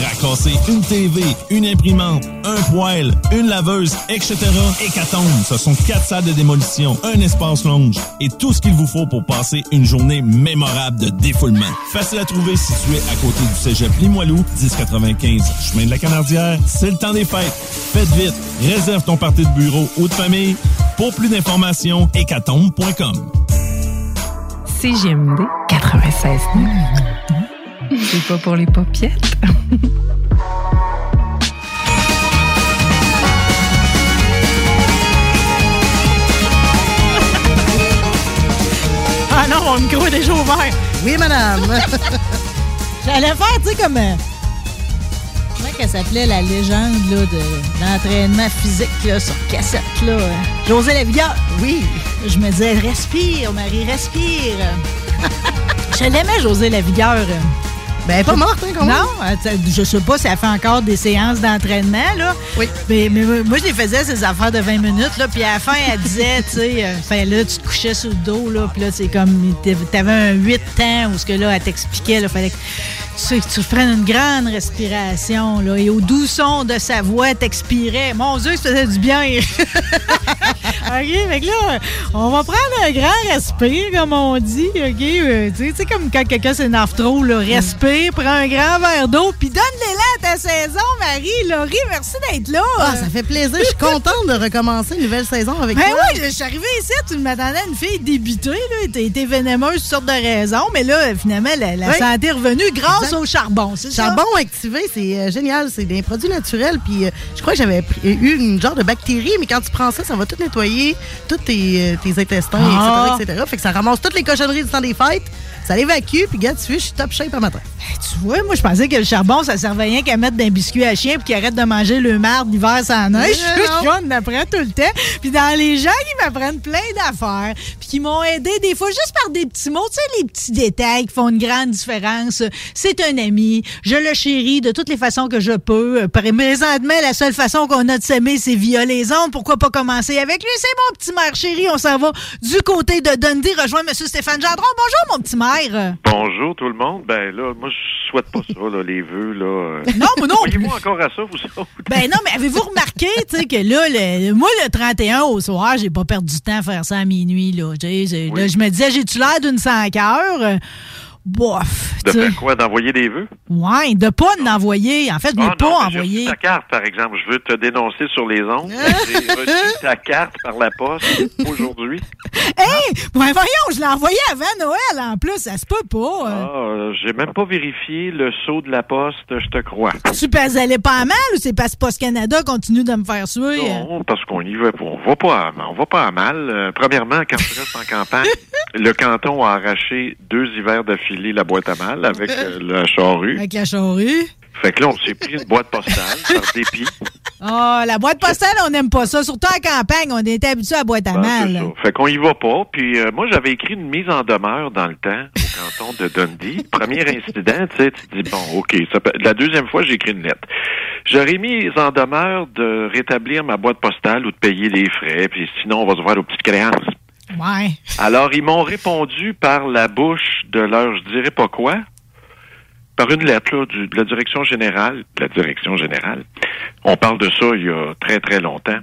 Racasser une TV, une imprimante, un poêle, une laveuse, etc. Hécatombe, ce sont quatre salles de démolition, un espace longe et tout ce qu'il vous faut pour passer une journée mémorable de défoulement. Facile à trouver situé à côté du cégep Limoilou, 1095 chemin de la Canardière. C'est le temps des fêtes. Faites vite, réserve ton party de bureau ou de famille. Pour plus d'informations, hécatombe.com. CGMD 96 C'est pas pour les paupiètes. Ah non, mon micro est déjà ouvert. Oui, madame. J'allais faire, tu sais, comme. euh, Comment qu'elle s'appelait la légende là, de l'entraînement physique là, sur cassette? Là, euh, José Lavigueur. Oui. Je me disais, respire, Marie, respire. Je l'aimais, José Lavigueur. Ben, elle est pas morte, hein, quand même. Non, je sais pas si elle fait encore des séances d'entraînement, là. Oui. Mais, mais moi, je les faisais, ces affaires de 20 minutes, là. Puis à la fin, elle disait, tu sais, euh, là, tu te couchais sur le dos, là. Puis là, c'est comme, t'avais un 8 temps où ce que là, elle t'expliquait, là. Fallait que tu, tu prennes une grande respiration, là. Et au doux son de sa voix, t'expirais. Mon Dieu, ça faisait du bien. OK, fait que là, on va prendre un grand respire, comme on dit, OK? Euh, tu sais, sais, comme quand quelqu'un s'énerve trop, là, respire, prends un grand verre d'eau, puis donne l'élan à ta saison, Marie. Laurie, merci d'être là. Ah, ça fait plaisir. Je suis contente de recommencer une nouvelle saison avec Ben toi. oui, je suis arrivée ici, tu m'attendais à une fille débutée, là. Été vénémeuse, toutes sortes de raisons, mais là, finalement, la, la Oui. santé est revenue grâce Au charbon, c'est ça? Charbon activé, c'est euh, génial. C'est des produits naturels. Puis euh, je crois que j'avais pris- eu une genre de bactérie, mais quand tu prends ça, ça va tout nettoyer, tous tes, euh, tes intestins, Ah. etc., etc. Fait que ça ramasse toutes les cochonneries du temps des fêtes. Ça l'évacue, puis gars, tu je suis top shape à matin. Tu vois, moi, je pensais que le charbon, ça servait rien qu'à mettre d'un biscuit à chien puis qu'il arrête de manger le marde l'hiver sans neige. Mais non. Je m'apprends tout le temps. Puis dans les gens qui m'apprennent plein d'affaires puis qui m'ont aidé des fois juste par des petits mots, tu sais, les petits détails qui font une grande différence. C'est un ami. Je le chéris de toutes les façons que je peux. Présentement, la seule façon qu'on a de s'aimer, c'est via les ondes. Pourquoi pas commencer avec lui? C'est mon petit maire chéri. On s'en va du côté de Dundee rejoindre M. Stéphane Gendron. Bonjour, mon petit maire. Bonjour tout le monde. Ben là, moi je souhaite pas ça, là, les vœux, là. Non, moi non. Voyez-vous encore à ça, vous autres? Ben non, mais avez-vous remarqué, tu sais, que là, le- moi, le 31 au soir, j'ai pas perdu du temps à faire ça à minuit, là. Là, Oui. je me disais, j'ai-tu l'air d'une sans cœur? Bof, De faire quoi? D'envoyer des vœux? Ouais, de pas d'envoyer. En fait, je Ah n'ai pas non, reçu ta carte, par exemple. Je veux te dénoncer sur les ondes. j'ai reçu ta carte par la poste aujourd'hui. Hey! Ben voyons, je l'ai envoyé avant Noël, en plus, ça se peut pas. euh. Ah, euh, j'ai même pas vérifié le saut de la poste, je te crois. Tu penses aller pas mal ou c'est parce que Post Canada continue de me faire suer? Non, parce qu'on y va pas. On va pas à, on va pas à mal. Euh, premièrement, quand tu restes en campagne, le canton a arraché deux hivers d'affilée la boîte à mal avec euh, la charrue. Avec la charrue. Fait que là, on s'est pris une boîte postale par dépit. Ah, la boîte postale, on n'aime pas ça. Surtout en campagne, on est habitué à la boîte à Ben, mal. ça. Fait qu'on y va pas. Puis euh, moi, j'avais écrit une mise en demeure dans le temps au canton de Dundee. Premier incident, tu sais, tu dis, bon, OK. ça peut- La deuxième fois, j'ai écrit une lettre. J'aurais mis en demeure de rétablir ma boîte postale ou de payer les frais, puis sinon, on va se voir aux petites créances. Ouais. Alors, ils m'ont répondu par la bouche de leur je dirais pas quoi. par une lettre là, du- de la direction générale. de La direction générale. On parle de ça il y a très, très longtemps.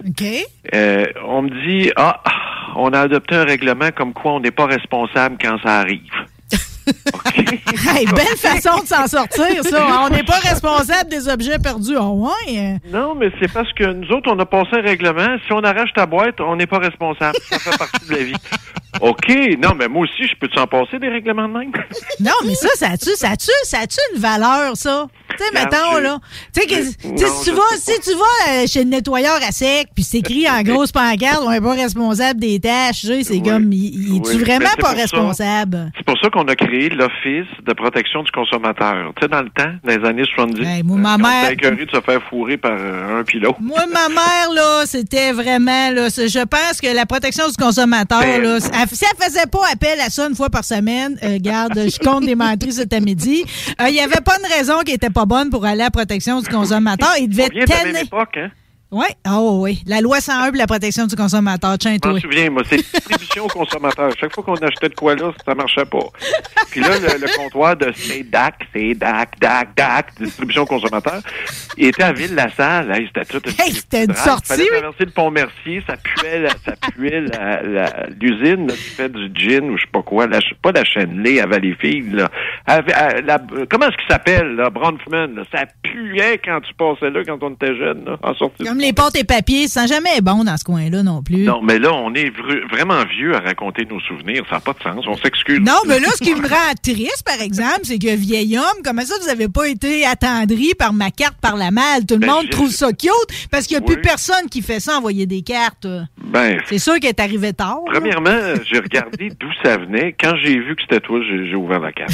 Euh, on me dit, ah, on a adopté un règlement comme quoi on n'est pas responsable quand ça arrive. Hey, belle façon de s'en sortir, ça. On n'est pas responsable des objets perdus. Oh, ouais. Non, mais c'est parce que nous autres, on a passé un règlement. Si on arrache ta boîte, on n'est pas responsable. Ça fait partie de la vie. OK. Non, mais moi aussi, je peux t'en passer des règlements de même? Non, mais ça, ça a-tu, ça a-tu, ça a-tu une valeur, ça? Tu sais, mettons, là. Tu sais, tu si tu vas, si tu vas euh, chez le nettoyeur à sec, puis c'est écrit en grosse pancarte, on n'est pas responsable des tâches, tu sais, c'est Oui. comme, il, Oui, mais vraiment pas responsable? C'est pour ça qu'on a créé l'Office de protection du consommateur. Tu sais, dans le temps, dans les années 70, Hey, moi, ma quand mère- de se faire fourrer par euh, un pilote. Moi, ma mère, là, c'était vraiment, là, je pense que la protection du consommateur, Ben, là, si elle, si elle faisait pas appel à ça une fois par semaine, euh, garde, je compte des menteries cet midi, euh, il y avait pas une raison qui était pas bonne pour aller à la protection du consommateur. Il devait tanner. hein? Oui, oh, oui. La loi 101 pour la protection du consommateur. Tiens, Je m'en souviens, moi, c'est distribution au consommateur. Chaque fois qu'on achetait de quoi là, ça marchait pas. Puis là, le, le comptoir de c'est DAC, c'est DAC, DAC, DAC, distribution au consommateur, il était à Ville-la-Salle. Hey, c'était tout Hey, c'était une sortie, Il fallait traverser le pont Mercier, ça puait, la- ça puait la- la- l'usine là, qui fait du gin ou je sais pas quoi, la, pas la Chenley à Valleyfield. Là. À- à- la- comment est-ce qu'il s'appelle, là, Bronfman? Là, ça puait quand tu passais là, quand on était jeune, là, en sortie. Comme les pâtes et papiers, ça sent jamais bon dans ce coin-là non plus. Non, mais là, on est vr- vraiment vieux à raconter nos souvenirs. Ça n'a pas de sens. On s'excuse. Non, mais là, ce qui me rend triste, par exemple, c'est que vieil homme, comment ça, vous avez pas été attendri par ma carte par la malle? Tout le Ben, monde trouve ça cute parce qu'il n'y a Oui. plus personne qui fait ça, envoyer des cartes. Ben, C'est sûr qu'elle est arrivée tard. premièrement, j'ai regardé d'où ça venait. Quand j'ai vu que c'était toi, j'ai ouvert la carte.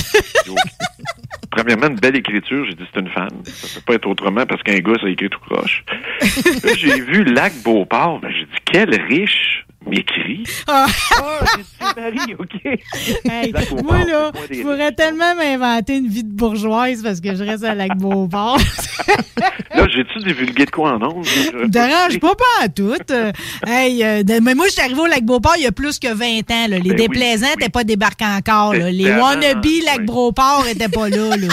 Premièrement, une belle écriture. J'ai dit, c'est une femme. Ça peut pas être autrement parce qu'un gars, ça écrit tout croche. J'ai vu Lac Beauport. Ben, j'ai dit, quel riche m'écrit. Ah. Ah, j'ai dit, Marie, OK. Hey, moi, là, je pourrais tellement m'inventer une vie de bourgeoise parce que je reste à Lac-Beauport. Là, j'ai-tu divulgué de quoi en ondes? me dérange pas, pas en tout. Hey, euh, mais moi, je suis arrivé au Lac-Beauport il y a plus que 20 ans. là. Les Ben déplaisants n'étaient pas débarqués encore. là. Les C'était wannabes oui. Lac-Beauport n'étaient pas là. là.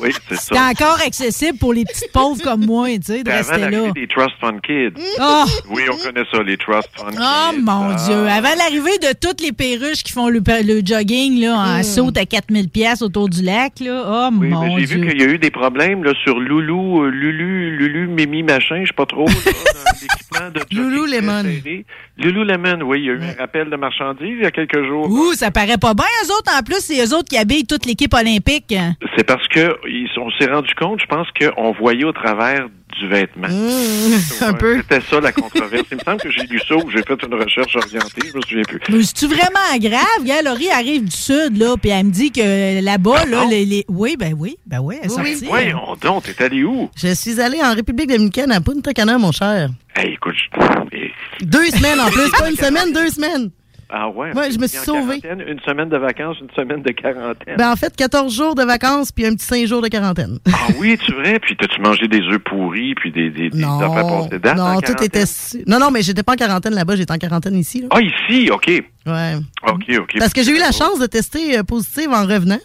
Oui, c'est C'était ça. encore accessible pour les petites pauvres comme moi, tu sais, de C'était rester là. des Trust Fund Kids. Oh! Oui, on connaît ça, les Trust Fund Kids. Oh mon Ah. Dieu! Avant l'arrivée de toutes les perruches qui font le, le jogging là, en saute à 4000 pièces autour du lac, là. Oh Oui, mon mais j'ai Dieu! vu qu'il y a eu des problèmes là, sur Loulou, euh, Lulu, Lulu, Mimi, machin, je sais pas trop, là, de Lululemon. très serré. Lululemon, oui, il y a eu un rappel de marchandises il y a quelques jours. Ouh, ça paraît pas bien, eux autres. En plus, c'est eux autres qui habillent toute l'équipe olympique. C'est parce que ils- on s'est rendu compte, je pense qu'on voyait au travers du vêtement. Mmh, un Ouais, peu. C'était ça la controverse. Il me semble que j'ai lu ça ou j'ai fait une recherche orientée, je me souviens plus. Mais c'est-tu vraiment grave? Gars, Laurie arrive du sud, là, puis elle me dit que là-bas, là, Pardon? les, les- Oui, ben oui, ben oui, elle est Oui, sortie. Voyons donc, t'es allé où? Je suis allée en République dominicaine à Punta Cana, mon cher. Hey, écoute, je... Deux semaines en plus, pas une semaine, deux semaines. Ah ouais? Ouais, je me suis en sauvé. quarantaine, Une semaine de vacances, une semaine de quarantaine. Ben, en fait, 14 jours de vacances puis un petit 5 jours de quarantaine. Ah oui, c'est vrai? Puis t'as-tu mangé des œufs pourris puis des, des, des Non, en non, tout était... Non, non, mais j'étais pas en quarantaine là-bas, j'étais en quarantaine ici. Là. Ah, ici, OK. Ouais. OK, OK. Parce que j'ai eu la chance de tester euh, positive en revenant.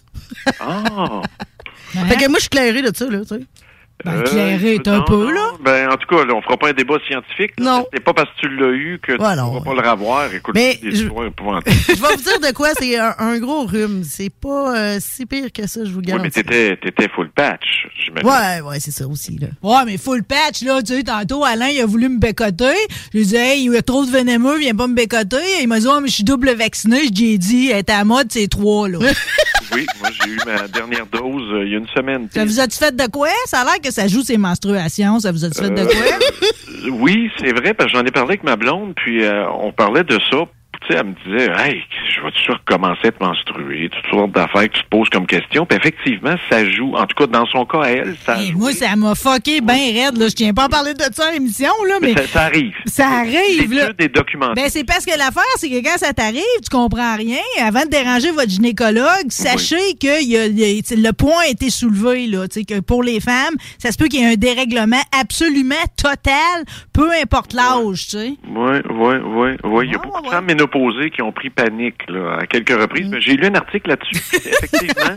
Ah. Fait que moi, je suis clairée de ça, là, tu sais. Ben, éclairé, Euh, t'es un non, peu, là. Ben, en tout cas, là, on fera pas un débat scientifique. là. Non. C'est pas parce que tu l'as eu que tu ne non. pourras pas le revoir. Écoute, Mais je-. Je vais vous dire de quoi, c'est un, un gros rhume. C'est pas euh, si pire que ça, je vous oui, mais garantis. t'étais, t'étais full patch, j'imagine. Ouais, ouais, c'est ça aussi, là. Ouais, mais full patch, là, tu sais, tantôt, Alain, il a voulu me bécoter. Je lui ai dit, hey, il y a trop de vénémeux, viens pas me bécoter. Il m'a dit, oh, mais je suis double vacciné. Je lui ai dit, était à mode, c'est trois, là. Oui, moi, j'ai eu ma dernière dose euh, il y a une semaine. ça vous a-tu fait de quoi? Ça a l'air que ça joue ses menstruations? Ça vous a-tu fait de quoi? Euh, Oui, c'est vrai, parce que j'en ai parlé avec ma blonde, puis euh, on parlait de ça. Tu sais, elle me disait, hey, je vais-tu recommencer à te menstruer? Toutes sortes d'affaires que tu te poses comme question. Puis effectivement, ça joue. En tout cas, dans son cas, à elle, ça joue. moi, ça m'a fucké bien raide, là. Je tiens pas à parler de ça à l'émission, là, mais. Ça, ça arrive. Ça arrive, là. L'étude est documentée. Ben, c'est parce que l'affaire, c'est que quand ça t'arrive, tu comprends rien. Avant de déranger votre gynécologue, sachez que y a- y le point a été soulevé, là. Tu sais, que pour les femmes, ça se peut qu'il y ait un dérèglement absolument total, peu importe l'âge, tu sais. Oui, oui, oui, oui. Il y a beaucoup de femmes ménopausées qui ont pris panique là, à quelques reprises. Mm. Mais J'ai lu un article là-dessus. Effectivement,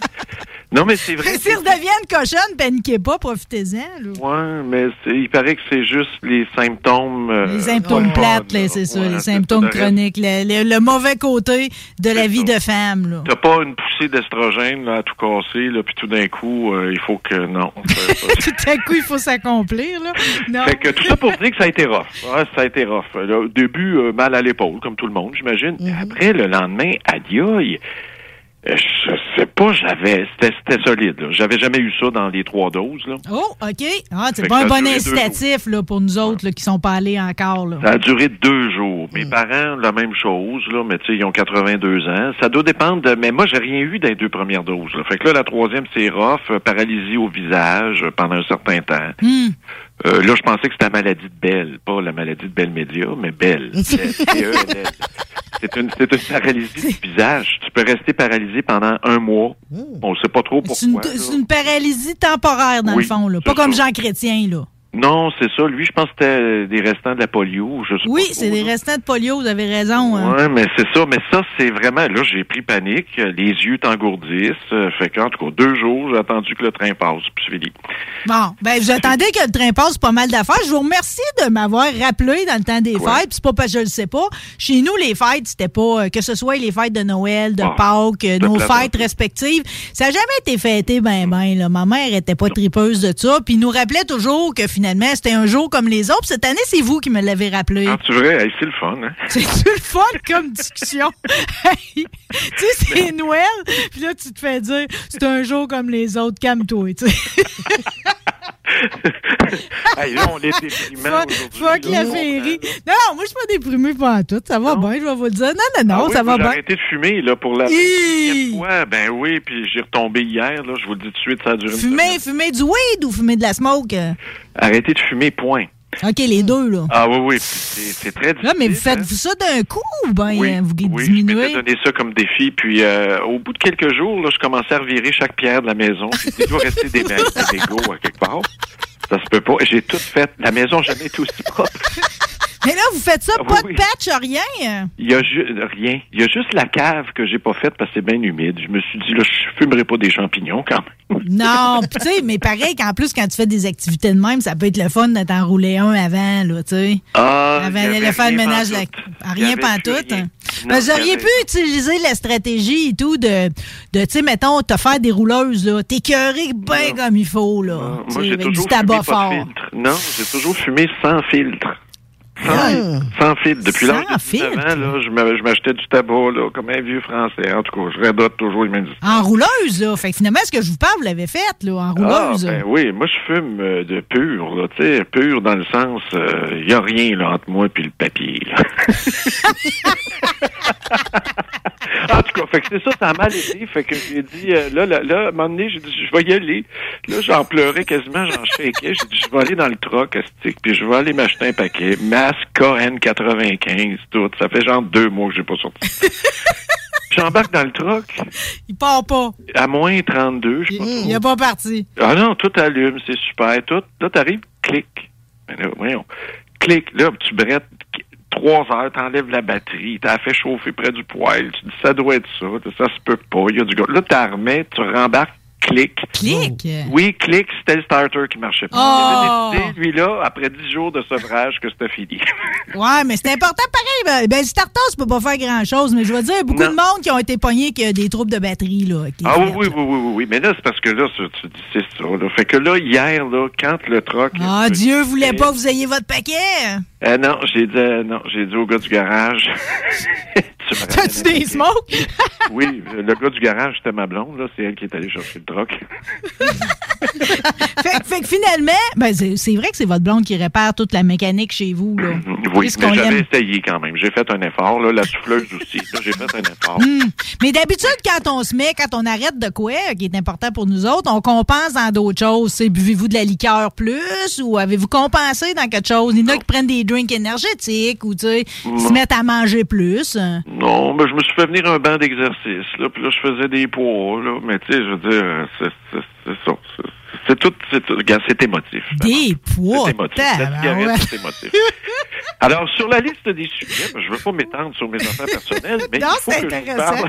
Non, mais c'est vrai. S'ils redeviennent cochonnes, paniquez pas, profitez-en. Ouais, mais il paraît que c'est juste les symptômes. euh, Les symptômes plates, c'est ça, les symptômes chroniques, le, le- le mauvais côté de la vie de femme. T'as pas une poussée d'estrogène là, à tout casser, là, puis tout d'un coup, euh, il faut que non. Tout à coup, il faut s'accomplir. Fait que tout ça pour dire que ça a été rough. Ouais, ça a été rough. Au début, euh, mal à l'épaule, comme tout le monde, j'imagine. Après, le lendemain, adieu. Euh, Je sais pas, j'avais. C'était solide. là. J'avais jamais eu ça dans les trois doses. Là. Oh, OK. Ah, c'est pas un bon incitatif là, pour nous autres là, qui sont pas allés encore. Là. Ça a duré deux jours. Mes parents, la même chose, là, mais tu sais, ils ont 82 ans. Ça doit dépendre de. Mais moi, j'ai rien eu dans les deux premières doses. Là. Fait que là, la troisième, c'est rough, paralysie au visage pendant un certain temps. Hmm. Euh, là, je pensais que c'était la maladie de Bell, pas la maladie de Bell Média, mais Bell. C'est une, c'est une paralysie du visage. Tu peux rester paralysé pendant un mois. On ne sait pas trop C'est une, pourquoi. c'est une paralysie temporaire, dans Oui, le fond. Là. Pas comme ça. Jean Chrétien. Là. Non, c'est ça. Lui, je pense que c'était des restants de la polio. Je sais Oui, c'est des restants de polio, vous avez raison. hein. Ouais, mais c'est ça. Mais ça, c'est vraiment. Là, j'ai pris panique. Les yeux t'engourdissent. Euh, Fait qu'en tout cas, deux jours, j'ai attendu que le train passe. Puis c'est fini. Bon, ben vous attendez que le train passe pas mal d'affaires. Je vous remercie de m'avoir rappelé dans le temps des fêtes. Puis C'est pas parce que je le sais pas. Chez nous, les fêtes, c'était pas euh, que ce soit les fêtes de Noël, de Ah, Pâques, euh, de nos fêtes respectives. Ça n'a jamais été fêté ben ben. Là. Ma mère était pas tripeuse de ça. Puis il nous rappelait toujours que finalement c'était un jour comme les autres. Cette année, c'est vous qui me l'avez rappelé. Ah, tu vrai, hey, c'est le fun, hein? C'est-tu le fun comme discussion? Hey, tu sais, c'est Noël, puis là, tu te fais dire, c'est un jour comme les autres, calme-toi. hey, là, on est déprimant Fuck, la féerie. Non, moi, je suis pas déprimé pendant tout. Ça va bien, je vais vous le dire. Non, non, non, Ah oui, ça va moi, J'ai bien. arrêté de fumer là, pour la deuxième fois. Ben oui, puis j'ai retombé hier. Là, je vous le dis tout de suite, ça a duré une Fumer, fumer du weed ou fumer de la smoke? Arrêtez de fumer, point. OK, les deux, là. Ah oui, oui, c'est très difficile. Là, mais vous hein. faites-vous ça d'un coup ou bien Oui, euh, vous oui, diminuez? donné ça comme défi. Puis euh, au bout de quelques jours, là, je commençais à revirer chaque pierre de la maison. Il doit rester des, mégots à quelque part. Ça se peut pas. J'ai tout fait. La maison n'a jamais été aussi propre. Mais là, vous faites ça, Ah, pas oui, de patch, rien? Il y a rien. Il y a juste la cave que j'ai pas faite parce que c'est bien humide. Je me suis dit, là, je fumerai pas des champignons quand même. Non, tu sais, mais pareil qu'en plus, quand tu fais des activités de même, ça peut être le fun de t'en rouler un avant, là, tu sais. Ah, Avant d'aller faire le ménage, la... rien plus rien. hein. Avait- pu utiliser la stratégie et tout de, de tu sais, mettons, te faire des rouleuses, là. T'écœurer bien comme il faut, là. Moi, j'ai du toujours tabac fumé pas fort. de filtre. Non, j'ai toujours fumé sans filtre. Sans, Ah. sans filtre. Depuis Sans l'âge de 19 filtre? ans, là, je m'achetais du tabac, là, comme un vieux français. En tout cas, je radote toujours les mêmes. En rouleuse, là. Fait que finalement, ce que je vous parle, vous l'avez fait, là, en Ah, rouleuse. ben oui, moi je fume euh, de pur, là, tu sais, pur dans le sens, il y a rien là, entre moi et le papier. Là. en tout cas, fait que c'est ça, ça a mal été. Fait que j'ai dit, euh, là, là, là, à un moment donné, j'ai dit, je vais y aller. Là, j'en pleurais quasiment, j'en shakeais. J'ai dit, je vais aller dans le troc, puis je vais aller m'acheter un paquet. KN95, tout. Ça fait genre deux mois que j'ai pas sorti. J'embarque dans le troc, Il part pas. à moins 32, je sais pas trop. Il est pas parti. Ah non, tout allume, c'est super. Tout, là, t'arrives, clic. Ben là, voyons. Clic, là, tu brettes trois heures, t'enlèves la batterie, t'as fait chauffer près du poêle, tu dis ça doit être ça, ça se peut pas, il y a du gars. Là, t'as remets, tu rembarques, clic. Clic. Oui, clic, c'était le starter qui marchait pas. Oh! Il avait décidé, lui, là, après dix jours de sevrage, que c'était fini. Ouais, mais c'est important pareil. Ben, ben le starter, ça peut pas faire grand-chose, mais je veux dire, beaucoup Non. de monde qui ont été pognés qui a des troubles de batterie, là. Ah oui, oui, oui, oui, oui. Mais là, c'est parce que là, tu dis, c'est ça, là. Fait que là, hier, là, quand le troc... Ah, Dieu voulait pas que vous ayez votre paquet. Euh, non, j'ai dit, euh, non, j'ai dit au gars du garage. T'as-tu des smokes? Oui, le gars du garage, c'était ma blonde, là. C'est elle qui est allée chercher le troc. fait, fait que finalement, ben, c'est vrai que c'est votre blonde qui répare toute la mécanique chez vous, là. Oui, mais j'avais essayé quand même. J'ai fait un effort, là. La souffleuse aussi. j'ai fait un effort. Hmm. Mais d'habitude, quand on se met, quand on arrête de quoi, qui est important pour nous autres, on compense dans d'autres choses. C'est Buvez-vous de la liqueur plus ou avez-vous compensé dans quelque chose? Il y en a qui prennent des drinks énergétiques ou, tu sais, se mettent à manger plus. Non, mais je me suis fait venir un banc d'exercice, là. Puis là, je faisais des poids, là. Mais tu sais, je veux dire, c'est c'est- c'est ça. C'est- C'est tout, c'est tout. Regarde, c'est émotif. Des poids. C'est émotif. La cigarette, c'est émotif. Alors, sur la liste des sujets, ben, je veux pas m'étendre sur mes affaires personnelles, mais Non, il faut c'est que je vous intéressant. parle.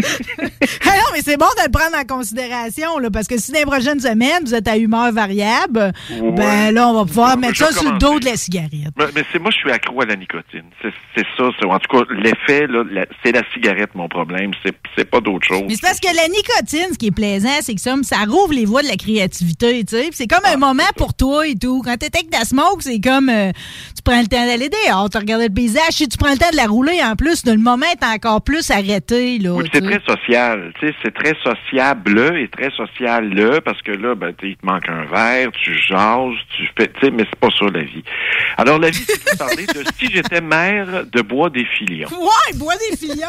Ah non, mais c'est bon de le prendre en considération, là, parce que si dans les prochaines semaines, vous êtes à humeur variable, Ouais. ben là, on va pouvoir mettre ça sur le dos de la cigarette. Mais, mais c'est moi, je suis accro à la nicotine. C'est c'est ça. c'est- En tout cas, l'effet, là, la- c'est la cigarette, mon problème. C'est c'est pas d'autre chose. Mais c'est parce que la nicotine, ce qui est plaisant, c'est que ça, ça rouvre les voies de la créativité, tu sais. Puis C'est comme un moment pour toi et tout. Quand t'es avec ta smoke, c'est comme euh, tu prends le temps d'aller dehors, tu regardes le paysage, si tu prends le temps de la rouler en plus, le moment est encore plus arrêté, là. Oui, c'est très social. Tu sais, c'est très sociable et très social là, parce que là, ben, il te manque un verre, tu jases, tu fais, tu sais, mais c'est pas ça la vie. Alors la vie, c'est de parler de si j'étais maire de Bois des Filions. Ouais, bois des filions.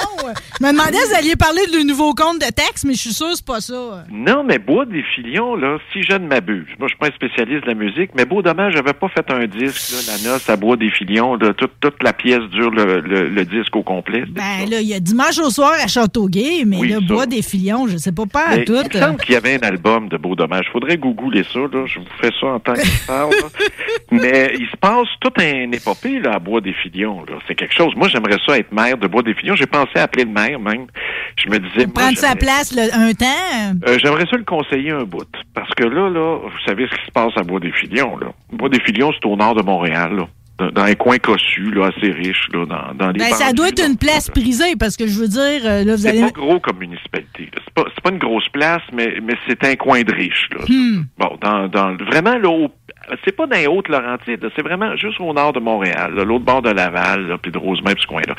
Je me demandais si vous alliez parler de le nouveau compte de taxe, mais je suis sûr que c'est pas ça. Non, mais Bois des Filions, là, si je ne m'abuse, moi, je suis pas un spécialiste de la musique, mais beau dommage, j'avais pas fait un disque, là, la noce à Bois des Filions, là, toute, toute la pièce dure le, le, le disque au complet. Ben là, il y a dimanche au soir à Châteauguay, mais Oui, là, ça. bois des filions, je sais pas pas à tout. Il me semble qu'il y avait un album de Beau Dommage. Faudrait googler ça, là. Je vous fais ça en tant que parle. Mais il se passe toute un épopée, là, à Bois des Filions, là. C'est quelque chose. Moi, j'aimerais ça être maire de Bois des Filions. J'ai pensé à appeler le maire, même. Je me disais, Prendre sa place le- un temps. euh, J'aimerais ça le conseiller un bout. Parce que là, là, vous savez ce qui se passe à Bois des Filions, là. Bois des Filions, c'est au nord de Montréal, là. Dans, un coin cossu, là, assez riche, là, dans, dans les Ben, ça doit être une place prisée, parce que je veux dire, euh, là, vous C'est allez. pas gros comme municipalité. C'est pas, c'est pas une grosse place, mais, mais c'est un coin de riche. Là. Hmm. Bon, dans, dans vraiment là, au- c'est pas dans les Hautes-Laurentides, c'est vraiment juste au nord de Montréal, l'autre bord de Laval, là, puis de Rosemont, puis ce coin-là.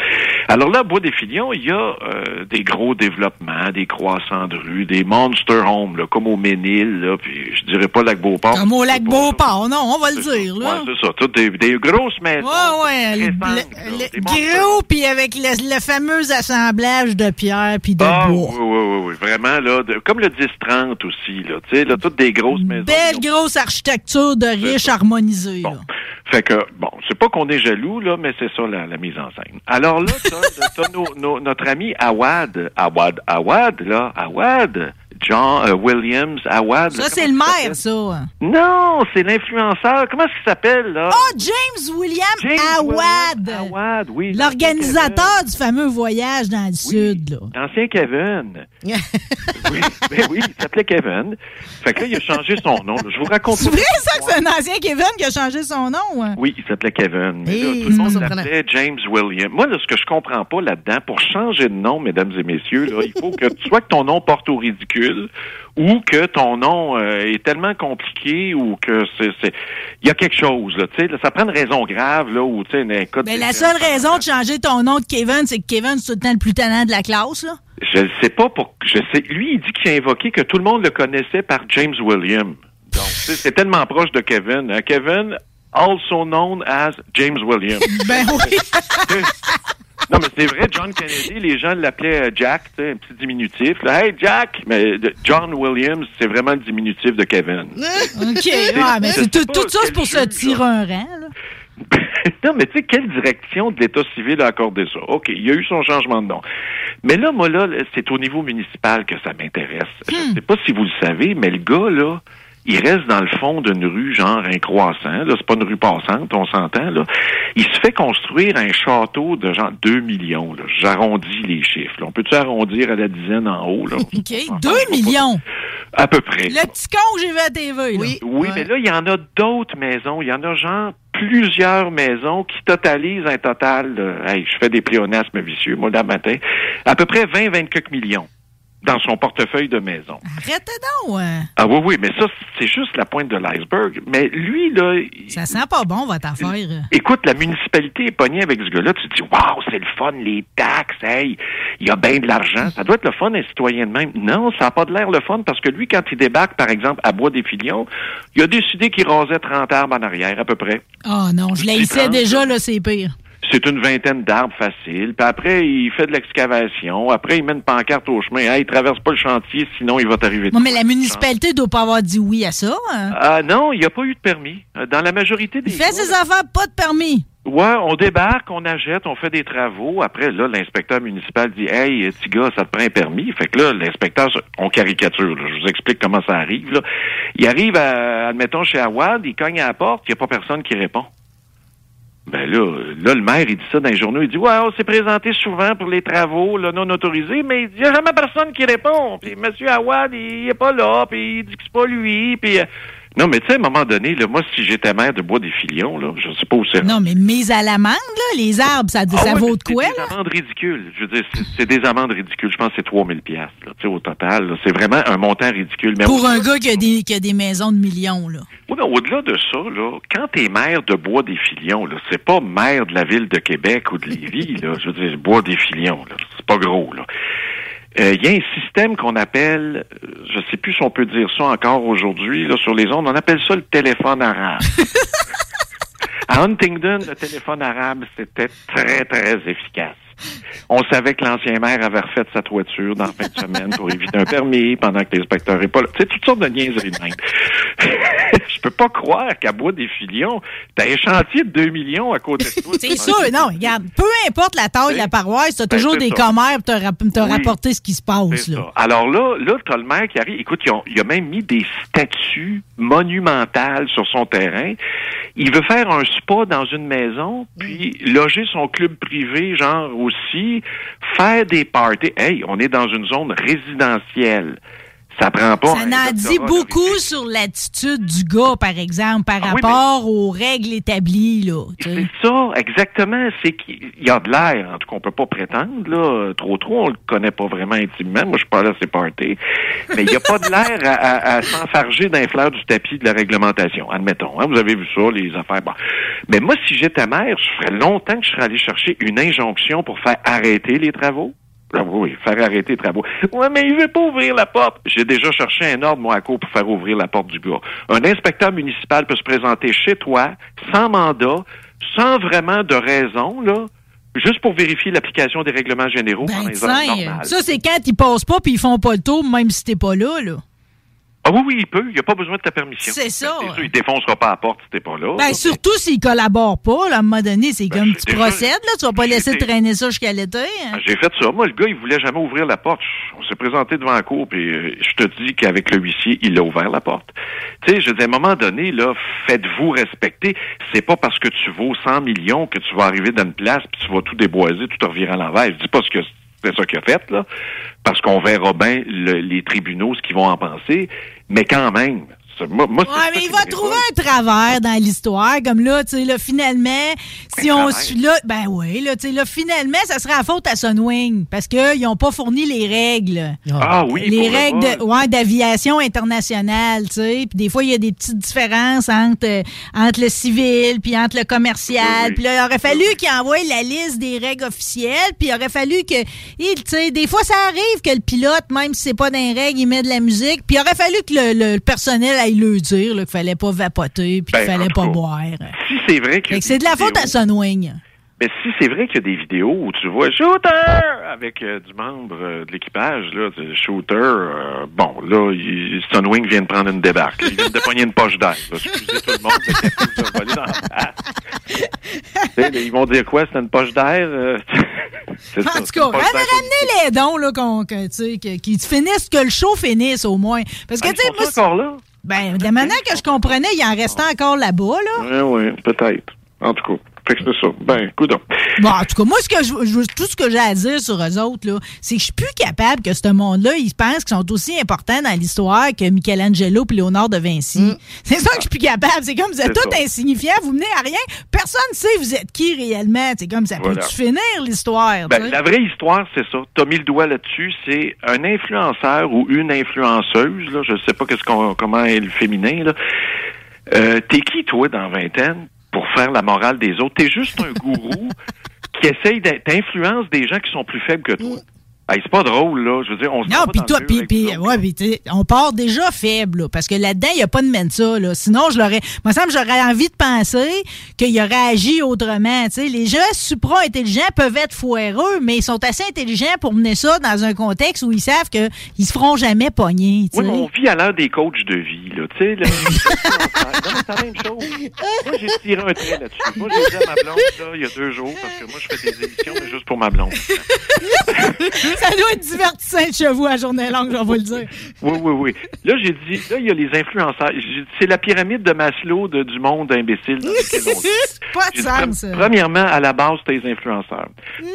Alors là, à Bois des Filions, il y a euh, des gros développements, des croissants de rue, des monster homes, là, comme au Ménil, là, puis je dirais pas Lac-Beauport. Comme au lac c'est pas- Beauport, non, on va le dire, là. Ouais, c'est ça. Toutes des, des grosses maisons. Ouais, ouais, le, là, gros, puis avec le, le fameux assemblage de pierre puis de Ah, oui, bois. oui, oui, oui, vraiment, là, de- comme le 10-30 aussi, là, tu sais, là, toutes des grosses maisons. Belle grosse architecture de riche harmonisée, là. Fait que, bon, c'est pas qu'on est jaloux, là, mais c'est ça la, la mise en scène. Alors là, t'as, notre ami Awad, Awad, Awad, là, Awad, John euh, Williams, Awad. Ça, c'est le il maire, ça. Non, c'est l'influenceur. Comment est-ce qu'il s'appelle, là? Oh, James William James Awad. Williams Awad, oui. L'organisateur du fameux voyage dans le sud, là. L'ancien Kevin. oui, ben oui, il s'appelait Kevin. Fait que là, il a changé son nom. Je vous raconte C'est vrai, ça, que c'est un ancien Kevin qui a changé son nom? hein? Oui, il s'appelait Kevin. Mais là, Hey, tout le monde l'appelait James William. Moi, là, ce que je comprends pas là-dedans, pour changer de nom, mesdames et messieurs, là, il faut que soit que ton nom porte au ridicule ou que ton nom euh, est tellement compliqué ou que c'est il y a quelque chose là, tu sais, ça prend une raison grave là tu sais. Ben, la seule raison de changer ton nom de Kevin, c'est que Kevin, c'est tout le temps le plus talent de la classe, là. Je ne sais pas pour je sais lui il dit qu'il a invoqué que tout le monde le connaissait par James William. Donc c'est tellement proche de Kevin, hein. Kevin also known as James William. Ben oui. Non, mais c'est vrai, John Kennedy, les gens l'appelaient euh, Jack, un petit diminutif. là. Hey, Jack! Mais de- John Williams, c'est vraiment le diminutif de Kevin. OK. Ah, mais c'est tout, tout ça, c'est pour se tirer un rang, là. non, mais tu sais, quelle direction de l'État civil a accordé ça? OK, il y a eu son changement de nom. Mais là, moi, là, c'est au niveau municipal que ça m'intéresse. Je Hmm. ne sais pas si vous le savez, mais le gars, là, il reste dans le fond d'une rue, genre un croissant. Là, c'est pas une rue passante, on s'entend, là. Il se fait construire un château de genre 2 millions, là. J'arrondis les chiffres. là. On peut-tu arrondir à la dizaine en haut, là? OK. 2 millions. À peu près. Le petit con que j'ai vu à TV, là. Oui. Oui, mais là, il y en a d'autres maisons. Il y en a genre plusieurs maisons qui totalisent un total, de- hey, je fais des pléonasmes vicieux, moi, le matin, à peu près 20-24 millions dans son portefeuille de maison. Arrêtez donc. hein. Ah oui, oui, mais ça, c'est juste la pointe de l'iceberg. Mais lui, là, il- Ça sent pas bon, votre affaire. écoute, la municipalité est pognée avec ce gars-là. Tu te dis, waouh, c'est le fun, les taxes, hey, il y a bien de l'argent. Ça doit être le fun, un citoyen de même. Non, ça n'a pas de l'air le fun parce que lui, quand il débarque, par exemple, à Bois des Filions, il a décidé qu'il rasait 30 arbres en arrière, à peu près. Oh non, je l'haïssais déjà, là, c'est pire. C'est une vingtaine d'arbres faciles. Puis après, il fait de l'excavation. Après, il met une pancarte au chemin. Hey, il traverse pas le chantier, sinon il va t'arriver. Non, mais la municipalité doit pas avoir dit oui à ça. hein? Ah non, il n'y a pas eu de permis. Euh, Dans la majorité des Il fait ses affaires, pas de permis. Ouais, on débarque, on achète, on fait des travaux. Après, là, l'inspecteur municipal dit Hey, petit gars, ça te prend un permis. Fait que là, l'inspecteur, on caricature. là. Je vous explique comment ça arrive. Là. Il arrive, à, admettons, chez Awad, il cogne à la porte, il n'y a pas personne qui répond. Ben là, là, le maire, il dit ça dans les journaux. Il dit, ouais, on s'est présenté souvent pour les travaux là, non autorisés, mais il n'y a jamais personne qui répond. Puis M. Awad, il est pas là, puis il dit que c'est pas lui, puis... Non, mais tu sais, à un moment donné, là, moi, si j'étais maire de Bois-des-Filions, là, je sais pas où c'est. Non, mais mise à l'amende, là, les arbres, ça, Ah ça ouais, vaut de quoi, C'est là? des amendes ridicules. Je veux dire, c'est- c'est des amendes ridicules. Je pense que c'est 3000 pièces là, tu sais, au total. C'est vraiment un montant ridicule. Mais Pour au- un gars qui a, des, qui a des maisons de millions, là. Oui, mais au-delà de ça, là, quand t'es maire de Bois-des-Filions, là, c'est pas maire de la ville de Québec ou de Lévis, là. Je veux dire, Bois-des-Filions, là. C'est pas gros, là. Euh, Il y a un système qu'on appelle, je sais plus si on peut dire ça encore aujourd'hui, là, sur les ondes, on appelle ça le téléphone arabe. À Huntingdon, le téléphone arabe, c'était très, très efficace. On savait que l'ancien maire avait refait sa toiture dans la fin de semaine pour éviter un permis pendant que l'inspecteur n'est pas là. Tu sais, toutes sortes de niaiseries de même. Je peux pas croire qu'à Bois des Filions, t'as un chantier de 2 millions à côté de toi. C'est sûr, non, regarde, peu importe la taille de la paroisse, t'as Ben, toujours des ça. commères pour te, rap- te Oui. rapporter ce qui se passe, là. ça. Alors là, là, t'as le maire qui arrive. Écoute, ils ont- il a même mis des statues monumentales sur son terrain. Il veut faire un spa dans une maison, puis loger son club privé, genre aussi, faire des parties. Hey, on est dans une zone résidentielle. Ça prend pas. Ça en dit beaucoup sur l'attitude du gars, par exemple, par Ah oui, rapport aux règles établies, là. C'est ça, exactement. C'est qu'il y a de l'air, en tout cas, on peut pas prétendre, là. Trop, trop, on le connaît pas vraiment intimement. Moi, je suis pas là à ses parties. Mais il y a pas de l'air à, à, à s'enfarger d'un fleur du tapis de la réglementation, admettons. hein. Vous avez vu ça, les affaires. Bon. Mais moi, si j'étais maire, je ferais longtemps que je serais allé chercher une injonction pour faire arrêter les travaux. Oui, faire arrêter les travaux. Ouais, mais il veut pas ouvrir la porte. J'ai déjà cherché un ordre, moi, à court pour faire ouvrir la porte du gars. Un inspecteur municipal peut se présenter chez toi, sans mandat, sans vraiment de raison, là, juste pour vérifier l'application des règlements généraux Ben, pendant les heures tiens, normales. ça, c'est quand ils passent pas puis ils font pas le tour, même si t'es pas là, là. Ah oui, oui, il peut. Il n'a pas besoin de ta permission. C'est ça. Ben, sûr, il défoncera pas la porte si t'es pas là. Ben, surtout s'ils collaborent pas, là, à un moment donné, c'est comme tu Ben, déjà- procèdes, là, tu vas pas laisser traîner ça jusqu'à l'été. hein. J'ai fait ça. Moi, le gars, il voulait jamais ouvrir la porte. On s'est présenté devant la cour, puis euh, je te dis qu'avec le huissier, il a ouvert la porte. Tu sais, je dis, à un moment donné, là, faites-vous respecter. C'est pas parce que tu vaux 100 millions que tu vas arriver dans une place, puis tu vas tout déboiser, tout te revirer à l'envers. Je dis pas ce que c'est ça qu'il a fait, là, parce qu'on verra bien le- les tribunaux ce qu'ils vont en penser, mais quand même. Moi, moi, Ouais, mais il va trouver un travers dans l'histoire, comme là, tu sais, là, finalement, si Un on là, ben oui, là, tu sais, là, finalement, ça serait la faute à Sunwing, parce qu'ils n'ont pas fourni les règles. Ah oui, les pour le règles de, ouais, d'aviation internationale, tu sais. Puis des fois, il y a des petites différences entre, euh, entre le civil puis entre le commercial. Oui, oui. Puis là, il aurait fallu qu'il envoie la liste des règles officielles. Puis il aurait fallu que, tu sais, des fois, ça arrive que le pilote, même si c'est pas dans les règles, il met de la musique. Puis il aurait fallu que le, le personnel aille le dire, qu'il fallait pas vapoter puis Ben, en fallait pas cas, boire. Si c'est vrai que. C'est de la faute à Sunwing. Mais si c'est vrai qu'il y a des vidéos où tu vois shooter avec euh, du membre euh, de l'équipage, là, shooter, euh, bon, là, il, Sunwing vient de prendre une débarque. Il vient de pogner une poche d'air. Excusez tout le monde, mais dans la ils vont dire quoi? C'est une poche d'air? c'est ça, En tout cas, ramenez les dons, là, qu'on, que, qu'ils finissent, que le show finisse au moins. Parce que, Ah, tu sais, encore là? Ben, de manière que je comprenais, il en restait encore là-bas, là. Oui, oui, peut-être. En tout cas, fait que c'est ça. Ben, coudonc. Bon, en tout cas, moi, ce que je, je- tout ce que j'ai à dire sur eux autres, là, c'est que je suis plus capable que ce monde-là, ils pensent qu'ils sont aussi importants dans l'histoire que Michelangelo et Léonard de Vinci. C'est ça que je suis plus capable. C'est comme vous êtes Mm. Tout ça. insignifiant, vous menez à rien. Personne ne sait vous êtes qui réellement. C'est comme ça Voilà. peut-tu finir l'histoire? Ben, la vraie histoire, c'est ça. Tu as mis le doigt là-dessus. C'est un influenceur ou une influenceuse, là, je sais pas qu'est-ce qu'on, comment est le féminin. Là. Euh, t'es qui, toi, dans vingtaine, pour faire la morale des autres? T'es juste un gourou qui essaye d'influencer des gens qui sont plus faibles que toi. Hey, c'est pas drôle, là. Je veux dire, on se Non, puis toi, puis, ouais, on part déjà faible, là, parce que là-dedans, il n'y a pas de mensa, là. Sinon, je l'aurais, moi, ça me j'aurais envie de penser qu'il aurait agi autrement, tu sais. Les gens supra-intelligents peuvent être foireux, mais ils sont assez intelligents pour mener ça dans un contexte où ils savent qu'ils se feront jamais pogner, tu Oui, mais on vit à l'heure des coachs de vie, là. Tu sais, là. c'est la même chose. Moi, j'ai tiré un trait là-dessus. Moi, j'ai dit à ma blonde, là, il y a deux jours, parce que moi, je fais des émissions, mais juste pour ma blonde. ça doit être divertissant chez vous à journée longue, je vais vous le dire. Oui, oui, oui. Là, j'ai dit, là, il y a les influenceurs. C'est la pyramide de Maslow de- du monde imbécile. Pas de sens, ça. Premièrement, à la base, t'as les influenceurs.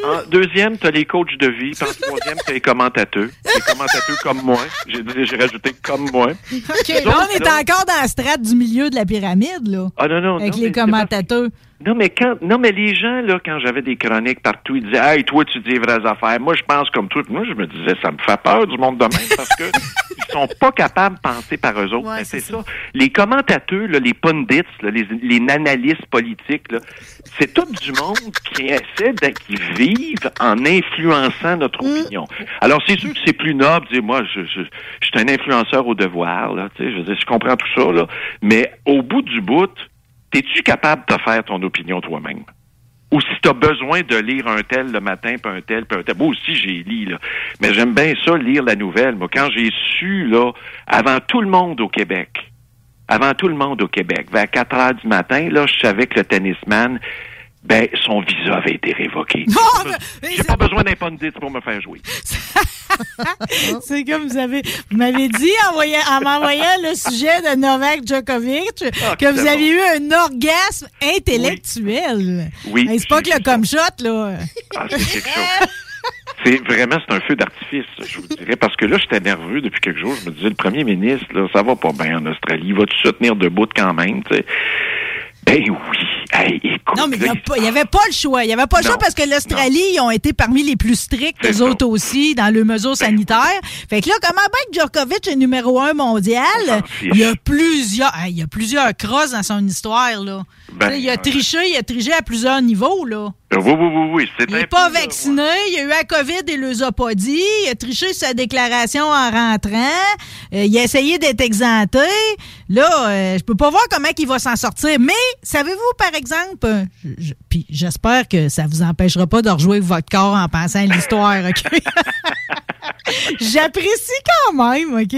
En deuxième, t'as les coachs de vie. Puis en troisième, t'as les commentateurs. Les commentateurs comme moi. J'ai rajouté comme moi. OK, là, on est encore dans la strate du milieu de la pyramide, là. Ah non, non. Avec non, les commentateurs. Non, mais quand, non, mais les gens, là, quand j'avais des chroniques partout, ils disaient, hey, toi, tu dis les vraies affaires. Moi, je pense comme toi. Puis Moi, je me disais, ça me fait peur du monde de même parce que ils sont pas capables de penser par eux autres. Ouais, Ben, c'est ça. Les commentateurs, là, les pundits, là, les, les analystes politiques, là, c'est tout du monde qui essaie de, qui vivent en influençant notre opinion. Alors, c'est sûr que c'est plus noble dire, moi, je, je, je suis un influenceur au devoir, là, tu sais, je je comprends tout ça, là. Mais au bout du bout, T'es-tu capable de faire ton opinion toi-même? Ou si tu as besoin de lire un tel le matin, puis un tel, puis un tel. Moi aussi, j'ai lu, là. Mais j'aime bien ça, lire la nouvelle. Moi, quand j'ai su, là, avant tout le monde au Québec, avant tout le monde au Québec, vers 4 heures du matin, là, je savais que le tennisman, ben, son visa avait été révoqué. Oh, mais J'ai pas besoin d'un pundit pour me faire jouer. C'est comme vous avez, vous m'avez dit en, voyant- en m'envoyant le sujet de Novak Djokovic Ah, que vous aviez eu un orgasme intellectuel. Oui. Hey, c'est pas que le comme shot, là. Ah, c'est quelque chose. C'est vraiment, c'est un feu d'artifice, je vous dirais, parce que là, j'étais nerveux depuis quelques jours. Je me disais, le premier ministre, là, ça va pas bien en Australie. Il va tout se tenir debout quand même, tu sais? Ben oui. Hey, écoute. Non, mais il n'y avait pas le choix. Il n'y avait pas le Non. choix parce que l'Australie, ils ont été parmi les plus stricts, ça. Ben autres aussi, dans le mesure sanitaire. Fait que là, comment bien que Djokovic est numéro un mondial? Il y a plusieurs, hey, il y a plusieurs crosses dans son histoire, là. Ben, il a triché, il a triché à plusieurs niveaux, là. Oui, oui, oui, oui. C'est Il n'est pas peu, vacciné, il a eu la COVID et le a pas dit, il a triché sa déclaration en rentrant, euh, il a essayé d'être exempté. Là, euh, je peux pas voir comment il va s'en sortir. Mais, savez-vous, par exemple, euh, je- puis j'espère que ça vous empêchera pas de rejouer votre corps en pensant à l'histoire, OK? J'apprécie quand même, OK,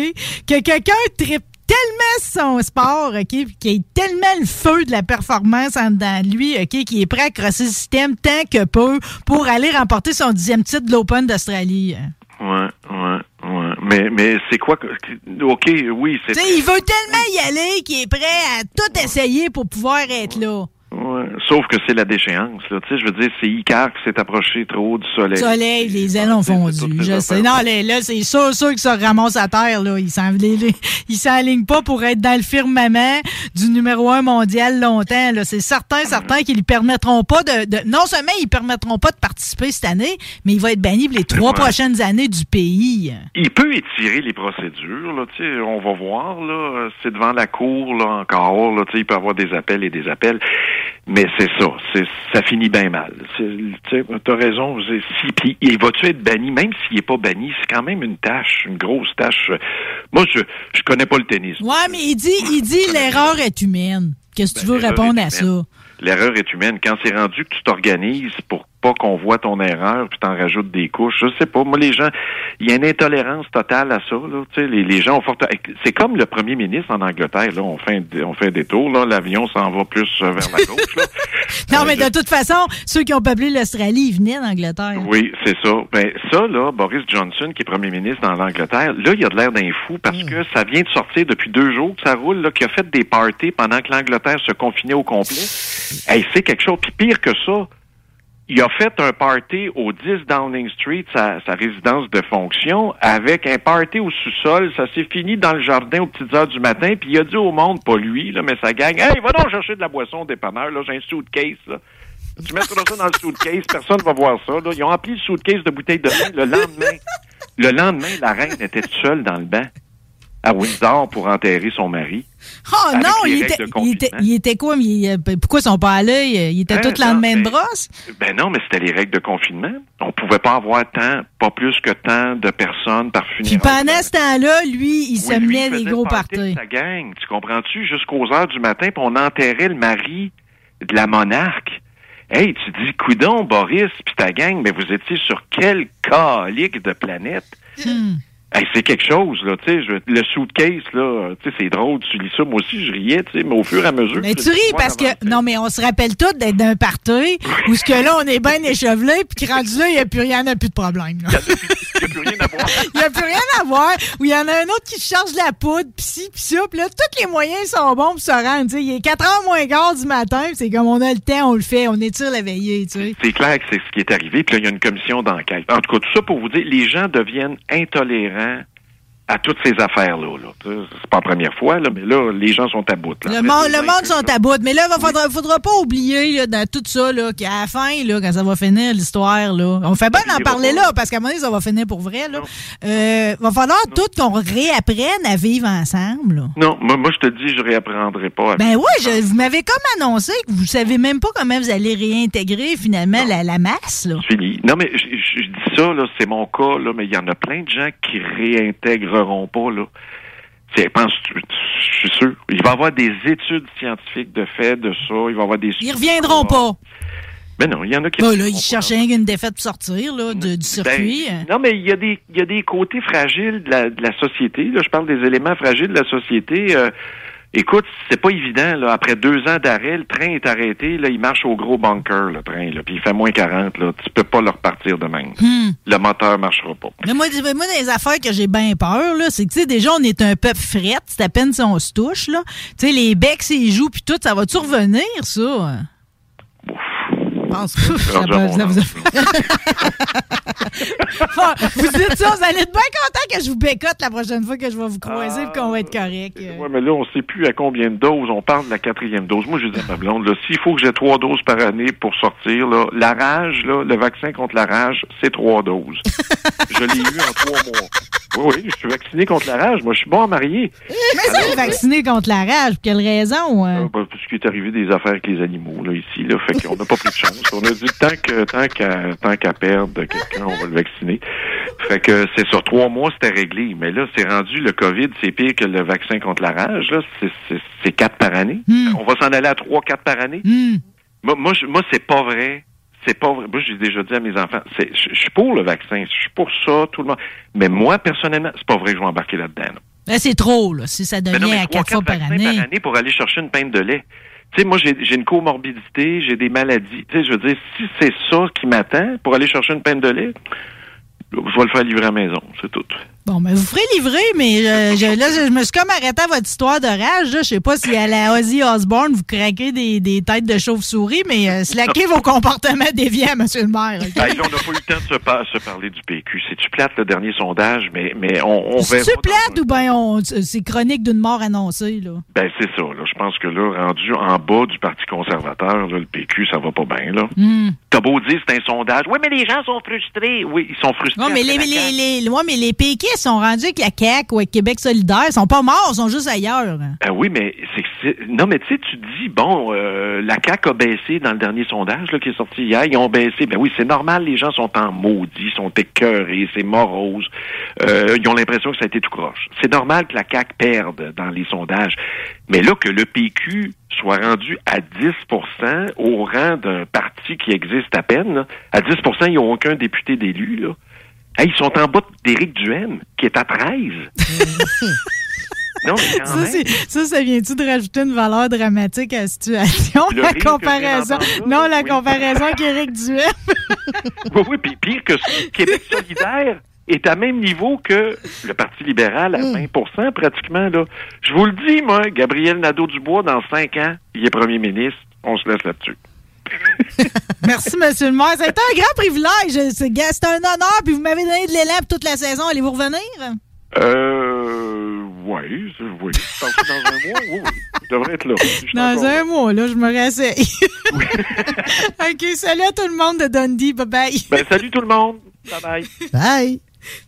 que quelqu'un tripe tellement son sport, OK, puis qu'il ait tellement le feu de la performance en dedans de lui, OK, qu'il est prêt à crosser le système tant que peu pour aller remporter son dixième titre de l'Open d'Australie. Ouais, ouais, ouais. Mais, mais c'est quoi que. OK, oui, c'est. Il veut tellement y aller qu'il est prêt à tout essayer pour pouvoir être là. Ouais. Sauf que c'est la déchéance, là. Tu sais, je veux dire, c'est Icar qui s'est approché trop du soleil. Soleil, les ailes ont fondu. Je sais. Non, là, là, c'est sûr, sûr qu'ils se ramassent à terre, là. Ils s'enlignent pas pour être dans le firmament du numéro un mondial longtemps, là. C'est certain, certain qu'ils lui permettront pas de, de- non seulement ils permettront pas de participer cette année, mais il va être banni pour les trois Ouais. prochaines années du pays. Il peut étirer les procédures, là, tu sais, on va voir, là, c'est devant la cour, là, encore, là, tu sais, il peut y avoir des appels et des appels, mais c'est ça, c'est, ça finit bien mal. Tu sais, t'as raison, c'est- si, puis il va-tu être banni, même s'il est pas banni, c'est quand même une tâche, une grosse tâche. Moi, je, je connais pas le tennis. Ouais, mais il dit, il dit l'erreur est humaine. Qu'est-ce que tu Ben, veux répondre à ça? L'erreur est humaine. Quand c'est rendu que tu t'organises pour pas qu'on voit ton erreur, puis t'en rajoutes des couches, je sais pas. Moi, les gens, il y a une intolérance totale à ça. Là. Tu sais, les, les gens ont fort... C'est comme le premier ministre en Angleterre. Là, on fait un, on fait un détour. Là, l'avion s'en va plus euh, vers la gauche. Là. Non, mais de toute façon, ceux qui ont peuplé l'Australie, ils venaient d'Angleterre. Oui, c'est ça. Ben ça là, Boris Johnson, qui est premier ministre dans l'Angleterre, là, il a de l'air d'un fou parce que ça vient de sortir depuis deux jours que ça roule, là, qu'il a fait des parties pendant que l'Angleterre se confinait au complet. Hey, c'est quelque chose. Puis pire que ça, il a fait un party au 10 Downing Street, sa, sa résidence de fonction, avec un party au sous-sol. Ça s'est fini dans le jardin aux petites heures du matin. Puis il a dit au monde, pas lui, là, mais sa gang, hey, va donc chercher de la boisson au dépanneur. Là, j'ai un suitcase. Là. Tu mettras ça dans le suitcase, personne va voir ça. Ils ont empli le suitcase de bouteilles de vin le lendemain. Le lendemain, la reine était seule dans le banc à Windsor pour enterrer son mari. Oh non, il était, de il, confinement. était, il était quoi? il- euh, pourquoi ils sont pas allés? Il était Hein, tout le lendemain de brosse? Ben non, mais c'était les règles de confinement. On pouvait pas avoir tant, pas plus que tant de personnes par Puis funérailles. pendant ce temps-là, lui, il Oui, se menait des gros parties. sa gang, tu comprends-tu? Jusqu'aux heures du matin, puis on enterrait le mari de la monarque. Hey, tu dis, coudon, Boris, puis ta gang, mais vous étiez sur quel calique de planète? Hmm. Hey, c'est quelque chose, là, tu sais, le suitcase, là, tu sais, c'est drôle, tu lis ça, moi aussi, je riais, tu sais, mais au fur et à mesure... Mais tu ris parce que. Non, mais on se rappelle tous d'être d'un party où ce que là, on est bien échevelé, puis que rendu là, il n'y a plus rien, il n'y a plus de problème. là. Il n'y a plus rien à voir. Il n'y a plus rien à voir. Où il y en a un autre qui charge la poudre, pis ci, pis ça. Puis là, tous les moyens sont bons pour se rendre. tu sais. Il est 4 h moins quart du matin, pis c'est comme on a le temps, on le fait, on étire la veillée, tu sais. C'est clair que c'est ce qui est arrivé, puis là, il y a une commission d'enquête. En tout cas, tout ça pour vous dire, les gens deviennent intolérants Yeah. À toutes ces affaires-là. Là. C'est pas la première fois, là, mais là, les gens sont à bout. là. Le deux le monde sont à bout. Mais là, il faudra, faudra pas oublier là, dans tout ça là, qu'à la fin, là, quand ça va finir l'histoire, là, on fait bien d'en parler là, parce qu'à un moment donné, ça va finir pour vrai. Là. Euh, va falloir tout qu'on réapprenne à vivre ensemble. là. Non, moi, moi, je te dis, je réapprendrai pas. à Ben oui, je- vous m'avez comme annoncé que vous savez même pas comment vous allez réintégrer finalement la, la masse. Là. Fini. Non, mais je, je- je dis ça, là, c'est mon cas, là, mais il y en a plein de gens qui réintégreront pas, là. C'est, pense, je suis sûr. Il va y avoir des études scientifiques de fait de ça. Il va y avoir des. Ils reviendront pas. Mais non, il y en a qui. Ben là, ils rien qu'une défaite pour sortir là, de- du Ben, circuit. non, mais il y a des il y a des côtés fragiles de la, de la société. Là, je parle des éléments fragiles de la société. Euh, écoute, c'est pas évident. Là, après deux ans d'arrêt, le train est arrêté. Là, il marche au gros bunker, le train. Là, puis il fait moins 40. Là, tu peux pas le repartir de même. Hmm. Le moteur marchera pas. Mais moi, moi, des affaires que j'ai bien peur, là, c'est que, tu sais, déjà, on est un peuple frette, c'est à peine si on se touche, là. Tu sais, les becs, s'ils jouent, puis tout, ça va-tu revenir, ça? Je pense pas. Ça vous dites ça, vous allez être bien content que je vous bécote la prochaine fois que je vais vous croiser et qu'on va être correct. euh. Ouais, mais là, on sait plus à combien de doses. On parle de la quatrième dose. Moi, je dis à ma blonde, là, s'il faut que j'ai trois doses par année pour sortir, là, la rage, là, le vaccin contre la rage, c'est trois doses. je l'ai eu en trois mois. Oui, oui, je suis vacciné contre la rage. Moi, je suis bon à marier. Mais ça, vacciné contre la rage, pour quelle raison? euh? Euh, bah, parce qu'il est arrivé des affaires avec les animaux, là, ici, là. Fait qu'on n'a pas pris de chance. On a dit, tant que, tant qu'à, tant qu'à perdre quelqu'un, on va le vacciner. Fait que c'est sur trois mois, c'était réglé. Mais là, c'est rendu, le COVID, c'est pire que le vaccin contre la rage, là. C'est, quatre par année. Hmm. On va s'en aller à trois, quatre par année. Hmm. Moi, moi, c'est pas vrai. C'est pas vrai. Moi, j'ai déjà dit à mes enfants, c'est, je suis pour le vaccin. Je suis pour ça, tout le monde. Mais moi, personnellement, c'est pas vrai que je vais embarquer là-dedans. là. Là, c'est trop, là, si ça Mais devient non, mais à quatre fois par année. par année pour aller chercher une pinte de lait. Tu sais, moi, j'ai une comorbidité, j'ai des maladies. Tu sais, je veux dire, si c'est ça qui m'attend pour aller chercher une pinte de lait, je vais le faire livrer à la maison, c'est tout. Bon, ben, vous ferez livrer, mais euh, je, là, je, je me suis comme arrêté à votre histoire de rage. là. Je sais pas si à la Ozzy Osbourne, vous craquez des, des têtes de chauve-souris, mais euh, slackez vos comportements déviants, monsieur le maire. Ben, là, on n'a pas eu le temps de se, par- se parler du PQ. C'est-tu plate, le dernier sondage, mais, mais on, on verra. C'est dans plate ou bien c'est chronique d'une mort annoncée, là? Ben, c'est ça, là. Je pense que là, rendu en bas du Parti conservateur, là, le PQ, ça va pas bien, là. Hmm. T'as beau dire c'est un sondage. Oui, mais les gens sont frustrés. Oui, ils sont frustrés. Ouais, mais les, les, les, ouais, mais les péquistes sont rendus avec la CAQ ou avec Québec solidaire. Ils sont pas morts, ils sont juste ailleurs. Ben oui, mais c'est- non, mais tu sais, tu dis bon, euh, la CAQ a baissé dans le dernier sondage là, qui est sorti hier. Ils ont baissé. Ben oui, c'est normal. Les gens sont en maudit, sont écœurés, c'est morose. Euh, ils ont l'impression que ça a été tout croche. C'est normal que la CAQ perde dans les sondages, mais là que le PQ soit rendu à 10% au rang d'un parti qui existe à peine, là, à 10% ils n'ont aucun député d'élu. Là. Hey, ils sont en bas d'Éric Duhem, qui est à 13. non, mais quand Ça, même. ça, ça vient-tu de rajouter une valeur dramatique à la situation? Le la comparaison? Non, la oui. comparaison avec Éric Duhem. Oui, oui, puis pire que ça, Québec solidaire est à même niveau que le Parti libéral à 20% pratiquement. Là. Je vous le dis, moi, Gabriel Nadeau-Dubois, dans cinq ans, il est premier ministre. On se laisse là-dessus. Merci, monsieur le maire. C'est un grand privilège. C'est un honneur. Puis vous m'avez donné de l'élan toute la saison. Allez-vous revenir? Euh, oui, oui. Je pense que dans un mois, oui, oui. Je devrais être là. Dans un là. mois, là, je me réessaye. OK, salut à tout le monde de Dundee. Bye-bye. Ben, salut tout le monde. Bye bye. Bye.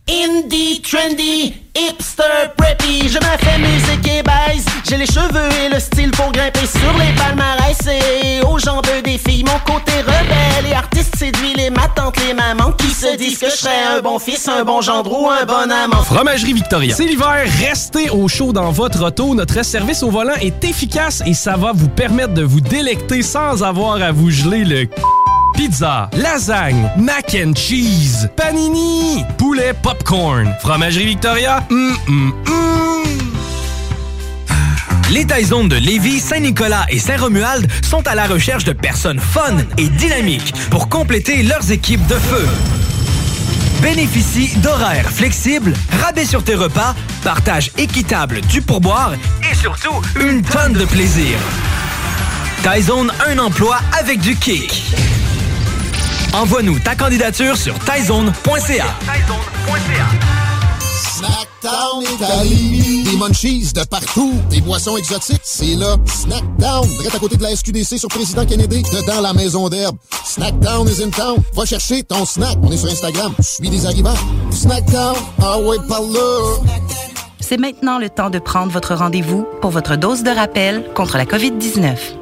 Indie, trendy, hipster, preppy, je me fais musique et baise. J'ai les cheveux et le style pour grimper sur les palmarès. Et aux jambes des filles, mon côté rebelle et artiste séduit les ma tante, les mamans qui se disent que je serais un bon fils, un bon gendre ou un bon amant. Fromagerie Victoria. C'est l'hiver, restez au chaud dans votre auto. Notre service au volant est efficace et ça va vous permettre de vous délecter sans avoir à vous geler le Pizza, lasagne, mac and cheese, panini, poulet popcorn, fromagerie Victoria, hum, hum, hum. Les Taizones de Lévis, Saint-Nicolas et Saint-Romuald sont à la recherche de personnes fun et dynamiques pour compléter leurs équipes de feu. Bénéficie d'horaires flexibles, rabais sur tes repas, partage équitable du pourboire et surtout une tonne de plaisir. Taizone, un emploi avec du kick. Envoie-nous ta candidature sur taizone.ca. Snackdown Italie. Des munchies de partout. Des boissons exotiques. C'est là. Snackdown. Direct à côté de la SQDC sur Président Kennedy. Dedans la maison d'herbe. Snackdown is in town. Va chercher ton snack. On est sur Instagram. Suis des arrivants. Snackdown. Ah ouais, par là. C'est maintenant le temps de prendre votre rendez-vous pour votre dose de rappel contre la COVID-19.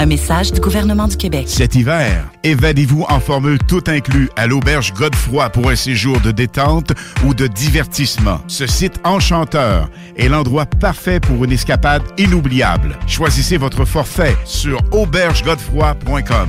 Un message du gouvernement du Québec. Cet hiver, évadez-vous en formule tout inclus à l'auberge Godefroy pour un séjour de détente ou de divertissement. Ce site enchanteur est l'endroit parfait pour une escapade inoubliable. Choisissez votre forfait sur aubergegodefroy.com.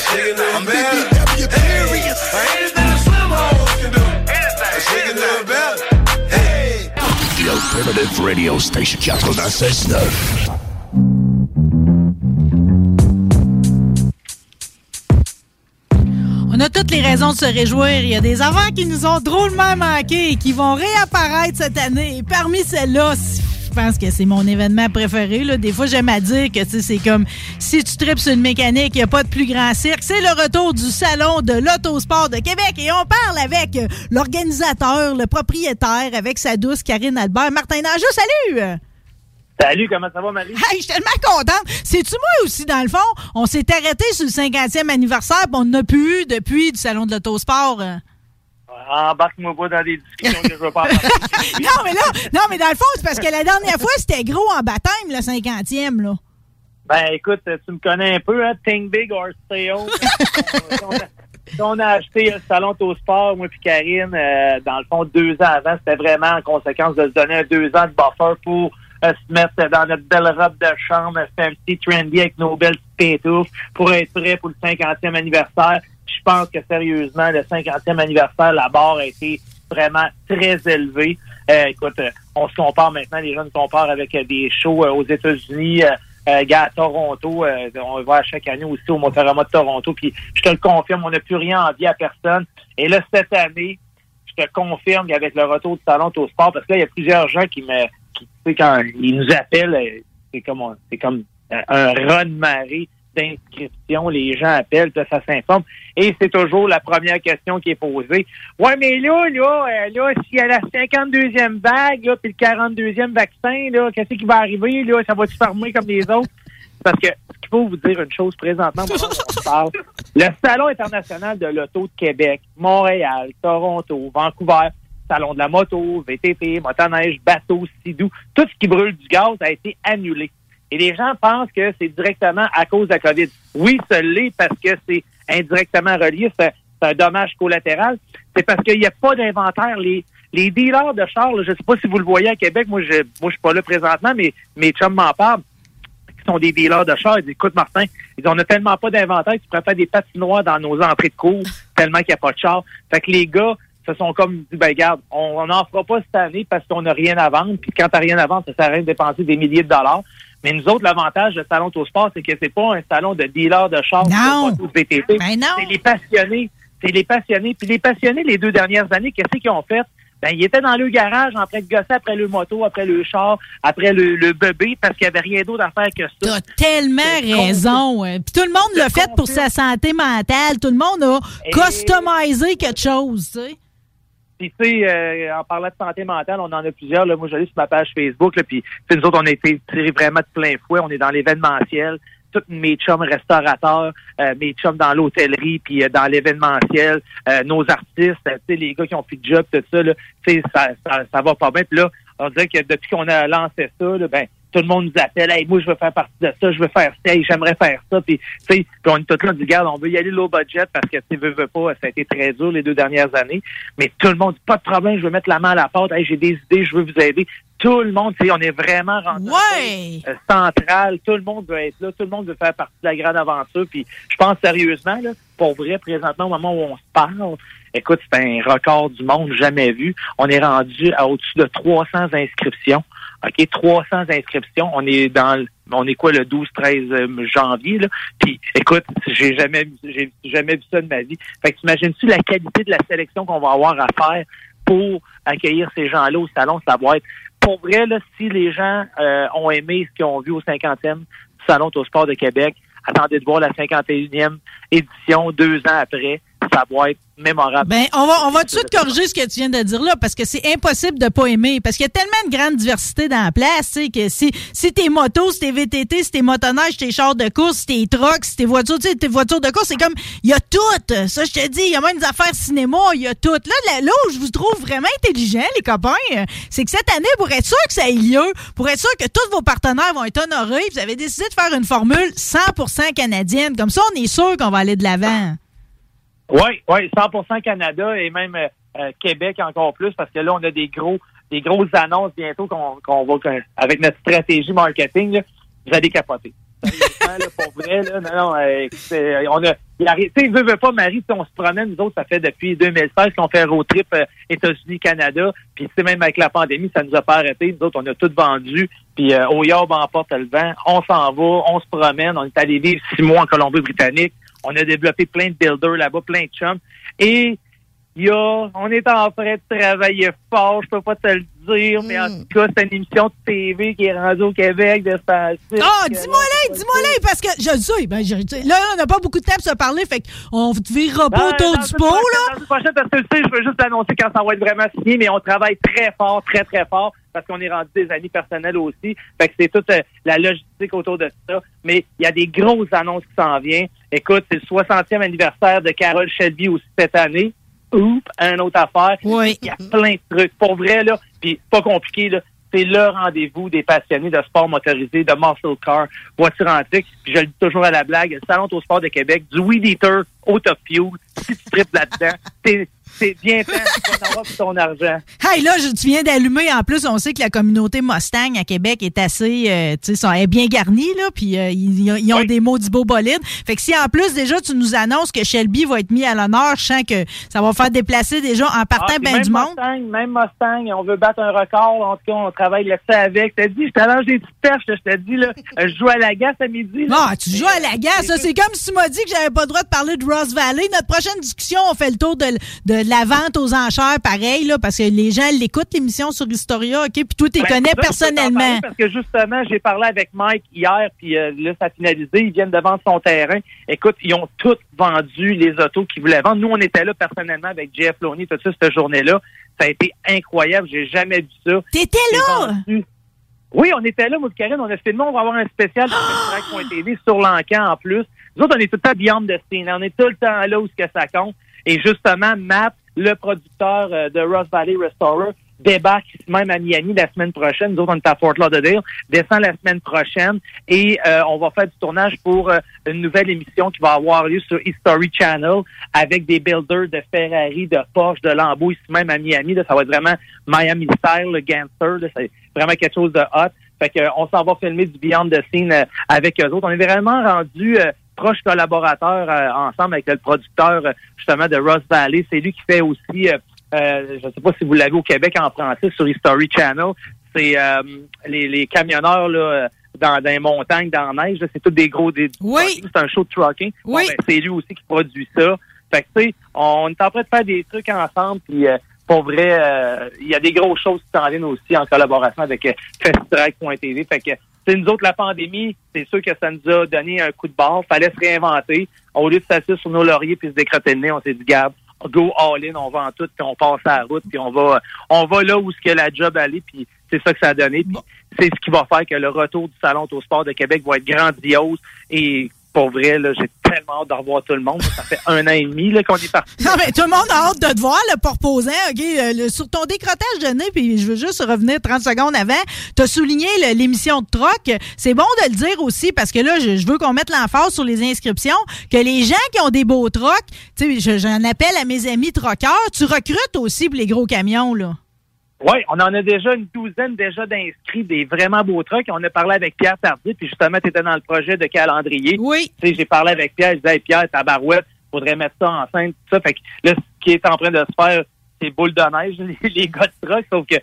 Anything. She can do I'm BBW curious. Anything a slim hoes can do. Anything. She can do it better. Hey. The Alternative Radio Station 96.9. On a toutes les raisons de se réjouir. Il y a des affaires qui nous ont drôlement manqué et qui vont réapparaître cette année. Et parmi celles-là, je pense que c'est mon événement préféré. Là. Des fois, j'aime à dire que c'est comme si tu tripes sur une mécanique, il n'y a pas de plus grand cirque. C'est le retour du Salon de l'Autosport de Québec. Et on parle avec l'organisateur, le propriétaire, avec sa douce Karine Albert. Martin Nageux, salut! Salut, comment ça va, Marie? Hey, je suis tellement contente. C'est-tu moi aussi, dans le fond? On s'est arrêté sur le 50e anniversaire, puis on n'a plus eu depuis du Salon de l'Autosport. Euh. Embarque-moi pas dans des discussions que je veux pas avoir. non, mais là, non, mais dans le fond, c'est parce que la dernière fois, c'était gros en baptême, le 50e, là. Ben, écoute, tu me connais un peu, hein? Think big or stay home. on, a, on a acheté le salon au sport, moi puis Karine, euh, dans le fond, deux ans avant. C'était vraiment en conséquence de se donner un deux ans de buffer pour euh, se mettre dans notre belle robe de chambre, faire un petit trendy avec nos belles petites pour être prêt pour le 50e anniversaire. Je pense que sérieusement, le 50e anniversaire, la barre a été vraiment très élevée. Euh, écoute, euh, on se compare maintenant, les nous comparent avec euh, des shows aux États-Unis, gars, à Toronto, on va à chaque année aussi au Motorama de Toronto, puis je te le confirme, on n'a plus rien envie à personne. Et là, cette année, je te confirme qu'avec le retour du salon au sport, parce que là, il y a plusieurs gens qui me, qui, tu sais, quand ils nous appellent, c'est comme, comme un raz de marée d'inscription. Les gens appellent, ça s'informe. Et c'est toujours la première question qui est posée. Ouais, mais là, là, euh, là, s'il y a la 52e vague, puis le 42e vaccin, là, qu'est-ce qui va arriver, là? Ça va-tu fermer comme les autres? Parce que, ce qu'il faut vous dire une chose présentement, se parle, le Salon international de l'auto de Québec, Montréal, Toronto, Vancouver, Salon de la moto, VTT, motoneige, bateau, sidou, tout ce qui brûle du gaz a été annulé. Et les gens pensent que c'est directement à cause de la COVID. Oui, ça l'est parce que c'est indirectement relié, c'est un dommage collatéral. C'est parce qu'il n'y a pas d'inventaire. Les, dealers de chars, là, je sais pas si vous le voyez à Québec, moi je moi suis pas là présentement, mais mes chums m'en parlent qui sont des dealers de chars. Ils disent, écoute, Martin, ils disent, on n'a tellement pas d'inventaire pourrais faire des patinoires dans nos entrées de cours tellement qu'il n'y a pas de chars. Fait que les gars se sont comme dit, ben regarde, on n'en fera pas cette année parce qu'on n'a rien à vendre. Puis quand tu rien à vendre, ça sert à rien de dépenser des milliers de dollars. Mais nous autres, l'avantage de Salon Sport, c'est que c'est pas un salon de dealers de chars Non. de VTT. Ben non. C'est les passionnés. C'est les passionnés. Puis les passionnés, les deux dernières années, qu'est-ce qu'ils ont fait? Ben, ils étaient dans le garage en train de gosser après le moto, après le char, après le, le bébé, parce qu'il n'y avait rien d'autre à faire que ça. T'as tellement raison. euh. Puis tout le monde l'a fait pour sa santé mentale. Tout le monde a Et- customisé quelque chose, tu sais. Puis, tu sais, euh, en parlant de santé mentale, on en a plusieurs. Là. Moi, j'allais sur ma page Facebook. Là, puis, nous autres, on a été tirés vraiment de plein fouet. On est dans l'événementiel. Tous mes chums restaurateurs, euh, mes chums dans l'hôtellerie, puis euh, dans l'événementiel, euh, nos artistes, euh, sais, les gars qui ont plus de job, tout ça, là, ça, ça, ça va pas bien. Puis là, on dirait que depuis qu'on a lancé ça, là, ben, tout le monde nous appelle, hey, moi, je veux faire partie de ça, je veux faire ça, hey, j'aimerais faire ça. Puis, tu sais, puis on est tous là, on dit, regarde, on veut y aller low budget parce que, tu veux, veux pas, ça a été très dur les deux dernières années. Mais tout le monde dit, pas de problème, je veux mettre la main à la porte, hey, j'ai des idées, je veux vous aider. Tout le monde, tu sais, on est vraiment rendu Ouais! euh, central. Tout le monde veut être là. Tout le monde veut faire partie de la grande aventure. Puis je pense sérieusement, là, pour vrai, présentement, au moment où on se parle, écoute, c'est un record du monde jamais vu. On est rendu à au-dessus de 300 inscriptions. OK, 300 inscriptions. On est dans on est quoi le 12-13 euh, janvier là? Puis écoute, j'ai jamais j'ai jamais vu ça de ma vie. Fait que t'imagines-tu la qualité de la sélection qu'on va avoir à faire pour accueillir ces gens-là au salon, ça va être pour vrai, là, si les gens euh, ont aimé ce qu'ils ont vu au 50e Salon au sport de Québec, attendez de voir la 51e édition deux ans après. Ça être mémorable. Ben, on va, on va tout de suite corriger ce que tu viens de dire là, parce que c'est impossible de pas aimer. Parce qu'il y a tellement de grande diversité dans la place, tu sais, que si, si tes motos, si tes VTT, si tes motoneiges, si tes chars de course, si tes trucks, si tes voitures, tu sais, tes voitures de course, c'est comme, il y a tout. Ça, je te dis, il y a même des affaires cinéma, il y a tout. Là, là, là où je vous trouve vraiment intelligent, les copains, euh, c'est que cette année, pour être sûr que ça ait lieu, pour être sûr que tous vos partenaires vont être honorés, vous avez décidé de faire une formule 100% canadienne. Comme ça, on est sûr qu'on va aller de l'avant. Oui, oui, 100% Canada et même euh, euh, Québec encore plus parce que là, on a des gros, des grosses annonces bientôt qu'on qu'on va, avec notre stratégie marketing, là, vous allez capoter. Là, pour vrai, là, non, non, euh, c'est- on a, tu sais, veut, pas, Marie, on se promène, nous autres, ça fait depuis 2016 qu'on fait road trip euh, États-Unis-Canada, puis sais, même avec la pandémie, ça nous a pas arrêté. Nous autres, on a tout vendu, puis euh, au Yob emporte le vent, on s'en va, on se promène, on est allé vivre six mois en Colombie-Britannique, on a développé plein de builders là-bas, plein de chums, et il y a, on est en train de travailler fort, je peux pas te le dire, mais en tout cas, c'est une émission de TV qui est rendue au Québec de. Ah, dis-moi là, dis-moi là, parce que je le sais, ben, je, là, on n'a pas beaucoup de temps pour se parler, fait qu'on ne virera pas Euh, autour du pot, là. Dans prochaine, parce que tu sais, je veux juste annoncer quand ça va être vraiment signé, mais on travaille très fort, très, très fort, parce qu'on est rendu des amis personnels aussi. Fait que c'est toute euh, la logistique autour de ça. Mais il y a des grosses annonces qui s'en viennent. Écoute, c'est le 60e anniversaire de Carole Shelby aussi cette année. Oups, un autre affaire. Oui. Il y a plein de trucs. Pour vrai, là, puis pas compliqué, là. C'est le rendez-vous des passionnés de sport motorisé, de muscle car, voiture antique. Puis je le dis toujours à la blague, le Salon au sport de Québec, du Weed Eater au Top Fuel. Si tu tripes là-dedans, c'est bien fait, avoir pour ton argent. Hey, là, je, tu viens d'allumer. En plus, on sait que la communauté Mustang à Québec est assez, euh, tu sais, est bien garnie, là, puis euh, ils, ils ont des maudits beaux bolides. Fait que si en plus, déjà, tu nous annonces que Shelby va être mis à l'honneur, je sens que ça va faire déplacer déjà en partant Ah, même du monde. Mustang, même Mustang, on veut battre un record. En tout cas, on travaille là-dessus avec. Je te dis, je t'allonge des petites perches. Je te dis, là, je joue à la gasse à midi. là. Ah, tu joues à la gasse. C'est comme si tu m'as dit que j'avais pas le droit de parler de Ross Valley. Notre prochaine discussion, on fait le tour de, de la vente aux enchères, pareil, là, parce que les gens l'écoutent, l'émission sur Historia, OK? Puis toi, tu les Ben, connais t'en personnellement. Parce que justement, j'ai parlé avec Mike hier, puis euh, là, ça a finalisé. Ils viennent de vendre son terrain. Écoute, ils ont tous vendu les autos qu'ils voulaient vendre. Nous, on était là personnellement avec Jeff Loney, tout ça, cette journée-là. Ça a été incroyable. J'ai jamais vu ça. T'étais là? Oui, on était là, moi, Karine, on a filmé, on va avoir un spécial de Track.tv sur l'encan en plus. Nous autres, on est tout le temps beyond scene. On est tout le temps là où ce que ça compte. Et justement, Matt, le producteur euh, de Ross Valley Restorer, débarque ici même à Miami la semaine prochaine. Nous autres, on est à Fort Lauderdale. Descend la semaine prochaine et euh, on va faire du tournage pour euh, une nouvelle émission qui va avoir lieu sur History Channel avec des builders de Ferrari, de Porsche, de Lambeau ici même à Miami. Ça va être vraiment Miami style, le gangster. C'est vraiment quelque chose de hot. Fait que, on s'en va filmer du Beyond the Scene euh, avec eux autres. On est vraiment rendu euh, proches collaborateurs euh, ensemble avec le producteur euh, justement de Ross Valley. C'est lui qui fait aussi, euh, je ne sais pas si vous l'avez au Québec en français sur History Channel. C'est euh, les, les camionneurs là, dans, dans les montagnes, dans la neige. C'est tous des gros des Oui. C'est un show de trucking. Bon, ben, c'est lui aussi qui produit ça. Fait que tu sais, on est en train de faire des trucs ensemble. Puis euh, pour vrai, euh, il y a des grosses choses qui s'en viennent aussi en collaboration avec euh. Fait que c'est nous autres, la pandémie, c'est sûr que ça nous a donné un coup de barre. Fallait se réinventer. Au lieu de s'asseoir sur nos lauriers puis se décrotter le nez, on s'est dit, Gab, go all in, on va en tout, puis on passe à la route, puis on va on va là où ce que la job allait, puis c'est ça que ça a donné. Puis c'est ce qui va faire que le retour du Salon Autosport de Québec va être grandiose. Et pour vrai, là, j'ai tellement hâte de revoir tout le monde. Ça fait un an et demi qu'on est parti. Non, mais tout le monde a hâte de te voir, le pour reposant, OK? euh, sur ton décrotage de nez, puis je veux juste revenir 30 secondes avant. Tu as souligné l'émission de troc. C'est bon de le dire aussi, parce que là, je, je veux qu'on mette l'emphase sur les inscriptions, que les gens qui ont des beaux trocs, tu sais, je- j'en appelle à mes amis troqueurs, tu recrutes aussi pour les gros camions, là. Oui, on en a déjà une douzaine déjà d'inscrits, des vraiment beaux trucs. On a parlé avec Pierre Tardy, puis justement, tu étais dans le projet de calendrier. Oui. Tu sais, j'ai parlé avec Pierre, je disais, hey, Pierre, tabarouette, faudrait mettre ça en scène, tout ça. Fait que là, ce qui est en train de se faire, c'est boule de neige, les, les gars de truck, sauf que,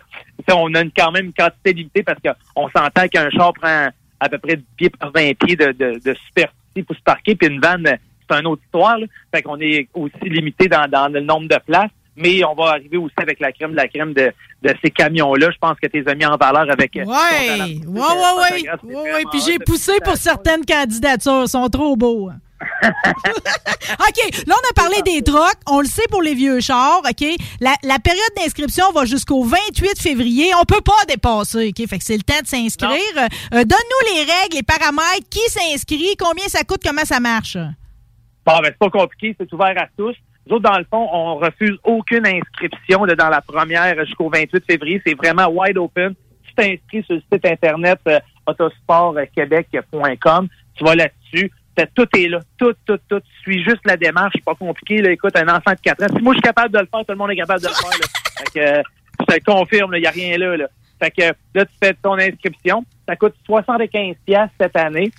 on a une, quand même une quantité limitée parce qu'on s'entend qu'un char prend à peu près 10 pieds par 20 pieds de, de, de superficie pour se parquer, puis une vanne, c'est une autre histoire, là. Fait qu'on est aussi limité dans, dans le nombre de places mais on va arriver aussi avec la crème de la crème de, de ces camions-là. Je pense que tu les as mis en valeur avec... euh, Ouais, ouais, ouais, ouais. ouais, ouais. Puis j'ai poussé pour certaines candidatures. Ils sont trop beaux. hein. OK, là, on a parlé des trocs. On le sait pour les vieux chars, OK? La, la période d'inscription va jusqu'au 28 février. On peut pas dépasser, OK? Fait que c'est le temps de s'inscrire. Euh, Donne-nous les règles, les paramètres, qui s'inscrit, combien ça coûte, comment ça marche? Bon, ben, c'est pas compliqué, c'est ouvert à tous. Nous dans le fond, on refuse aucune inscription dans la première jusqu'au 28 février. C'est vraiment wide open. Tu t'inscris sur le site internet euh, autosportquebec.com. Tu vas là-dessus. Tout est là. Tout, tout, tout. Tu suis juste la démarche. C'est pas compliqué. Là. Écoute, un enfant de 4 ans. Si moi, je suis capable de le faire, tout le monde est capable de le faire. Là. Fait que, euh, le confirme, il n'y a rien là, là. Fait que là, tu fais ton inscription. Ça coûte 75 pièces cette année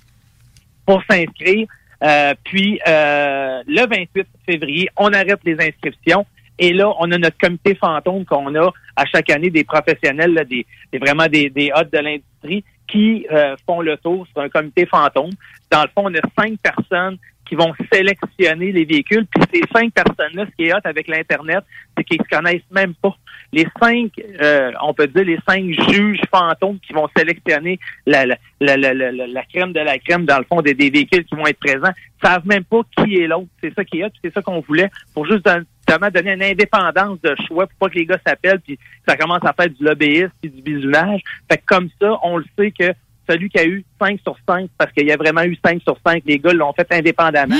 pour s'inscrire. Euh, puis euh, le 28 février, on arrête les inscriptions. Et là, on a notre comité fantôme qu'on a à chaque année des professionnels, là, des, vraiment des, des hôtes de l'industrie qui euh, font le tour. C'est un comité fantôme. Dans le fond, on a cinq personnes qui vont sélectionner les véhicules. Puis ces cinq personnes-là, ce qui est hot avec l'Internet, c'est qu'ils se connaissent même pas. Les cinq, euh, on peut dire les cinq juges fantômes qui vont sélectionner la, la, la, la, la, crème de la crème, dans le fond, des, des véhicules qui vont être présents, savent même pas qui est l'autre. C'est ça qui est hot, c'est ça qu'on voulait, pour juste justement donner une indépendance de choix, pour pas que les gars s'appellent, puis ça commence à faire du lobbyisme puis du bisounage. Fait que comme ça, on le sait que celui qui a eu 5 sur 5, parce qu'il y a vraiment eu 5 sur 5, les gars l'ont fait indépendamment.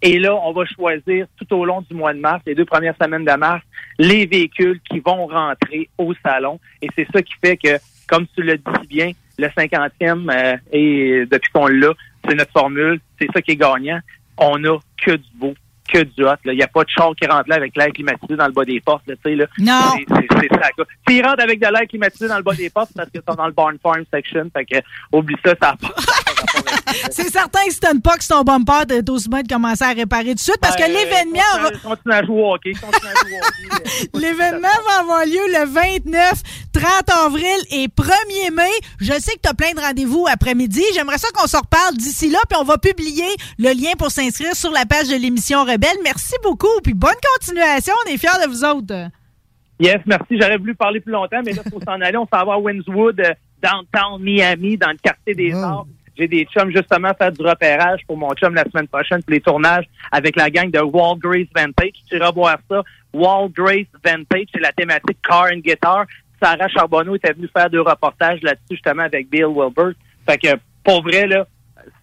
Et là, on va choisir tout au long du mois de mars, les deux premières semaines de mars, les véhicules qui vont rentrer au salon. Et c'est ça qui fait que, comme tu le dis bien, le 50e, euh, et depuis qu'on l'a, c'est notre formule, c'est ça qui est gagnant. On a que du beau, que du hot. Il n'y a pas de char qui rentre là avec l'air climatisé dans le bas des portes. Là, tu sais, là. Non. C'est- ça. S'ils rentrent avec de l'air climatisé dans le bas des portes, c'est parce qu'ils sont dans le barn farm section. Fait que, oublie ça, ça a pas. C'est certain que si t'as une sur ton bumper, t'es aussi bien de commencer à réparer tout de suite parce que Ben, l'événement Continue, continue à jouer hockey. Hockey. L'événement va avoir lieu le 29, 30 avril et 1er mai. Je sais que tu as plein de rendez-vous après-midi. J'aimerais ça qu'on se reparle d'ici là, puis on va publier le lien pour s'inscrire sur la page de l'émission Rebelle. Merci beaucoup, puis bonne continuation. On est fiers de vous autres. Yes, merci. J'aurais voulu parler plus longtemps, mais là, il faut s'en aller. On s'en va à Windswood, euh, downtown Miami, dans le quartier des Arts. J'ai des chums justement faire du repérage pour mon chum la semaine prochaine pour les tournages avec la gang de Wall Grace Vantage. Tu iras voir ça. Wall Grace Vantage, c'est la thématique Car and Guitar. Sarah Charbonneau était venue faire deux reportages là-dessus justement avec Bill Wilbur. Fait que pour vrai, là,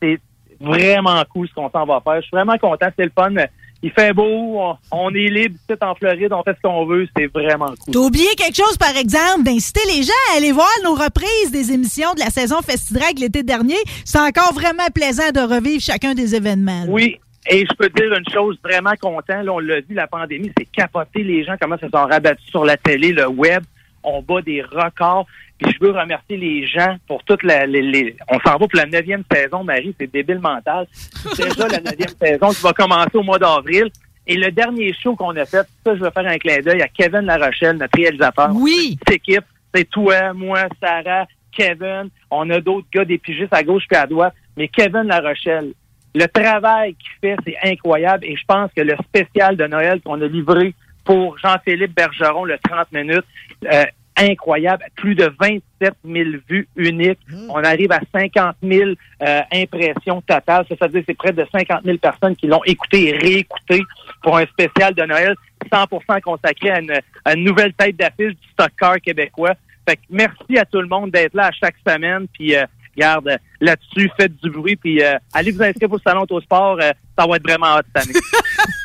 c'est vraiment cool ce qu'on s'en va faire. Je suis vraiment content. C'est le fun. Il fait beau, on, on est libre ici en Floride, on fait ce qu'on veut, c'est vraiment cool. T'as oublié quelque chose, par exemple, d'inciter les gens à aller voir nos reprises des émissions de la saison Festidrag l'été dernier? C'est encore vraiment plaisant de revivre chacun des événements. là. Oui, et je peux te dire une chose vraiment content, là, on l'a vu, la pandémie, c'est capoter les gens, comment ça s'en rabattus sur la télé, le web, on bat des records. Puis je veux remercier les gens pour toute la... les- les- On s'en va pour la neuvième saison, Marie, c'est débile mental. C'est déjà la neuvième saison qui va commencer au mois d'avril. Et le dernier show qu'on a fait, ça, je vais faire un clin d'œil à Kevin Larochelle, notre réalisateur. Oui. Cette équipe, c'est toi, moi, Sarah, Kevin. On a d'autres gars, des pigistes à gauche puis à droite. Mais Kevin Larochelle, le travail qu'il fait, c'est incroyable. Et je pense que le spécial de Noël qu'on a livré pour Jean-Philippe Bergeron, le 30 minutes, euh, incroyable. Plus de 27 000 vues uniques. On arrive à 50 000 euh, impressions totales. Ça, ça veut dire c'est près de 50 000 personnes qui l'ont écouté et réécouté pour un spécial de Noël 100% consacré à une, à une nouvelle tête d'affiche du stock car québécois. Fait que merci à tout le monde d'être là à chaque semaine. Puis, euh, regarde, là-dessus, faites du bruit. Puis, euh, allez vous inscrire pour le Salon Autosport. Euh, ça va être vraiment hot cette année.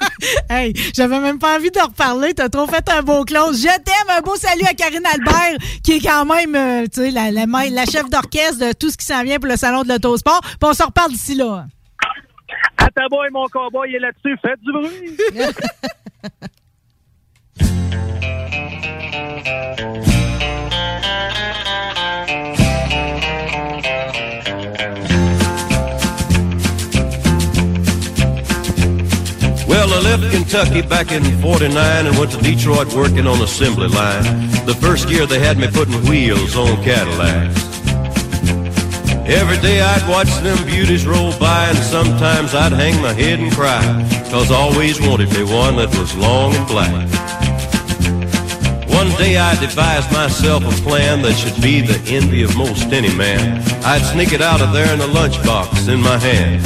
Hey, j'avais même pas envie de reparler. T'as trop fait un beau close. Je t'aime. Un beau salut à Karine Albert, qui est quand même, euh, tu sais, la, la, chef d'orchestre de tout ce qui s'en vient pour le salon de l'autosport. Puis on se reparle d'ici là. À ta boy, mon cowboy, il est là-dessus. Faites du bruit. Well, I left Kentucky back in 49 and went to Detroit working on assembly line. The first year they had me putting wheels on Cadillacs. Every day I'd watch them beauties roll by and sometimes I'd hang my head and cry. Cause I always wanted me one that was long and black. One day I devised myself a plan that should be the envy of most any man. I'd sneak it out of there in a lunchbox in my hand.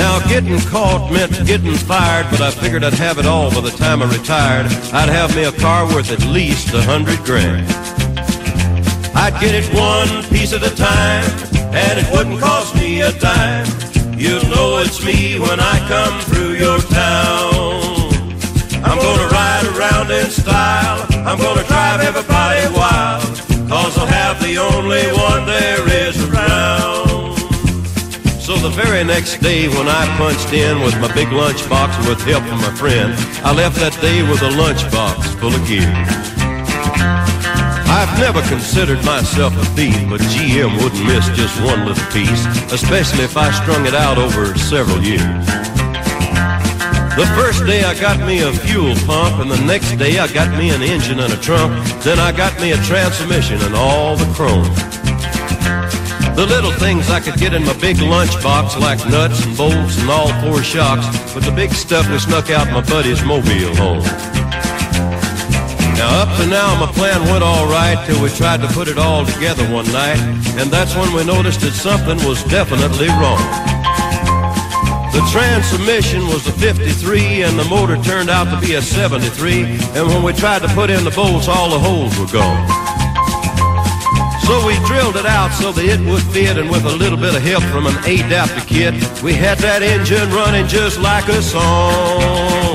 Now getting caught meant getting fired, but I figured I'd have it all by the time I retired. I'd have me a car worth at least a hundred grand. I'd get it one piece at a time, and it wouldn't cost me a dime. You'll know it's me when I come through your town. I'm gonna ride around in style. I'm gonna drive everybody wild. Cause I'll have the only one there the very next day when I punched in with my big lunchbox with help from my friend, I left that day with a lunchbox full of gear. I've never considered myself a thief, but GM wouldn't miss just one little piece, especially if I strung it out over several years. The first day I got me a fuel pump, and the next day I got me an engine and a trunk. Then I got me a transmission and all the chrome. The little things I could get in my big lunchbox, like nuts and bolts and all four shocks, but the big stuff we snuck out my buddy's mobile home. Now up to now my plan went all right till we tried to put it all together one night, and that's when we noticed that something was definitely wrong. The transmission was a 53 and the motor turned out to be a 73, and when we tried to put in the bolts, all the holes were gone. So we drilled it out so that it would fit, and with a little bit of help from an adapter kit, we had that engine running just like a song.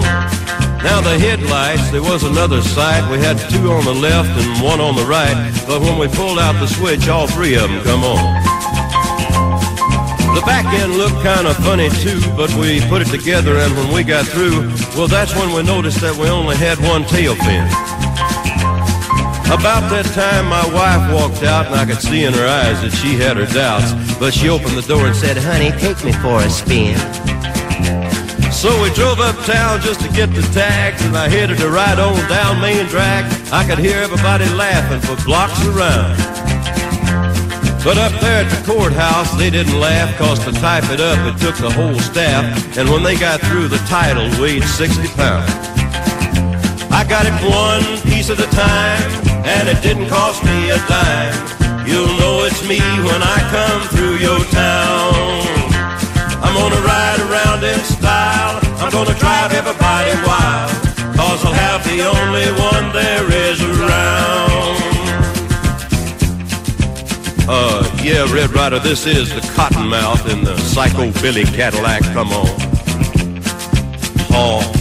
Now the headlights, there was another sight. We had two on the left and one on the right, but when we pulled out the switch, all three of them come on. The back end looked kind of funny too, but we put it together and when we got through, well that's when we noticed that we only had one tail fin. About that time my wife walked out and I could see in her eyes that she had her doubts, but she opened the door and said, honey, take me for a spin. So we drove uptown just to get the tags and I headed to ride on down Main Drag. I could hear everybody laughing for blocks around. But up there at the courthouse, they didn't laugh, cause to type it up, it took the whole staff. And when they got through, the title weighed 60 pounds. I got it one piece at a time, and it didn't cost me a dime. You'll know it's me when I come through your town. I'm gonna ride around in style, I'm gonna drive everybody wild, cause I'll have the only one there is around. Uh, yeah, Red Rider, this is the Cottonmouth in the Psycho Billy Cadillac. Come on. Paul.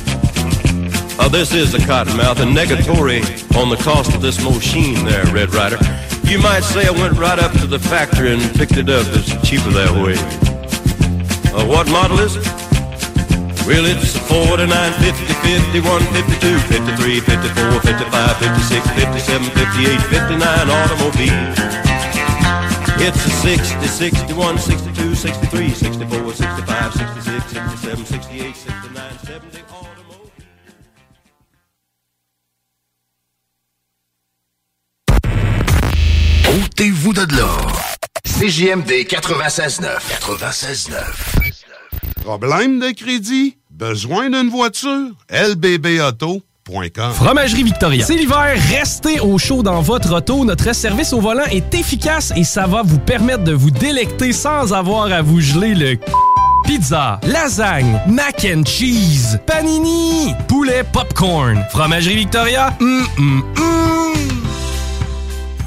Uh, this is a cottonmouth, a negatory on the cost of this machine there, Red Rider. You might say I went right up to the factory and picked it up. It's cheaper that way. Uh, what model is it? Well, it's a 49, 50, 51, 52, 53, 54, 55, 56, 57, 58, 59 automobile. It's a 60, 61, 62, 63, 64, 65, 66, 67, 68, 69, 70 Ôtez-vous de l'or. CJMD 96.9. 96.9. Problème de crédit? Besoin d'une voiture? lbbauto.com Fromagerie Victoria. C'est l'hiver, restez au chaud dans votre auto. Notre service au volant est efficace et ça va vous permettre de vous délecter sans avoir à vous geler le Pizza, lasagne, mac and cheese, panini, poulet popcorn. Fromagerie Victoria, hum, hum, hum.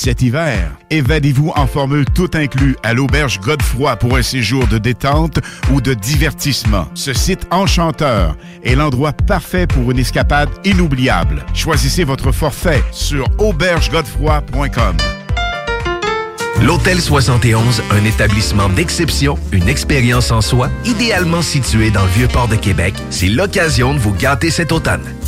Cet hiver, évadez-vous en formule tout inclus à l'auberge Godefroy pour un séjour de détente ou de divertissement. Ce site enchanteur est l'endroit parfait pour une escapade inoubliable. Choisissez votre forfait sur aubergegodefroy.com. L'Hôtel 71, un établissement d'exception, une expérience en soi, idéalement situé dans le vieux port de Québec, c'est l'occasion de vous gâter cet automne.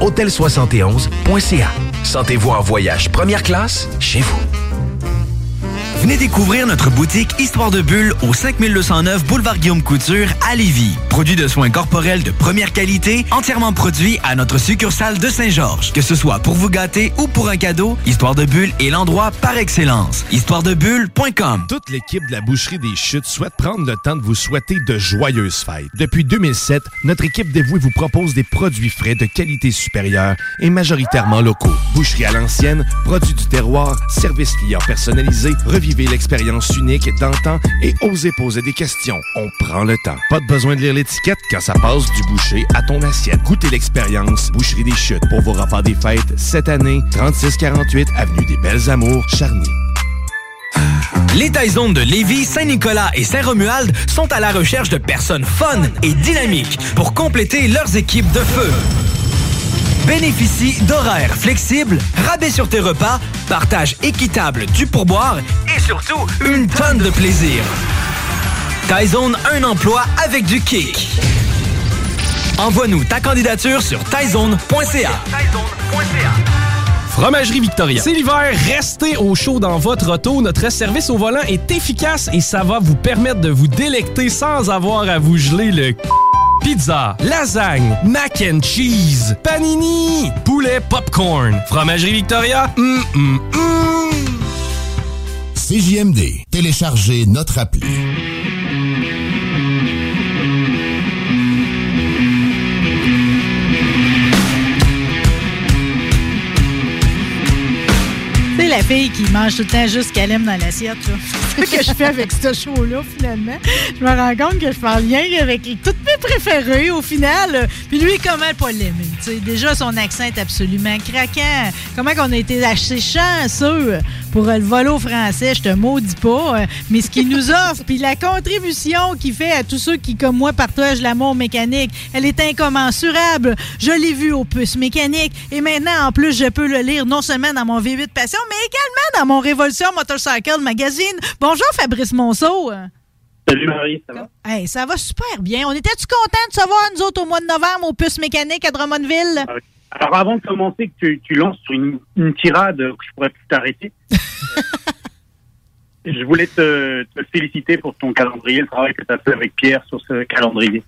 Hôtel71.ca. Sentez-vous en voyage première classe chez vous. Venez découvrir notre boutique Histoire de Bulle au 5209 Boulevard Guillaume Couture à Lévis. Produit de soins corporels de première qualité, entièrement produit à notre succursale de Saint-Georges. Que ce soit pour vous gâter ou pour un cadeau, Histoire de Bulle est l'endroit par excellence. Histoiredebulle.com Toute l'équipe de la Boucherie des Chutes souhaite prendre le temps de vous souhaiter de joyeuses fêtes. Depuis 2007, notre équipe dévouée vous propose des produits frais de qualité supérieure et majoritairement locaux. Boucherie à l'ancienne, produits du terroir, service client personnalisé, l'expérience unique d'antan et osez poser des questions. On prend le temps. Pas de besoin de lire l'étiquette quand ça passe du boucher à ton assiette. Goûtez l'expérience Boucherie des Chutes pour vos repas des fêtes cette année, 3648 Avenue des Belles Amours, Charny. Les Taizones de Lévis, Saint-Nicolas et Saint-Romuald sont à la recherche de personnes fun et dynamiques pour compléter leurs équipes de feu. Bénéficie d'horaires flexibles, rabais sur tes repas, partage équitable du pourboire et surtout une tonne de plaisir. Taizone, un emploi avec du kick. Envoie-nous ta candidature sur taizone.ca. Fromagerie Victoria. C'est l'hiver, restez au chaud dans votre auto. Notre service au volant est efficace et ça va vous permettre de vous délecter sans avoir à vous geler le Pizza, lasagne, mac and cheese, panini, poulet popcorn. Fromagerie Victoria, hum, hum, hum. CJMD. Téléchargez notre appli. Tu sais, la fille qui mange tout le temps juste qu'elle aime dans l'assiette, là. C'est ce que je fais avec ce show-là, finalement. Je me rends compte que je parle rien avec toutes mes préférées, au final. Puis lui, comment pas l'aimer? Tu sais, déjà, son accent est absolument craquant. Comment qu'on a été assez chanceux pour le volo français, je te maudis pas. Mais ce qu'il nous offre, puis la contribution qu'il fait à tous ceux qui, comme moi, partagent l'amour mécanique, elle est incommensurable. Je l'ai vu au puces mécanique. Et maintenant, en plus, je peux le lire non seulement dans mon V8 Passion, mais également dans mon Révolution Motorcycle Magazine. Bon Bonjour, Fabrice Monceau. Salut Marie, ça va? Hey, ça va super bien. On était-tu content de savoir, nous autres, au mois de novembre, au puces mécaniques à Drummondville? Alors avant de commencer, que tu, tu lances sur une, une tirade que je pourrais plus t'arrêter. je voulais te, te féliciter pour ton calendrier, le travail que tu as fait avec Pierre sur ce calendrier.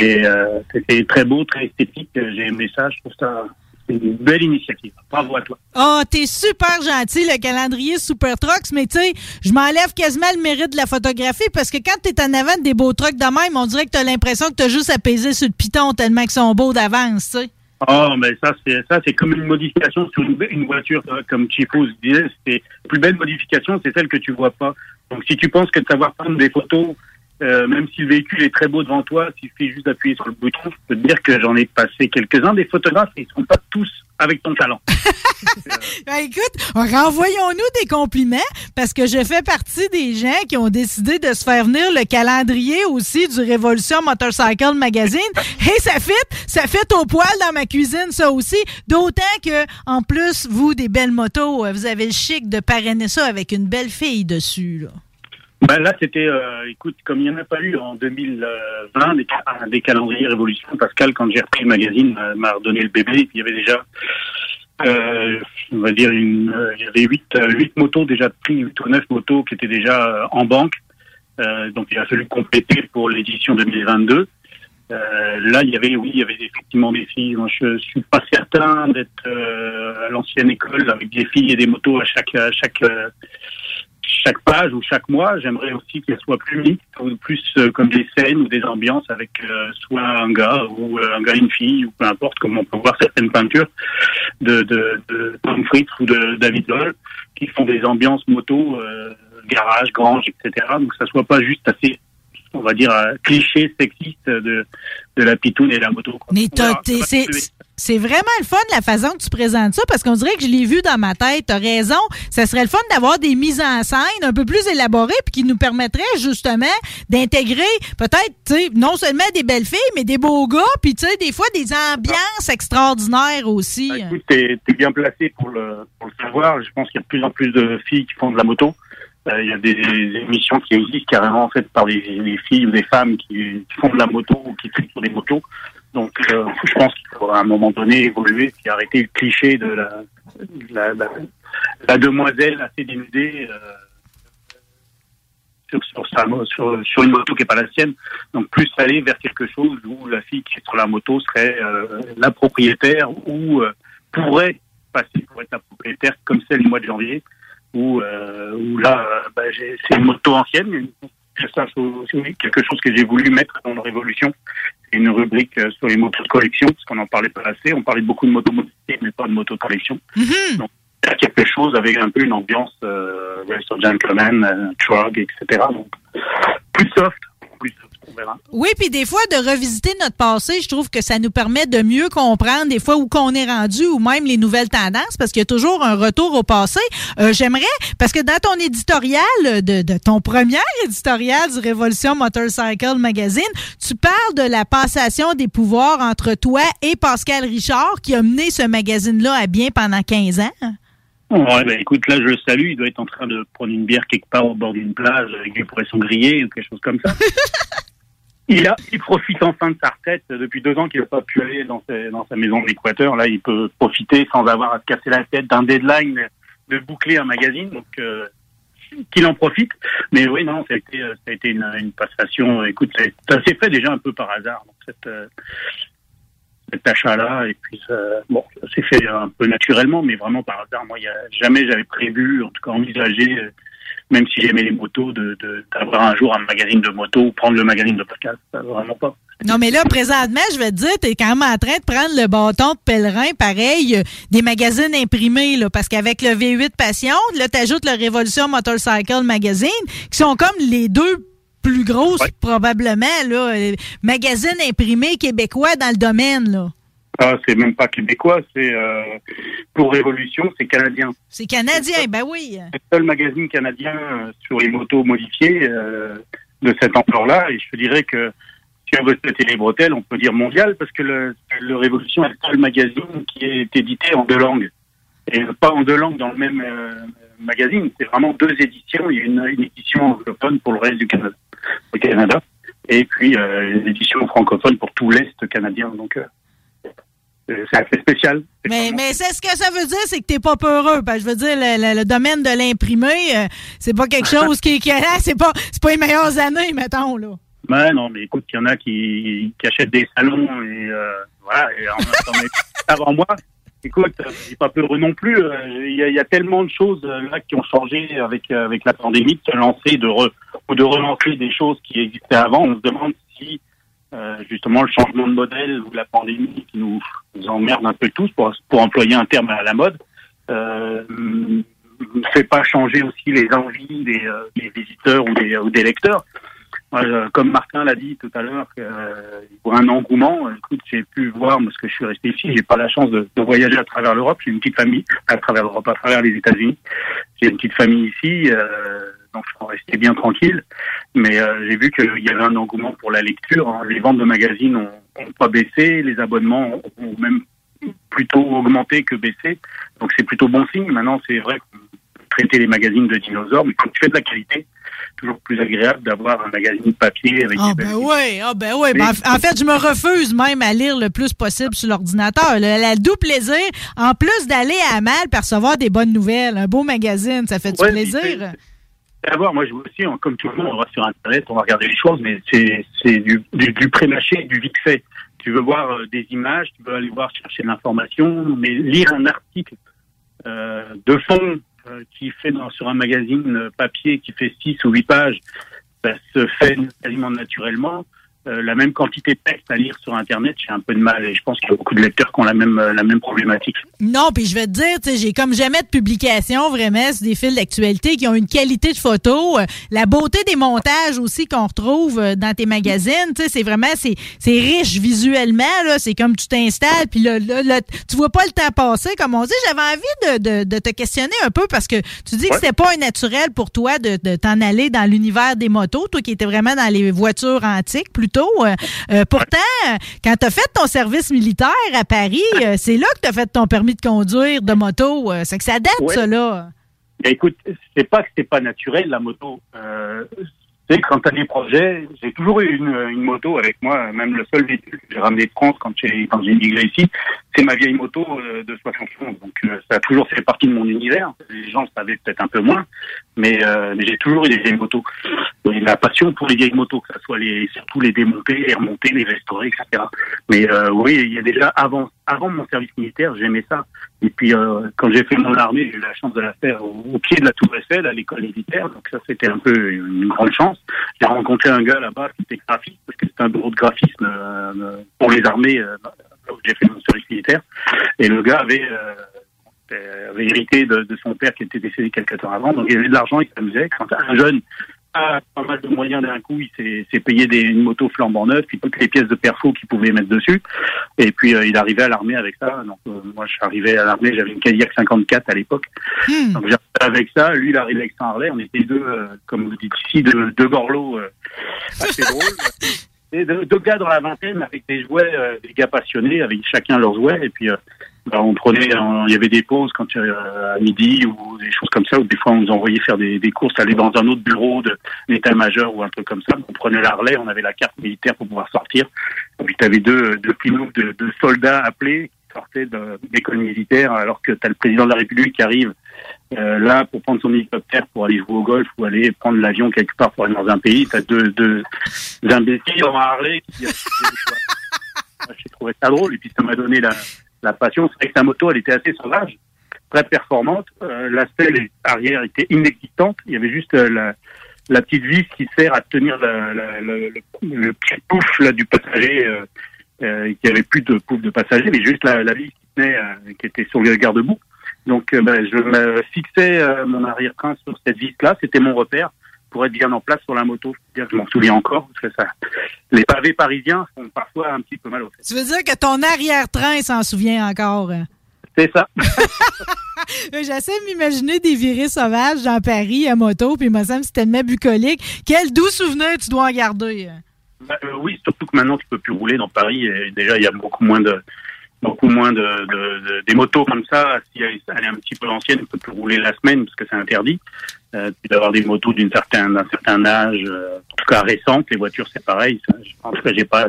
Et euh, c'était très beau, très esthétique. J'ai aimé ça. Je trouve ça une belle initiative. Bravo à toi. Oh, t'es super gentil, le calendrier Super Trucks, mais tu sais, je m'enlève quasiment le mérite de la photographie parce que quand t'es en avant des beaux trucks de même, on dirait que t'as l'impression que t'as juste peser sur le piton tellement qu'ils sont beaux d'avance, tu sais. Oh, mais ça, c'est ça, c'est comme une modification sur une, une voiture, euh, comme Chico disait. C'est la plus belle modification, c'est celle que tu vois pas. Donc, si tu penses que de savoir prendre des photos, euh, même si le véhicule est très beau devant toi, s'il suffit juste d'appuyer sur le bouton, je peux te dire que j'en ai passé quelques-uns des photographes et ils sont pas tous avec ton talent. Ben, écoute, renvoyons-nous des compliments parce que je fais partie des gens qui ont décidé de se faire venir le calendrier aussi du Révolution Motorcycle Magazine. Et ça fit, ça fit au poil dans ma cuisine, ça aussi. D'autant que, en plus, vous, des belles motos, euh, vous avez le chic de parrainer ça avec une belle fille dessus, là. Ben là, c'était, euh, écoute, comme il n'y en a pas eu en 2020 des, des calendriers Révolution, Pascal, quand j'ai repris le magazine, m'a- m'a redonné le bébé. Il y avait déjà, euh, on va dire, une, euh, il y avait huit, euh, huit motos déjà prix, huit ou neuf motos qui étaient déjà euh, en banque. Euh, donc il a fallu compléter pour l'édition 2022. Euh, là, il y avait, oui, il y avait effectivement des filles. Moi, je suis pas certain d'être euh, à l'ancienne école avec des filles et des motos à chaque, à chaque, euh, chaque page ou chaque mois. J'aimerais aussi qu'elles soient plus mixtes, ou plus euh, comme des scènes ou des ambiances avec euh, soit un gars ou euh, un gars et une fille ou peu importe, comme on peut voir certaines peintures de, de, de Tom Fritz ou de David Loll qui font des ambiances moto, euh, garage, grange, etc. Donc ça soit pas juste assez on va dire, euh, cliché sexiste de, de la pitoune et la moto. quoi. Mais c'est c'est vraiment le fun la façon que tu présentes ça parce qu'on dirait que je l'ai vu dans ma tête. T'as raison. Ça serait le fun d'avoir des mises en scène un peu plus élaborées puis qui nous permettraient justement d'intégrer peut-être, non seulement des belles filles, mais des beaux gars puis tu sais, des fois des ambiances extraordinaires aussi. Écoute, t'es es bien placé pour le, pour le savoir. Je pense qu'il y a de plus en plus de filles qui font de la moto. Euh, Il y a des, émissions qui existent carrément faites par des, filles ou des femmes qui, font de la moto ou qui trient sur des motos. Donc, euh, je pense qu'il faut à un moment donné évoluer et arrêter le cliché de la, la, la, la demoiselle assez dénudée euh, sur, sur, sa, sur, sur une moto qui n'est pas la sienne. Donc, plus aller vers quelque chose où la fille qui est sur la moto serait euh, la propriétaire ou euh, pourrait passer pour être la propriétaire comme celle du mois de janvier où, euh, où là, euh, bah, c'est une moto ancienne. une- quelque chose que j'ai voulu mettre dans la Révolution. Une rubrique euh, sur les motos de collection, parce qu'on n'en parlait pas assez. On parlait beaucoup de motos modifiées, mais pas de motos de collection. Donc, il y a quelque chose avec un peu une ambiance euh, Race of Gentlemen, euh, Trug, etc. Donc, plus soft, plus Oui, puis des fois, de revisiter notre passé, je trouve que ça nous permet de mieux comprendre des fois où qu'on est rendu ou même les nouvelles tendances, parce qu'il y a toujours un retour au passé. Euh, J'aimerais, parce que dans ton éditorial, de, de ton premier éditorial du Révolution Motorcycle Magazine, tu parles de la passation des pouvoirs entre toi et Pascal Richard, qui a mené ce magazine-là à bien pendant 15 ans. Ouais, ben écoute, là, je le salue. Il doit être en train de prendre une bière quelque part au bord d'une plage avec des poissons grillés ou quelque chose comme ça. il a, il profite enfin de sa retraite. Depuis deux ans qu'il n'a pas pu aller dans, sa- maison de l'Équateur. Là, il peut profiter sans avoir à se casser la tête d'un deadline de boucler un magazine. Donc, euh, qu'il en profite. Mais oui, non, ça a été, euh, ça a été une, une passation. Écoute, ça, s'est fait déjà un peu par hasard. Cette, euh, cet achat-là. Et puis, ça, bon, ça s'est fait un peu naturellement, mais vraiment par hasard. Moi, y a, jamais j'avais prévu, en tout cas envisagé, euh, même si j'aimais les motos, de, de- d'avoir un jour un magazine de moto ou prendre le magazine de. Ça, vraiment pas. Non, mais là, présentement, je vais te dire, t'es quand même en train de prendre le bâton de pèlerin, pareil, euh, des magazines imprimés, là, parce qu'avec le V8 Passion, là, t'ajoutes le Révolution Motorcycle Magazine, qui sont comme les deux plus grosses, probablement, là, euh, magazines imprimés québécois dans le domaine, là. Ah, c'est même pas québécois, c'est euh, pour Révolution, c'est canadien. C'est canadien, ben oui. C'est le seul magazine canadien euh, sur les motos modifiées euh, de cette ampleur-là. Et je te dirais que si on veut se les bretelles, on peut dire mondial, parce que le, le Révolution est le seul magazine qui est édité en deux langues. Et pas en deux langues dans le même, euh, magazine. C'est vraiment deux éditions. Il y a une, une édition anglophone pour le reste du Canada, Canada et puis euh, une édition francophone pour tout l'Est canadien. Donc, c'est assez spécial. Mais, mais c'est ce que ça veut dire, c'est que t'es pas peureux. Parce que je veux dire, le, le- le domaine de l'imprimé, euh, c'est pas quelque chose qui, qui c'est pas, c'est pas les meilleures années, mettons, là. Ouais, non, mais écoute, il y en a qui, qui achètent des salons et euh, voilà, et en avant moi. Écoute, euh, j'ai pas peur non plus. euh, Il y, a- il y a tellement de choses euh, là qui ont changé avec euh, avec la pandémie, de se lancer, de re, ou de relancer des choses qui existaient avant. On se demande si euh, justement le changement de modèle ou la pandémie qui nous, emmerde un peu tous, pour, pour employer un terme à la mode, euh, ne fait pas changer aussi les envies des, euh, des visiteurs ou des, ou des lecteurs. Comme Martin l'a dit tout à l'heure, euh, il voit un engouement. Écoute, j'ai pu voir, parce que je suis resté ici, j'ai pas la chance de, de voyager à travers l'Europe. J'ai une petite famille à travers l'Europe, à travers les États-Unis. J'ai une petite famille ici, euh, donc je suis resté bien tranquille. Mais euh, j'ai vu qu'il y avait un engouement pour la lecture. hein. Les ventes de magazines ont, ont pas baissé, les abonnements ont, même plutôt augmenté que baissé. Donc c'est plutôt bon signe. Maintenant, c'est vrai qu'on peut traiter les magazines de dinosaures, mais quand tu fais de la qualité, toujours plus agréable d'avoir un magazine papier avec Ah ben oui, ah ben oui. Ben, en, en fait, je me refuse même à lire le plus possible sur l'ordinateur. Le, le doux plaisir, en plus d'aller à mal percevoir des bonnes nouvelles, un beau magazine, ça fait du Ouais, plaisir. Puis c'est à voir. Moi, je vois aussi, comme tout le monde, on va sur Internet, on va regarder les choses, mais c'est c'est du, du, du pré-mâché, du vite fait. Tu veux voir euh, des images, tu veux aller voir chercher de l'information, mais lire un article euh, de fond euh, qui fait dans, sur un magazine euh, papier qui fait 6 ou 8 pages, ça se fait quasiment naturellement. Euh, la même quantité de texte à lire sur Internet, j'ai un peu de mal et je pense qu'il y a beaucoup de lecteurs qui ont la même, euh, la même problématique. Non, puis je vais te dire, tu sais, j'ai comme jamais de publication vraiment sur des fils d'actualité qui ont une qualité de photo, euh, la beauté des montages aussi qu'on retrouve dans tes magazines, tu sais, c'est vraiment c'est riche visuellement là, c'est comme tu t'installes puis là, là, là, tu vois pas le temps passer comme on dit. J'avais envie de, de, de te questionner un peu parce que tu dis que c'était pas un naturel pour toi de, de t'en aller dans l'univers des motos, toi qui étais vraiment dans les voitures antiques plutôt. Euh, euh, pourtant, quand tu as fait ton service militaire à Paris, euh, c'est là que tu as fait ton permis de conduire de moto. C'est que ça date, Ouais. ça, là. Ben, écoute, c'est pas que c'est pas naturel la moto. Euh, c'est que quand t'as des projets, j'ai toujours eu une, une moto avec moi, même le seul véhicule que j'ai ramené de France quand j'ai quand j'ai immigré ici, c'est ma vieille moto euh, de 71. Donc euh, ça a toujours fait partie de mon univers. Les gens savaient peut-être un peu moins, mais, euh, mais j'ai toujours eu des vieilles motos. Et la passion pour les vieilles motos, que ce soit les surtout les démonter, les remonter, les restaurer, etc. Mais euh, oui, il y a déjà avant avant mon service militaire, j'aimais ça. Et puis euh, quand j'ai fait mon armée, j'ai eu la chance de la faire au, au pied de la Tour Eiffel à l'école militaire. Donc ça, c'était un peu une grande chance. J'ai rencontré un gars là-bas qui était graphiste parce que c'était un bureau de graphisme euh, pour les armées j'ai fait mon service militaire. Et le gars avait euh, euh, avait hérité de, de son père qui était décédé quelques temps avant. Donc il avait de l'argent, il s'amusait. Quand un jeune a pas mal de moyens d'un coup, il s'est- payé des, une moto flambant neuve, puis toutes les pièces de perfo qu'il pouvait mettre dessus. Et puis euh, il arrivait à l'armée avec ça. Donc euh, moi je suis arrivé à l'armée, j'avais une Cadillac 54 à l'époque. Donc j'arrivais avec ça, lui il arrivait avec son Harley. On était deux, comme vous dites ici, deux, deux gorlots assez drôles. Deux, gars dans la vingtaine avec des jouets, euh, des gars passionnés avec chacun leurs jouets. Et puis euh, bah, on prenait, il y avait des pauses quand euh, à midi ou des choses comme ça. Ou des fois on nous envoyait faire des, des courses, aller dans un autre bureau de l'état-major ou un truc comme ça. On prenait la relais, on avait la carte militaire pour pouvoir sortir. Et puis tu avais deux, deux de, de soldats appelés qui sortaient de l'école militaire alors que tu as le président de la République qui arrive euh, là pour prendre son hélicoptère pour aller jouer au golf ou aller prendre l'avion quelque part pour aller dans un pays. Tu as deux, deux imbéciles en Harley qui... Moi, J'ai trouvé ça drôle et puis ça m'a donné la, la passion. C'est vrai que la moto, elle était assez sauvage, très performante. Euh, la selle arrière était inexistante. Il y avait juste euh, la, la petite vis qui sert à tenir la, la- la- le, le petit pouf là, du passager. Euh, euh, qui avait plus de pouf de passager, mais juste la, la vis qui tenait, euh, qui était sur le garde-boue. Donc, euh, ben, je me fixais euh, mon arrière-train sur cette vis-là. C'était mon repère pour être bien en place sur la moto. Je m'en souviens encore parce que ça, les pavés parisiens font parfois un petit peu mal au fait. Tu veux dire que ton arrière-train s'en souvient encore? hein? C'est ça. J'essaie de m'imaginer des virées sauvages dans Paris à moto, puis il me semble que c'est tellement bucolique. Quel doux souvenir tu dois en garder. hein? Bah, euh, oui, surtout que maintenant tu peux plus rouler dans Paris. Et déjà, il y a beaucoup moins de, beaucoup moins de, de- de- des motos comme ça. Si elle, est un petit peu ancienne, elle peut plus rouler la semaine parce que c'est interdit. Euh, puis d'avoir des motos d'une certaine d'un certain âge, euh, en tout cas récentes. Les voitures, c'est pareil. Ça, je- en tout cas, j'ai pas,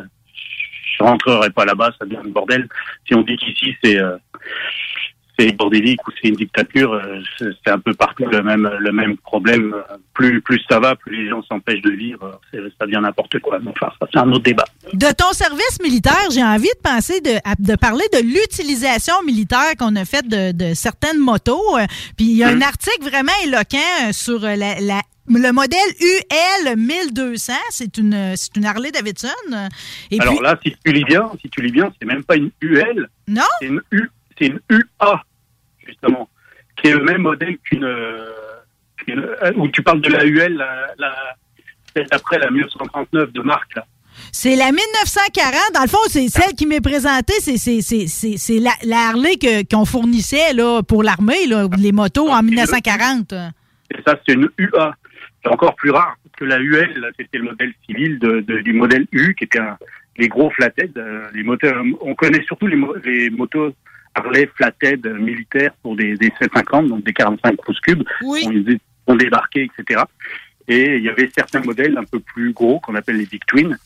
je rentrerai pas là-bas, ça devient un bordel. Si on dit qu'ici c'est euh, c'est bordélique ou c'est une dictature, euh, c'est un peu partout le même le même problème. Plus plus ça va, plus les gens s'empêchent de vivre. Ça devient n'importe quoi. Enfin, c'est un autre débat. De ton service militaire, j'ai envie de penser de, de parler de l'utilisation militaire qu'on a faite de, de certaines motos. Euh, Puis il y a un article vraiment éloquent euh, sur la, la- le modèle UL 1200. C'est une, c'est une Harley Davidson. Et Alors puis, là, si tu lis bien, si tu lis bien, c'est même pas une UL. Non? C'est une U, c'est une UA justement, qui est le même modèle qu'une. euh, qu'une- euh, où tu parles de la UL, la, la celle d'après la 1939 de là. c'est la 1940. Dans le fond, c'est celle qui m'est présentée. C'est, c'est, la, la Harley qu'on fournissait là, pour l'armée, les motos en 1940. Et ça, c'est une UA. C'est encore plus rare que la UL, c'était le modèle civil de, de- du modèle U, qui était un, les gros flathead. euh, les moteurs, on connaît surtout les motos Harley flathead militaires pour des, des 750, donc des 45 pouces cubes. Oui. On, les- on débarquait, etc. Et il y avait certains modèles un peu plus gros qu'on appelle les Big Twin,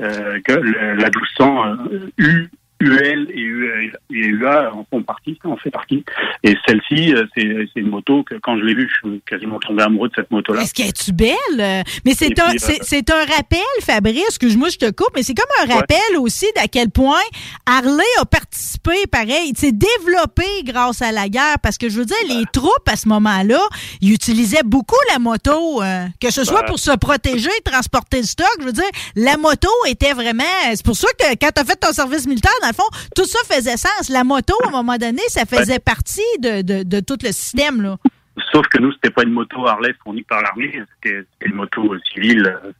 euh, que le- la 1200 euh, U, UL et, UA en font partie, en fait partie. Et celle-ci, euh, c'est une moto que quand je l'ai vue, je suis quasiment tombé amoureux de cette moto-là. Est-ce qu'elle est-tu belle? Mais c'est un, euh, c'est, un rappel, Fabrice, excuse-moi, je te coupe, mais c'est comme un rappel aussi d'à quel point Harley a participé, pareil, il s'est développé grâce à la guerre, parce que je veux dire, les troupes à ce moment-là, ils utilisaient beaucoup la moto, euh, que ce soit pour se protéger, transporter le stock, je veux dire, la moto était vraiment, c'est pour ça que quand tu as fait ton service militaire, dans le fond, tout ça faisait sens. La moto, à un moment donné, ça faisait partie de, de, de tout le système, là. Sauf que nous, c'était pas une moto Harley fournie par l'armée, c'était une moto civile euh,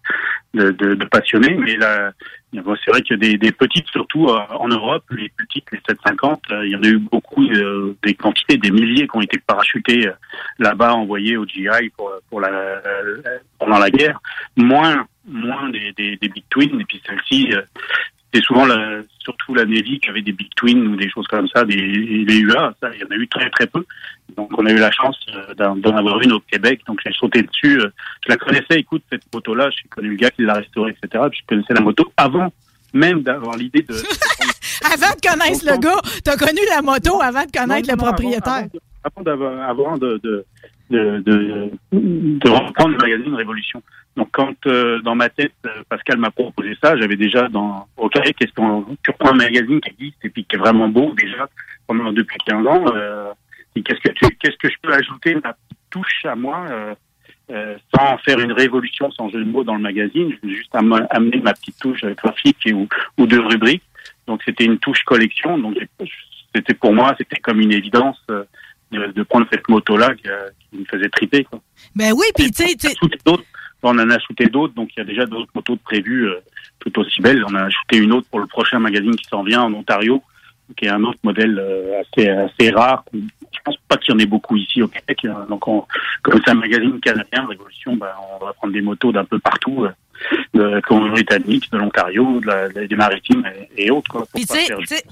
de, de, de passionnés. Mais là, c'est vrai que des, des petites, surtout euh, en Europe, les petites, les 750, euh, il y en a eu beaucoup, euh, des quantités, des milliers qui ont été parachutées là-bas, envoyées au GI pour, pour la, pendant la guerre. Moins, moins des, des, des Big Twin. Et puis celle-ci, euh, c'est souvent la, surtout la Navy qui avait des Big Twin ou des choses comme ça, des, les UA, ça, il y en a eu très très peu. Donc on a eu la chance euh, d'en d'en avoir une au Québec, donc j'ai sauté dessus. euh, Je la connaissais, écoute, cette moto-là, j'ai connu le gars qui l'a restaurée, etc. Puis je connaissais la moto avant même d'avoir l'idée de... Avant de connaître le gars, t'as connu la moto avant de connaître Non, le propriétaire. avant d'avoir avant de de de, de, de reprendre le magazine Révolution. Donc quand euh, dans ma tête euh, Pascal m'a proposé ça, j'avais déjà dans OK, qu'est-ce qu'on tu reprends un magazine qui existe et puis qui est vraiment beau déjà pendant depuis 15 ans euh, qu'est-ce que qu'est-ce que je peux ajouter ma touche à moi euh, euh, sans faire une révolution sans jeu de mots dans le magazine, juste am- amener ma petite touche graphique et, ou, ou de rubrique. Donc c'était une touche collection, donc c'était pour moi c'était comme une évidence euh, de, de prendre cette moto là qui, euh, qui me faisait triper. Quoi. Ben oui, puis tu sais. On en a shooté d'autres, donc il y a déjà d'autres motos de prévues euh, tout aussi belles. On a shooté une autre pour le prochain magazine qui s'en vient en Ontario, qui est un autre modèle euh, assez assez rare. Je pense pas qu'il y en ait beaucoup ici au Québec. hein. Donc on, comme c'est un magazine canadien, Révolution, ben, on va prendre des motos d'un peu partout, euh, de Colombie-Britannique, de l'Ontario, de des Maritimes et, et autres. Puis tu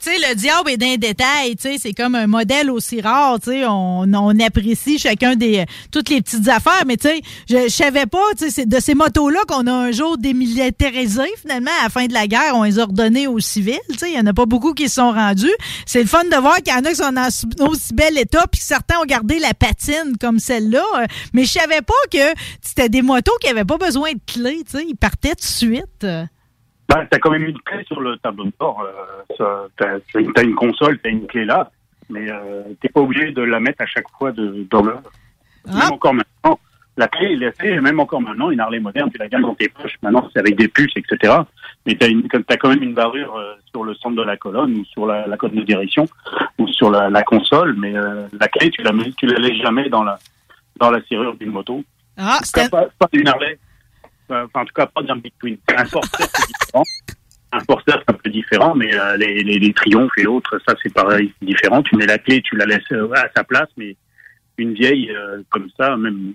sais, le diable est dans les détails, tu sais, c'est comme un modèle aussi rare, tu sais, on, on apprécie chacun des toutes les petites affaires, mais tu sais, je, je savais pas, tu sais, de ces motos-là qu'on a un jour démilitarisé finalement à la fin de la guerre, on les a aux civils, tu sais, il y en a pas beaucoup qui se sont rendus. C'est le fun de voir qu'il y en a qui sont dans su- aussi bel état, puis certains ont gardé la patine comme celle-là, euh, mais je savais pas que c'était des motos qui avaient pas besoin de clés, tu sais, ils partaient tout de suite? Bah, t'as quand même une clé sur le tableau de bord. Euh, t'as, t'as une console, t'as une clé là, mais euh, t'es pas obligé de la mettre à chaque fois de, dans le. Même encore maintenant, la clé est laissée, même encore maintenant, une Harley moderne, tu la gardes dans tes poches. Maintenant, c'est avec des puces, etc. Mais t'as, une, t'as quand même une barrure euh, sur le centre de la colonne ou sur la, la colonne de direction ou sur la, la console, mais euh, la clé, tu la, mets, tu la laisses jamais dans la, dans la serrure d'une moto. Ah, cas, pas, pas d'une Harley. Euh, Enfin, en tout cas, pas d'un Big Twin. Un Forster, c'est différent. Un Forster, c'est un peu différent, mais euh, les, Triomphes et autres, ça, c'est pareil, c'est différent. Tu mets la clé, tu la laisses euh, à sa place, mais une vieille comme ça, même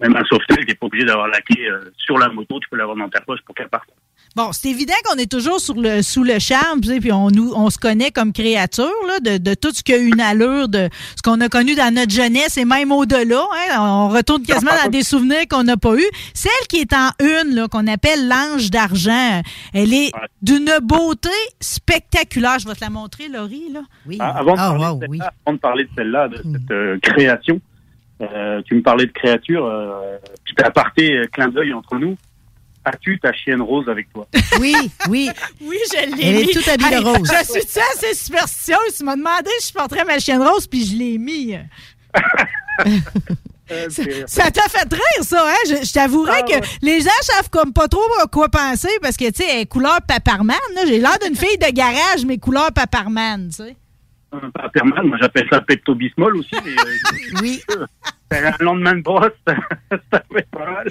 Même un sauvetage, tu n'es pas obligé d'avoir la clé sur la moto, tu peux l'avoir dans ta poche pour qu'elle parte. Bon, c'est évident qu'on est toujours sur le, sous le charme, tu sais, puis on, nous, on se connaît comme créature là, de, de tout ce qui a une allure, de ce qu'on a connu dans notre jeunesse et même au-delà. hein. on retourne quasiment dans des souvenirs qu'on n'a pas eus. Celle qui est en une, là, qu'on appelle l'ange d'argent, elle est d'une beauté spectaculaire. Je vais te la montrer, Laurie. Là. Oui. Ah, Avant de, parler de celle-là, avant de parler de celle-là, de cette euh, création, euh, tu me parlais de créature, euh, petit aparté, euh, clin d'œil entre nous. As-tu ta chienne rose avec toi? Oui, oui. Oui, je l'ai Elle est mis. toute habillée Hey, rose. Je suis assez superstitieuse. Tu m'as demandé si je porterais ma chienne rose, puis je l'ai mis. Ça t'a fait rire, ça, hein? Je, je t'avouerais Ah, que les gens savent comme pas trop à quoi penser parce que, tu sais, est couleur paparman. J'ai l'air d'une fille de garage, mais couleur paparman, tu sais. Un Paperman, moi j'appelle ça Pepto-Bismol aussi. Mais, euh, oui. Un lendemain de brosse, pas mal.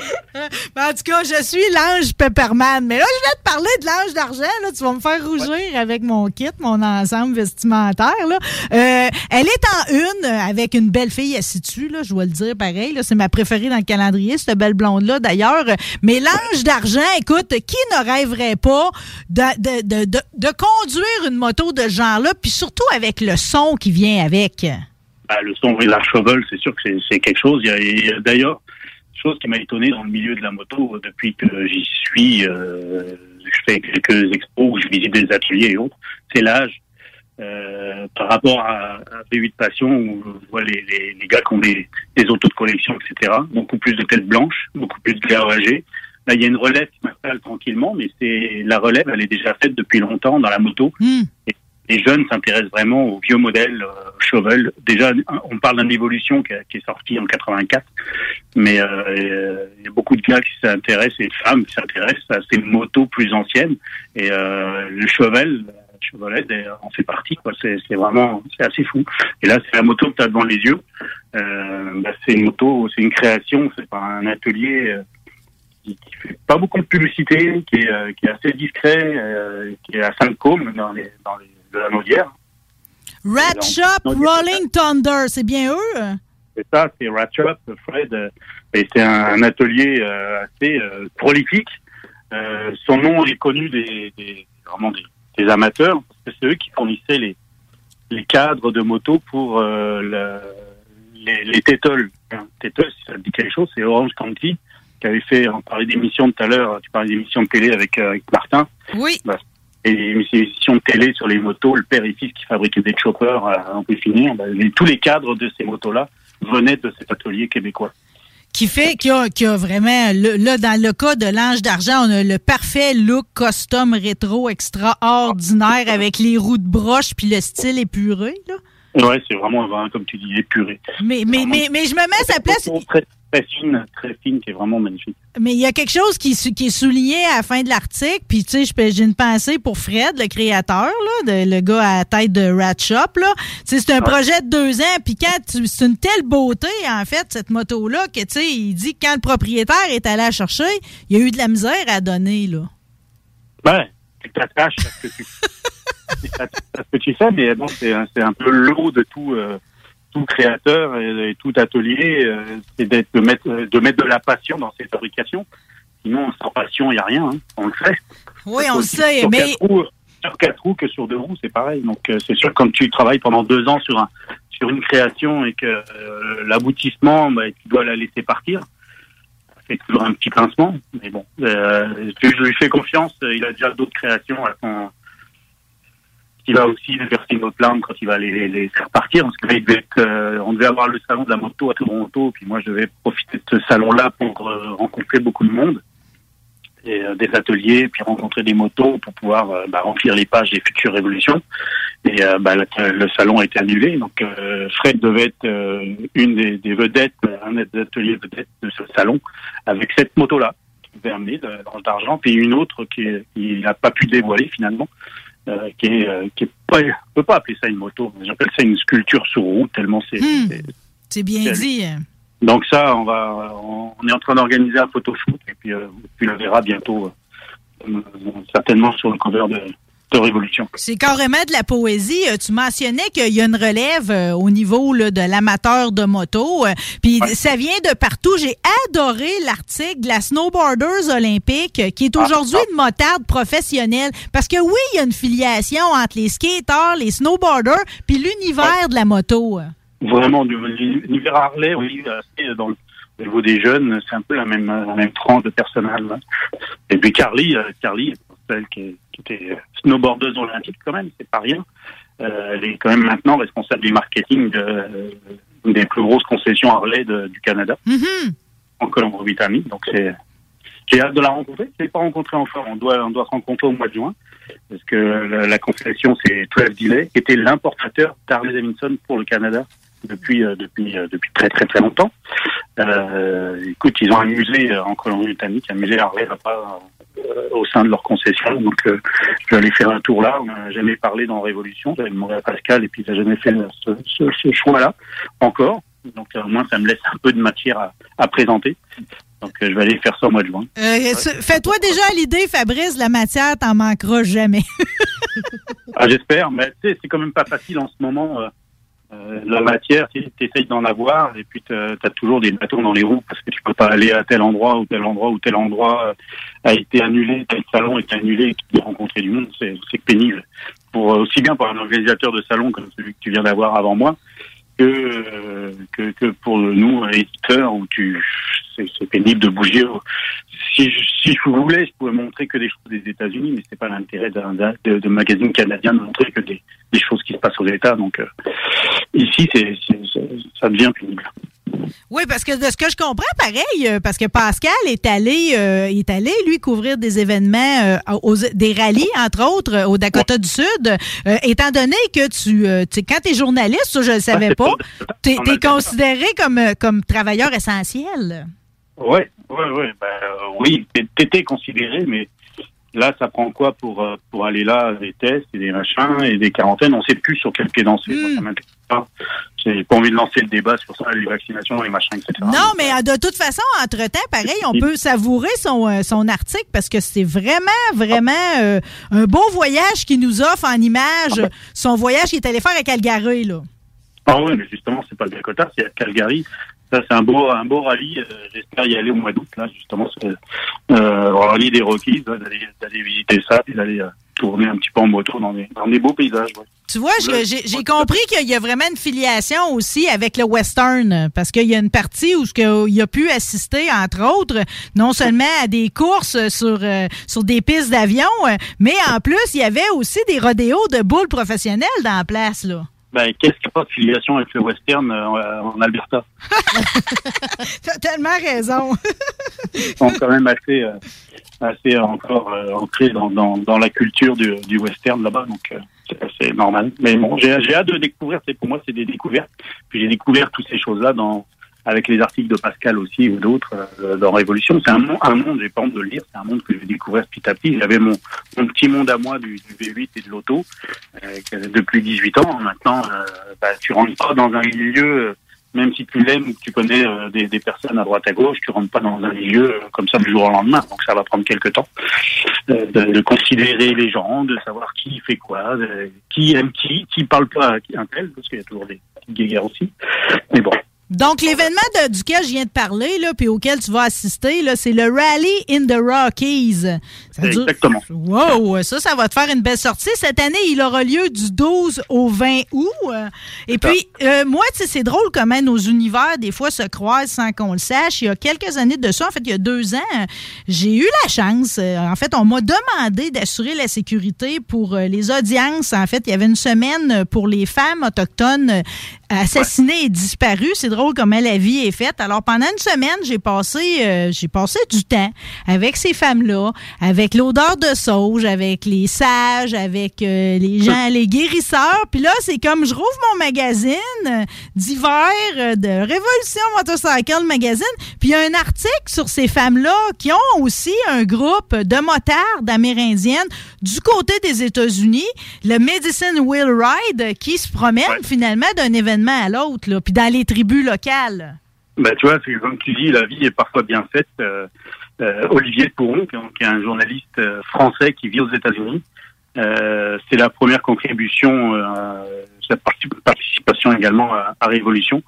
Ben, en tout cas, je suis l'ange Pepperman. Mais là, je vais te parler de l'ange d'argent. Là, tu vas me faire rougir avec mon kit, mon ensemble vestimentaire. Là. Euh, elle est en une avec une belle fille assise dessus. Là, je dois le dire pareil. C'est ma préférée dans le calendrier, cette belle blonde-là, d'ailleurs. Mais l'ange d'argent, écoute, qui ne rêverait pas de, de, de, de, de conduire une moto de ce genre-là, puis surtout avec le son qui vient avec? Bah, le son et la cheval, c'est sûr que c'est- c'est quelque chose. Il y a, a d'ailleurs, chose qui m'a étonné dans le milieu de la moto euh, depuis que j'y suis. euh, je fais quelques expos où je visite des ateliers et autres. C'est l'âge. Euh, par rapport à, à V8 Passion, où je vois les, les, les gars qui ont des, des autos de collection, etc. Beaucoup plus de têtes blanches, beaucoup plus de gars âgés. Là, il y a une relève qui m'installe tranquillement, mais c'est la relève, elle est déjà faite depuis longtemps dans la moto. Et les jeunes s'intéressent vraiment aux vieux modèles euh, Chauvel. Déjà, on parle d'une évolution qui, qui est sortie en 84, mais euh, euh, il y a beaucoup de gars qui s'intéressent et de femmes qui s'intéressent à ces motos plus anciennes. Et euh, le Chauvel, le Chevrolet euh, en fait partie. C'est vraiment, c'est assez fou. Et là, c'est la moto que tu as devant les yeux. Euh, bah, c'est une moto, c'est une création, c'est pas un atelier. euh, qui, qui fait pas beaucoup de publicité, qui est, euh, qui est assez discret, euh, qui est à Saint-Côme, dans les, dans les, de la Naudière. Rolling Thunder, c'est bien eux? C'est ça, c'est Ratchop, Fred, euh, et c'est un, atelier euh, assez euh, prolifique. Son nom est connu des, des vraiment des, des amateurs, parce que c'est eux qui fournissaient les, les cadres de moto pour le- les, les Tétols. Hein, Tétols, si ça te dit quelque chose, c'est Orange County, qui avait fait, on parlait d'émissions tout à l'heure, tu parlais d'émissions de télé avec, euh, avec Martin. Oui. Bah, les émissions de télé sur les motos, le père et fils qui fabriquaient des choppers, euh, on peut finir. Bah, tous les cadres de ces motos-là venaient de cet atelier québécois. qui fait qu'il y a, qu'il y a vraiment, là, dans le cas de l'ange d'argent, on a le parfait look custom rétro extraordinaire avec les roues de broche puis le style épuré. Là. Ouais, c'est vraiment un vin, comme tu dis, épuré. Mais, mais, mais, mais je me mets à sa place. Très, très fine, très fine, qui est vraiment magnifique. Mais il y a quelque chose qui, est souligné à la fin de l'article. Puis, tu sais, j'ai une pensée pour Fred, le créateur, là, de- le gars à la tête de Rat Shop. Là. Tu sais, C'est un projet de deux ans. Puis, quand c'est une telle beauté, en fait, cette moto-là, que, tu sais, il dit que quand le propriétaire est allé la chercher, il y a eu de la misère à donner. Là. Ouais, tu t'attaches à ce que tu, à ce que tu fais, mais bon, c'est un, peu l'eau de tout, euh, tout créateur et, et tout atelier, euh, c'est d'être, de mettre, de mettre de la passion dans ses fabrications. Sinon, sans passion, il n'y a rien, hein, on le sait. Oui, on le sait, sur mais... Quatre roues, sur quatre roues que sur deux roues, c'est pareil. Donc, euh, c'est sûr, comme tu travailles pendant deux ans sur un, sur une création et que euh, l'aboutissement, bah, tu dois la laisser partir, fait toujours un petit pincement. Mais bon, euh, je lui fais confiance. Il a déjà d'autres créations à son. Il va aussi verser une autre quand il va les, les, les faire partir. Parce que là, il devait être, euh, on devait avoir le salon de la moto à Toronto, puis moi je vais profiter de ce salon-là pour euh, rencontrer beaucoup de monde et euh, des ateliers, puis rencontrer des motos pour pouvoir euh, bah, remplir les pages des futures révolutions. Et euh, bah, le, le salon a été annulé, donc Fred devait être une des, des vedettes, un des ateliers vedettes de ce salon, avec cette moto-là qu'il devait amener de- dans d'argent, puis une autre qui n'a pas pu dévoiler finalement, euh, qui est, euh, qui est pas, on peut pas appeler ça une moto, j'appelle ça une sculpture sur roue tellement c'est. Hmm. c'est- C'est bien c'est- dit. Donc ça, on va, on, est en train d'organiser un photoshoot et puis euh, tu le verras bientôt, euh, euh, certainement sur le cover de, de révolution. C'est carrément de la poésie. Euh, Tu mentionnais qu'il y a une relève euh, au niveau là, de l'amateur de moto. euh, Puis ça vient de partout. J'ai adoré l'article de la Snowboarders Olympique qui est aujourd'hui une motarde professionnelle. Parce que oui, il y a une filiation entre les skateurs, les snowboarders, puis l'univers de la moto. Vraiment, du- l'univers Harley, oui, euh, dans le au niveau des jeunes, c'est un peu la même, la même tranche de personnel. là. Et puis Carly, euh, Carly, celle qui, qui était euh, snowboardeuse olympique quand même, c'est pas rien. Euh, elle est quand même maintenant responsable du marketing de, des plus grosses concessions Harley de- du Canada, en Colombie-Britannique. Donc c'est, j'ai hâte de la rencontrer. Je l'ai pas rencontrée encore. On doit, on doit se rencontrer au mois de juin parce que la, la concession c'est 12 Delay, qui était l'importateur d'Harley Davidson pour le Canada depuis euh, depuis euh, depuis très très très longtemps. Euh, écoute, ils ont un musée en Colombie-Britannique, un musée là-bas euh, au sein de leur concession. Donc, euh, je vais aller faire un tour là. On n'a jamais parlé dans Révolution. J'avais demandé à Pascal et puis il n'a jamais fait ce, ce- ce choix-là encore. Donc, euh, au moins, ça me laisse un peu de matière à, à présenter. Donc, euh, je vais aller faire ça au mois de juin. Fais-toi déjà à l'idée, Fabrice, la matière, t'en manqueras jamais. Ah, j'espère, mais tu sais, c'est quand même pas facile en ce moment. Euh, la matière, tu essayes d'en avoir, et puis tu as toujours des bâtons dans les roues parce que tu peux pas aller à tel endroit ou tel endroit ou tel endroit euh, a été annulé, tel salon est annulé, et rencontrer du monde, c'est c'est pénible. Pour euh, aussi bien pour un organisateur de salon comme celui que tu viens d'avoir avant moi, que, euh, que que pour nous éditeurs où tu c'est pénible de bouger. Si je, si je voulais, je pouvais montrer que des choses des États-Unis, mais c'est pas l'intérêt d'un de, magazine canadien de montrer que des, des choses qui se passent aux États. Donc euh, ici, c'est- ça devient pénible. Oui, parce que de ce que je comprends, pareil, euh, parce que Pascal est allé, euh, est allé lui couvrir des événements, euh, aux, des rallyes entre autres au Dakota du Sud. Euh, étant donné que tu, tu quand t'es journaliste, ça je le savais pas, t'es es considéré comme comme travailleur essentiel. Ouais, ouais, ouais. Ben, euh, oui, t'é- t'étais considéré, mais là, ça prend quoi pour pour aller là, des tests et des machins et des quarantaines? On sait plus sur quel pied danser. Pas. J'ai pas envie de lancer le débat sur ça, les vaccinations, les machins, etc. Non, mais euh, de toute façon, entre-temps, pareil, on peut savourer son, euh, son article parce que c'est vraiment, vraiment euh, un beau voyage qu'il nous offre en image. Son voyage qu'il est allé faire à Calgary, là. Ah oui, mais justement, c'est pas le Dakota, c'est à Calgary. Ça, c'est un beau, un beau rallye. J'espère y aller au mois d'août, là, justement. Euh, rallye des Rockies, d'aller, d'aller visiter ça, puis d'aller euh, tourner un petit peu en moto dans des, dans des beaux paysages. ouais. Tu vois, j'ai j'ai compris qu'il y a vraiment une filiation aussi avec le western, parce qu'il y a une partie où il a pu assister, entre autres, non seulement à des courses sur, euh, sur des pistes d'avion, euh, mais en plus, il y avait aussi des rodéos de boules professionnelles dans la place, là. Ben, qu'est-ce qu'il n'y a pas de filiation avec le western euh, en Alberta? T'as tellement raison. Ils sont quand même assez, euh, assez encore euh, ancrés dans, dans, dans la culture du, du western là-bas, donc euh, c'est assez normal. Mais bon, j'ai j'ai hâte de découvrir. C'est pour moi, c'est des découvertes. Puis j'ai découvert toutes ces choses-là dans avec les articles de Pascal aussi ou d'autres euh, dans Révolution. C'est un, monde- un monde, j'ai pas honte de le dire, c'est un monde que j'ai découvert petit à petit. J'avais mon, mon petit monde à moi du, du V8 et de l'auto euh, depuis 18 ans. Maintenant, euh, bah, tu rentres pas dans un milieu, euh, même si tu l'aimes ou que tu connais euh, des, des personnes à droite à gauche, tu rentres pas dans un milieu euh, comme ça du jour au lendemain. Donc ça va prendre quelques temps de, de considérer les gens, de savoir qui fait quoi, qui aime qui, qui parle pas à un tel, parce qu'il y a toujours des guéguerres aussi. Mais bon. Donc, l'événement duquel je viens de parler, là, puis auquel tu vas assister, là, c'est le Rally in the Rockies. Ça dure- Exactement. Wow, ça, ça va te faire une belle sortie. Cette année, il aura lieu du 12 au 20 août. Et puis, euh, moi, tu sais, c'est drôle comment nos univers, des fois, se croisent sans qu'on le sache. Il y a quelques années de ça, en fait, il y a deux ans, j'ai eu la chance. euh, En fait, on m'a demandé d'assurer la sécurité pour euh, les audiences. En fait, il y avait une semaine pour les femmes autochtones euh, assassinées et disparues. C'est drôle comment la vie est faite. Alors, pendant une semaine, j'ai passé, euh, j'ai passé du temps avec ces femmes-là, avec l'odeur de sauge, avec les sages, avec euh, les gens, les guérisseurs. Puis là, c'est comme je rouvre mon magazine euh, d'hiver euh, de Révolution Motorcycle Magazine. Puis il y a un article sur ces femmes-là qui ont aussi un groupe de motards amérindiennes du côté des États-Unis, le Medicine Wheel Ride, qui se promène finalement d'un événement à l'autre, puis dans les tribus locales. Ben, tu vois, c'est comme tu dis, la vie est parfois bien faite. Euh, euh, Olivier qui est un journaliste euh, français qui vit aux États-Unis, Euh, c'est la première contribution, euh, parti- participation également à, Révolution.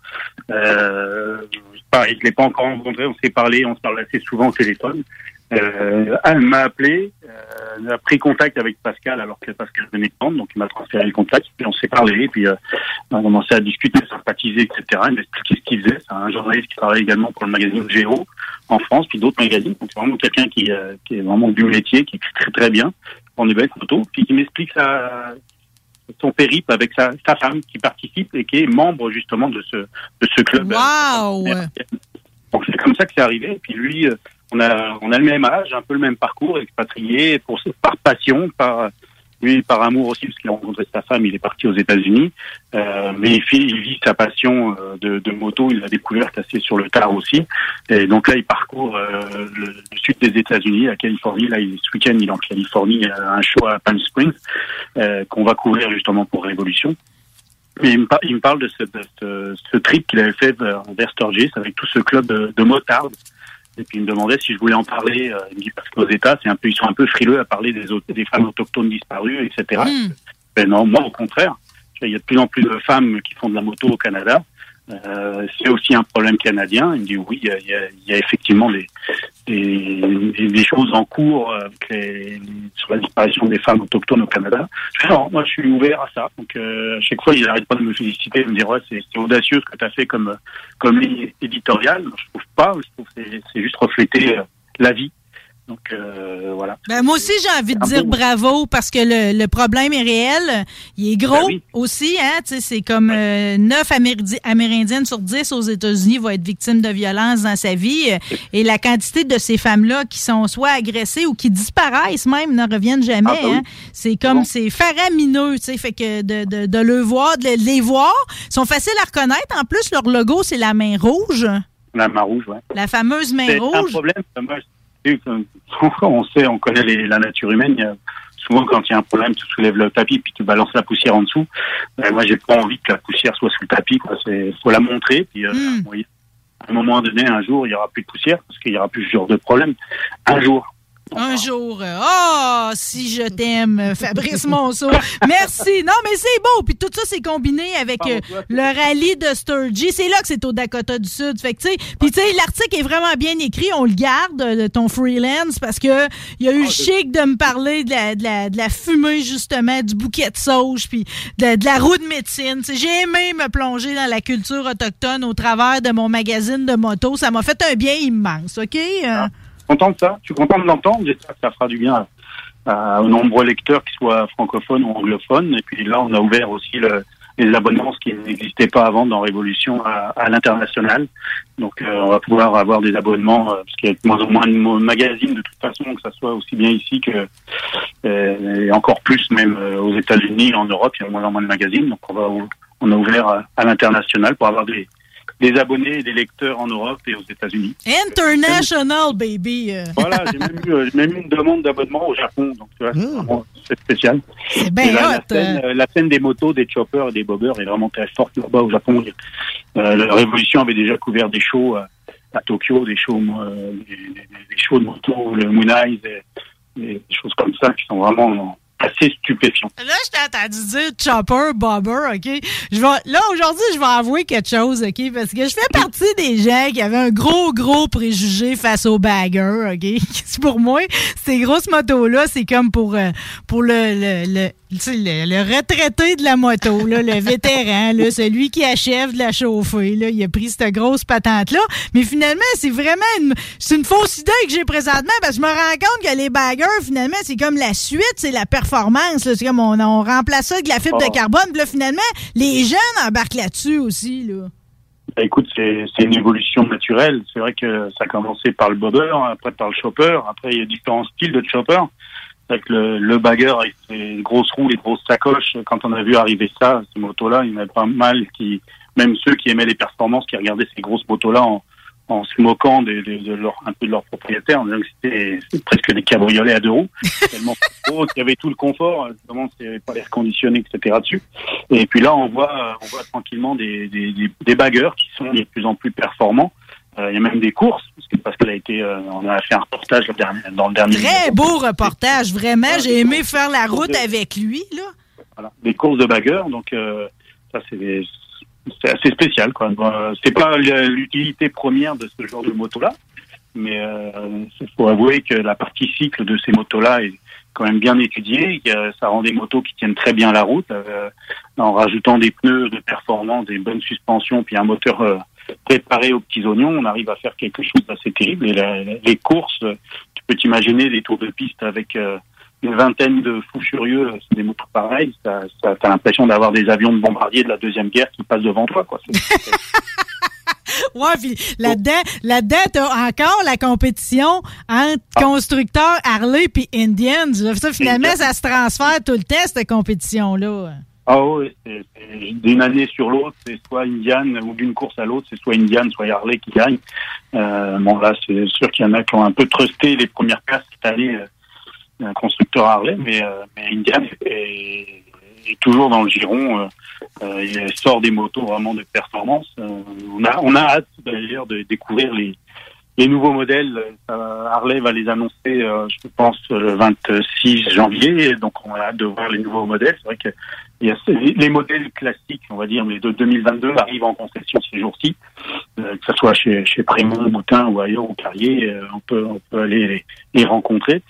Pareil, je l'ai pas encore rencontré, on s'est parlé, on se parle assez souvent au téléphone. Euh, elle m'a appelé, euh, elle a pris contact avec Pascal alors que Pascal venait de prendre, donc il m'a transféré le contact, puis on s'est parlé, puis euh, on a commencé à discuter, sympathiser, etc. Il m'a expliqué ce qu'il faisait. C'est un journaliste qui travaille également pour le magazine Géo en France, puis d'autres magazines. Donc c'est vraiment quelqu'un qui, euh, qui est vraiment du métier, qui écrit très très bien, prend des belles photos, puis qui m'explique sa, son périple avec sa, sa femme qui participe et qui est membre justement de ce, de ce club. Wow! Donc c'est comme ça que c'est arrivé. Et puis lui, euh, on a on a le même âge, un peu le même parcours, expatrié pour par passion, par lui par amour aussi parce qu'il a rencontré sa femme, il est parti aux États-Unis. Euh, mais il vit, sa passion euh, de, de moto, il l'a découverte assez sur le tard aussi. Et donc là, il parcourt euh, le, sud des États-Unis, la Californie. Là, il, ce week-end, il est en Californie, à un show à Palm Springs euh, qu'on va couvrir justement pour Révolution. Et il me, il me parle de ce, de ce, ce trip qu'il avait fait vers, Sturgis avec tout ce club de motards. Et puis il me demandait si je voulais en parler. euh, il me dit parce qu'aux États, c'est un peu, ils sont un peu frileux à parler des, autres, des femmes autochtones disparues, etc. Ben non, moi au contraire. Il y a de plus en plus de femmes qui font de la moto au Canada. Euh, c'est aussi un problème canadien. Il me dit oui, il y a, il y a- effectivement des, des, des- choses en cours euh, sur la disparition des femmes autochtones au Canada. Non, moi je suis ouvert à ça. Donc euh, à chaque fois, il n'arrête pas de me féliciter, de me dire ouais, c'est audacieux ce que tu as fait comme comme ligne éditoriale. Je trouve pas. Je trouve c'est juste refléter euh, la vie. Donc euh, voilà. Ben, moi aussi, j'ai envie de dire bravo parce que le, le problème est réel. Il est gros Ben aussi. Hein? C'est comme euh, 9 Améri- Amérindiennes sur 10 aux États-Unis vont être victimes de violences dans sa vie. Euh, Et la quantité de ces femmes-là qui sont soit agressées ou qui disparaissent même, ne reviennent jamais. Ah, ben oui. hein. C'est comme, c'est faramineux. Fait que de, de, de le voir, de les voir, ils sont faciles à reconnaître. En plus, leur logo, c'est la main rouge. La main rouge, ouais. La fameuse main un rouge. problème. On sait, on connaît les- la nature humaine. Il y a- souvent, quand il y a un problème, tu soulèves le tapis puis tu balances la poussière en dessous. Euh, moi, j'ai pas envie que la poussière soit sous le tapis. Quoi. C'est, faut la montrer. Puis, euh, oui, à un moment donné, un jour, il y aura plus de poussière parce qu'il y aura plus ce genre de problème. Un jour. Un jour. euh, Oh, si je t'aime, euh, Fabrice Monceau. Merci. Non, mais c'est beau. Puis tout ça, c'est combiné avec euh, le rallye de Sturgis. C'est là que c'est au Dakota du Sud. Fait que, tu sais, puis tu sais, l'article est vraiment bien écrit. On le garde, de ton freelance, parce que il y a eu le chic de me parler de la, de la, de la fumée, justement, du bouquet de sauge, puis de, de la roue de médecine. J'ai aimé me plonger dans la culture autochtone au travers de mon magazine de moto. Ça m'a fait un bien immense, OK? Euh, Content de ça. Je suis content de l'entendre. J'espère que ça fera du bien à, à- aux nombreux lecteurs, qu'ils soient francophones ou anglophones. Et puis là, on a ouvert aussi le- les abonnements, ce qui n'existait pas avant dans Révolution à, à l'international. Donc, euh, on va pouvoir avoir des abonnements, euh, parce qu'il y a de moins en moins de magazines, de toute façon, que ça soit aussi bien ici que euh, et encore plus même euh, aux États-Unis, en Europe, il y a de moins en moins de magazines. Donc, on va on a ouvert à l'international pour avoir des, des abonnés et des lecteurs en Europe et aux États-Unis. International, baby. Voilà, j'ai même, eu, euh, j'ai même eu une demande d'abonnement au Japon, donc tu vois, c'est c'est spécial. C'est bien hot, La scène, la scène des motos, des choppers et des bobbers est vraiment très forte là-bas au Japon. Euh, la Révolution avait déjà couvert des shows euh, à Tokyo, des shows, euh, des, des- des shows de moto, le Moon Eyes, et, et des choses comme ça qui sont vraiment assez stupéfiants. Là, je t'ai entendu dire chopper, bobber, OK? Je vais, là, aujourd'hui, je vais avouer quelque chose, OK? Parce que je fais partie des gens qui avaient un gros, gros préjugé face aux baggers, OK? Pour moi, ces grosses motos-là, c'est comme pour, euh, pour le, le, le, le, le retraité de la moto, là, le vétéran, là, celui qui achève de la chauffer. Là, il a pris cette grosse patente-là. Mais finalement, c'est vraiment une, c'est une fausse idée que j'ai présentement parce que je me rends compte que les baggers, finalement, c'est comme la suite, c'est la performance. C'est comme on, on remplace ça avec de la fibre Oh. de carbone. Puis là, finalement, les jeunes embarquent là-dessus aussi. Là. Bah, écoute, c'est une évolution naturelle. C'est vrai que ça a commencé par le bobber, après par le chopper. Après, il y a différents styles de chopper. C'est le, le bagger avec ses grosses roues, les grosses sacoches, quand on a vu arriver ça, ces motos-là, il y en avait pas mal qui, même ceux qui aimaient les performances, qui regardaient ces grosses motos-là en, en se moquant de, de, de leur, un peu de leur propriétaire, en disant que c'était presque des cabriolets à deux roues, tellement gros, qu'il y avait tout le confort, vraiment, il n'y avait pas l'air conditionné, etc. dessus. Et puis là, on voit, on voit tranquillement des, des, des, baggers qui sont de plus en plus performants. Euh, Il y a même des courses, parce que- parce qu'elle a été, euh, on a fait un reportage dans le dernier. Très beau reportage, vraiment. J'ai aimé faire la route avec lui, là. Voilà, des courses de bagueurs, donc euh, ça c'est c'est assez spécial quoi. Euh, c'est pas l'utilité première de ce genre de moto là, mais euh, il faut avouer que la partie cycle de ces motos là est quand même bien étudiée. Ça rend des motos qui tiennent très bien la route euh, en rajoutant des pneus de performance, des bonnes suspensions, puis un moteur euh, préparé aux petits oignons, on arrive à faire quelque chose d'assez terrible. Et les courses, euh, tu peux t'imaginer des tours de piste avec euh, une vingtaine de fous furieux sur des motos pareils, ça, ça, t'as l'impression d'avoir des avions de bombardier de la deuxième guerre qui passent devant toi, quoi. C'est- Ouais, puis là-dedans, là-dedans, t'as encore la compétition entre constructeurs Harley puis Indians. Ça, finalement, ça se transfère tout le temps, cette compétition-là. Ah oui, c'est- c'est d'une année sur l'autre, c'est soit Indian ou d'une course à l'autre, c'est soit Indian, soit Harley qui gagne. Euh, bon là, c'est sûr qu'il y en a qui ont un peu trusté les premières places cette année, euh, un constructeur Harley, mais, euh, mais Indian est, est toujours dans le giron. Euh, euh, il sort des motos vraiment de performance. On a on a hâte d'ailleurs de découvrir les les nouveaux modèles. Harley va les annoncer, je pense, le 26 janvier. Donc, on a hâte de voir les nouveaux modèles. C'est vrai que les modèles classiques, on va dire, mais de 2022 arrivent en concession ces jours-ci, euh, que ce soit chez, chez Prémont, Boutin ou ailleurs, au Carrier, euh, on peut on peut aller les, rencontrer.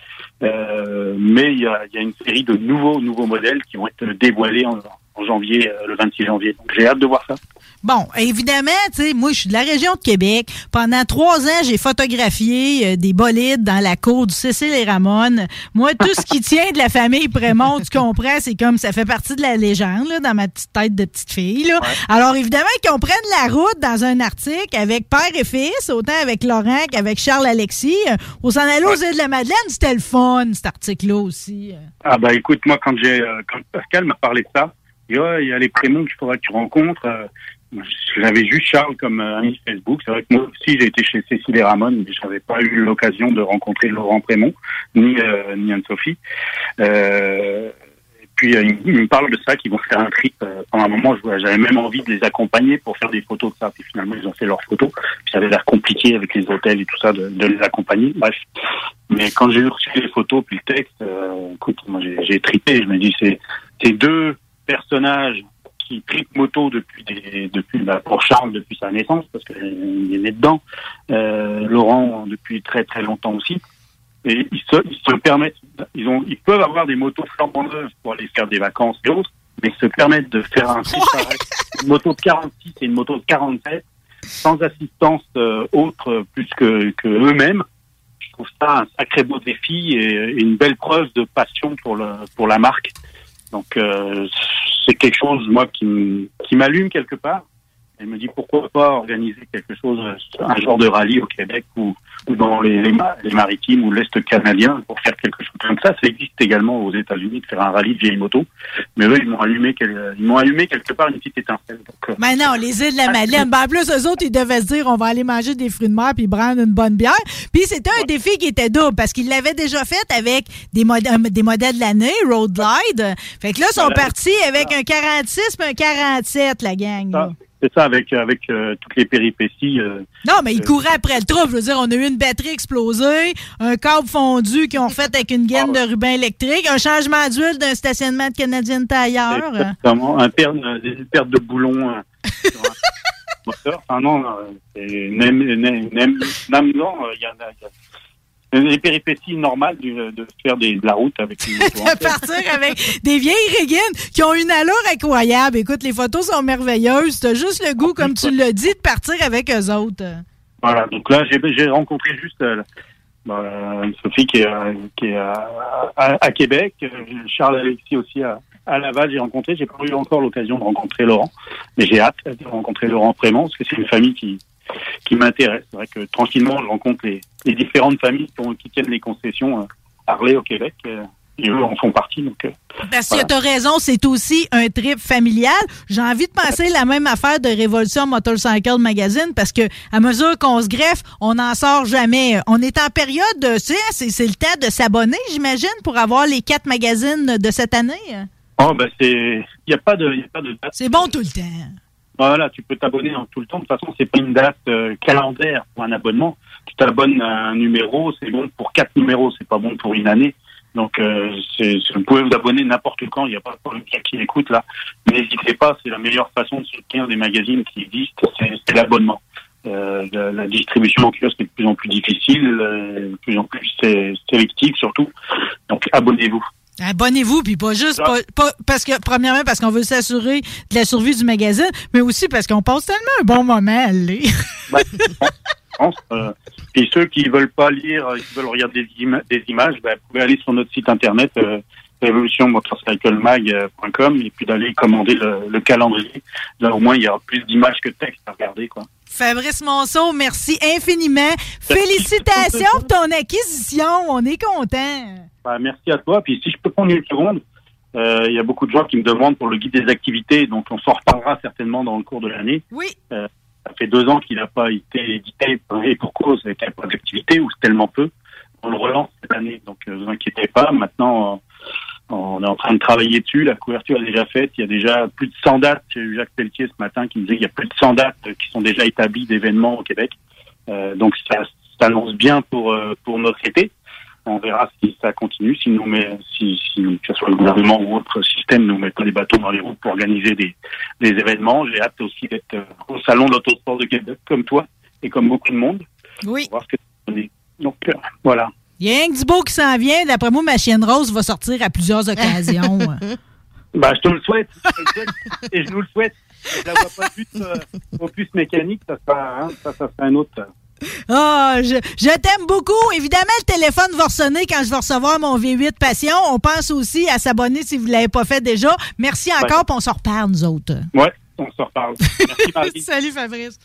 Euh, mais il y a, y a une série de nouveaux nouveaux modèles qui vont être dévoilés en, en janvier, euh, le 26 janvier. Donc, j'ai hâte de voir ça. Bon, évidemment, tu sais, moi, je suis de la région de Québec. Pendant trois ans, j'ai photographié euh, des bolides dans la cour du Cécile et Ramon. Moi, tout ce qui tient de la famille Prémont, tu comprends, c'est comme ça fait partie de la légende, là, dans ma petite tête de petite fille, là. Alors, évidemment, qu'on prenne la route dans un article avec père et fils, autant avec Laurent qu'avec Charles-Alexis, euh, au s'en aller aux îles de la Madeleine, c'était le fun, cet article-là aussi. euh. Ah bah écoute, moi quand j'ai euh, quand Pascal m'a parlé de ça, il Ouais, il y a les prénoms qu'il faudra que tu rencontres. J'avais juste Charles comme euh, ami Facebook. C'est vrai que moi aussi j'ai été chez Cécile et Ramon, mais j'avais pas eu l'occasion de rencontrer Laurent Prémont ni euh, ni Anne-Sophie. Euh, puis euh, il, il me parle de ça, qu'ils vont faire un trip. Euh, pendant un moment, je j'avais même envie de les accompagner pour faire des photos de ça. Puis finalement, ils ont fait leurs photos. Puis ça avait l'air compliqué avec les hôtels et tout ça de, de les accompagner. Bref. Mais quand j'ai reçu les photos puis le texte, euh, écoute, moi j'ai tripé. Je me dis c'est deux personnages qui tripent moto depuis des, depuis bah, pour Charles depuis sa naissance parce qu'il est né dedans. Euh, Laurent depuis très très longtemps aussi. Et ils se, ils se permettent, ils ont, ils peuvent avoir des motos flambant neuves pour aller faire des vacances et autres, mais ils se permettent de faire un. Une moto de 46 et une moto de 47 sans assistance euh, autre plus que, que eux-mêmes. Je trouve ça un sacré beau défi et, et une belle preuve de passion pour le pour la marque. Donc euh, c'est quelque chose moi qui m'allume quelque part. Elle me dit pourquoi pas organiser quelque chose, un genre de rallye au Québec ou, ou dans les, les, ma- les maritimes ou l'Est canadien pour faire quelque chose comme ça. Ça existe également aux États-Unis de faire un rallye de vieilles motos. Mais eux, ils m'ont allumé, ils m'ont allumé quelque part une petite étincelle. Donc, euh, Mais non, les îles de la Madeleine. Ben, en plus, eux autres, ils devaient se dire, on va aller manger des fruits de mer puis prendre une bonne bière. Puis c'était un défi qui était double parce qu'ils l'avaient déjà fait avec des, mod- euh, des modèles de l'année, Road Glide. Fait que là, ils sont Voilà. partis avec un 46 puis un 47, la gang. C'est ça avec avec euh, toutes les péripéties. euh, Non, mais ils euh, couraient après le trouble. Je veux dire, on a eu une batterie explosée, un câble fondu qu'ils ont fait avec une gaine de ruban électrique, un changement d'huile d'un stationnement de Canadian Tire. Exactement, un perte, euh, des pertes de un moteur. Enfin non, c'est même, même, même, même non, euh, il y en a. il y a- les péripéties normales de faire des, de la route avec une de partir avec des vieilles régines qui ont une allure incroyable. Écoute, les photos sont merveilleuses. T'as juste le goût, comme tu l'as dit, de partir avec eux autres. Voilà, donc là, j'ai rencontré juste euh, bah, Sophie qui est, euh, qui est à, Québec, euh, Charles Alexis aussi à, à Laval, j'ai rencontré. J'ai pas eu encore l'occasion de rencontrer Laurent, mais j'ai hâte de rencontrer Laurent Prémont parce que c'est une famille qui, qui m'intéresse. C'est vrai que tranquillement, je rencontre les, les différentes familles qui, ont- qui tiennent les concessions euh, Harley au Québec. euh, et eux en font partie. Donc, euh, Parce voilà. que tu as raison, c'est aussi un trip familial. J'ai envie de penser la même affaire de Révolution Motorcycle Magazine parce que à mesure qu'on se greffe, on n'en sort jamais. On est en période, de- c'est le temps de s'abonner, j'imagine, pour avoir les quatre magazines de cette année. Oh, ben c'est, il n'y a pas de, il y a pas de date. C'est bon tout le temps. Voilà, tu peux t'abonner en tout le temps. De toute façon, c'est pas une date euh, calendaire pour un abonnement. Tu t'abonnes à un numéro, c'est bon pour quatre numéros, c'est pas bon pour une année. Donc, euh, c'est, c'est- vous pouvez vous abonner n'importe quand. Il n'y a pas de problème qui écoute là. N'hésitez pas, c'est la meilleure façon de soutenir des magazines qui existent, c'est, c'est l'abonnement. Euh, la, la distribution en kiosque est de plus en plus difficile, euh, de plus en plus sé- sélective surtout. Donc, abonnez-vous. Abonnez-vous, puis pas juste, pas, pas- parce que, premièrement, parce qu'on veut s'assurer de la survie du magazine, mais aussi parce qu'on passe tellement un bon moment à le lire. pense. Euh, puis ceux qui veulent pas lire, euh, qui veulent regarder des, des images, ben, vous pouvez aller sur notre site internet euh, revolutionmotorcyclemag.com et puis d'aller commander le, le calendrier. Là, au moins, il y aura plus d'images que de texte à regarder. Quoi. Fabrice Monceau, merci infiniment. Félicitations pour ton acquisition. On est content. Ben, merci à toi. Puis si je peux prendre une seconde, euh, il y a beaucoup de gens qui me demandent pour le guide des activités, donc on s'en reparlera certainement dans le cours de l'année. Oui. Euh, ça fait deux ans qu'il n'a pas été édité et pour cause, il n'y pas d'activité ou c'est tellement peu. On le relance cette année, donc ne vous inquiétez pas. Maintenant, euh, on est en train de travailler dessus. La couverture est déjà faite. Il y a déjà plus de 100 dates. J'ai eu Jacques Pelletier ce matin qui me disait qu'il y a plus de 100 dates qui sont déjà établies d'événements au Québec. Euh, donc ça s'annonce bien pour euh, pour notre été. On verra si ça continue, si nous met, si, si que ce soit le gouvernement ou autre système nous met pas des bâtons dans les roues pour organiser des, des événements. J'ai hâte aussi d'être au salon de l'autosport de Québec comme toi et comme beaucoup de monde. Oui. Pour voir ce que. Donc euh, voilà. Il y a un du beau qui s'en vient. D'après moi, ma chienne rose va sortir à plusieurs occasions. Bah, je te le souhaite, je te le souhaite et je nous le souhaite. Je la vois pas plus euh, opus mécanique, ça sera, hein, ça, ça sera un autre. Ah, je, je t'aime beaucoup. Évidemment, le téléphone va sonner quand je vais recevoir mon V8 Passion. On pense aussi à s'abonner si vous ne l'avez pas fait déjà. Merci encore, puis on se reparle, nous autres. Ouais, on se reparle. Merci. Salut, Fabrice.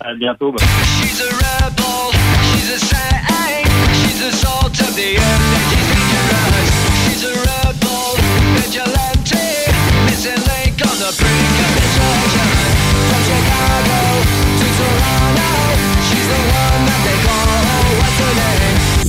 À bientôt. bah. She's a rebel, she's a saint, she's a salt of the earth dangerous. She's a rebel, vigilante, missing link on the brink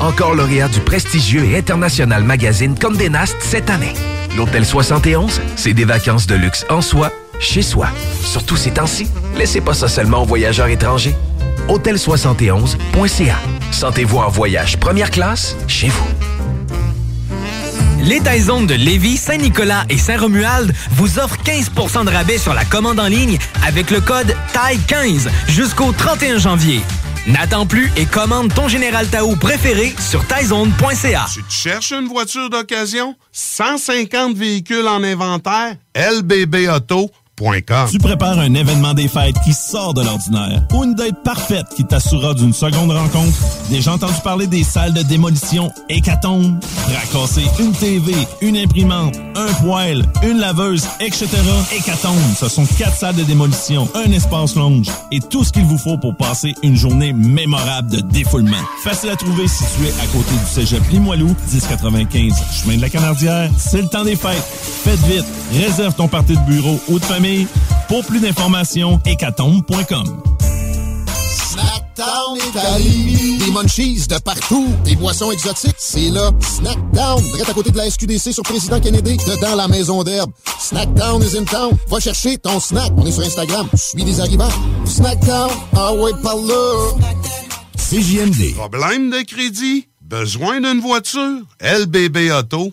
Encore lauréat du prestigieux et international magazine Condé Nast cette année. L'Hôtel 71, c'est des vacances de luxe en soi, chez soi. Surtout ces temps-ci, laissez pas ça seulement aux voyageurs étrangers. Hôtel71.ca. Sentez-vous en voyage première classe chez vous. Les Taizones de Lévis, Saint-Nicolas et Saint-Romuald vous offrent 15% de rabais sur la commande en ligne avec le code TAI15 jusqu'au 31 janvier. N'attends plus et commande ton Général Tao préféré sur taizone.ca. Tu cherches une voiture d'occasion? 150 véhicules en inventaire? LBBauto.com. Tu prépares un événement des fêtes qui sort de l'ordinaire ou une date parfaite qui t'assurera d'une seconde rencontre. Déjà entendu parler des salles de démolition Hécatombe? Racasser une TV, une imprimante, un poêle, une laveuse, etc. Hécatombe, ce sont quatre salles de démolition, un espace lounge et tout ce qu'il vous faut pour passer une journée mémorable de défoulement. Facile à trouver situé à côté du cégep Limoilou, 1095 chemin de la Canardière. C'est le temps des fêtes. Faites vite, réserve ton party de bureau ou de famille. Pour plus d'informations, hécatombe.com. Snackdown Italie. Des munchies de partout. Des boissons exotiques. C'est là. Snackdown. Direct à côté de la SQDC sur Président Kennedy. Dedans la maison d'herbe. Snackdown is in town. Va chercher ton snack. On est sur Instagram. Suis des arrivants. Snackdown. Ah ouais, par là. CJMD. Problème de crédit? Besoin d'une voiture? LBBauto.com.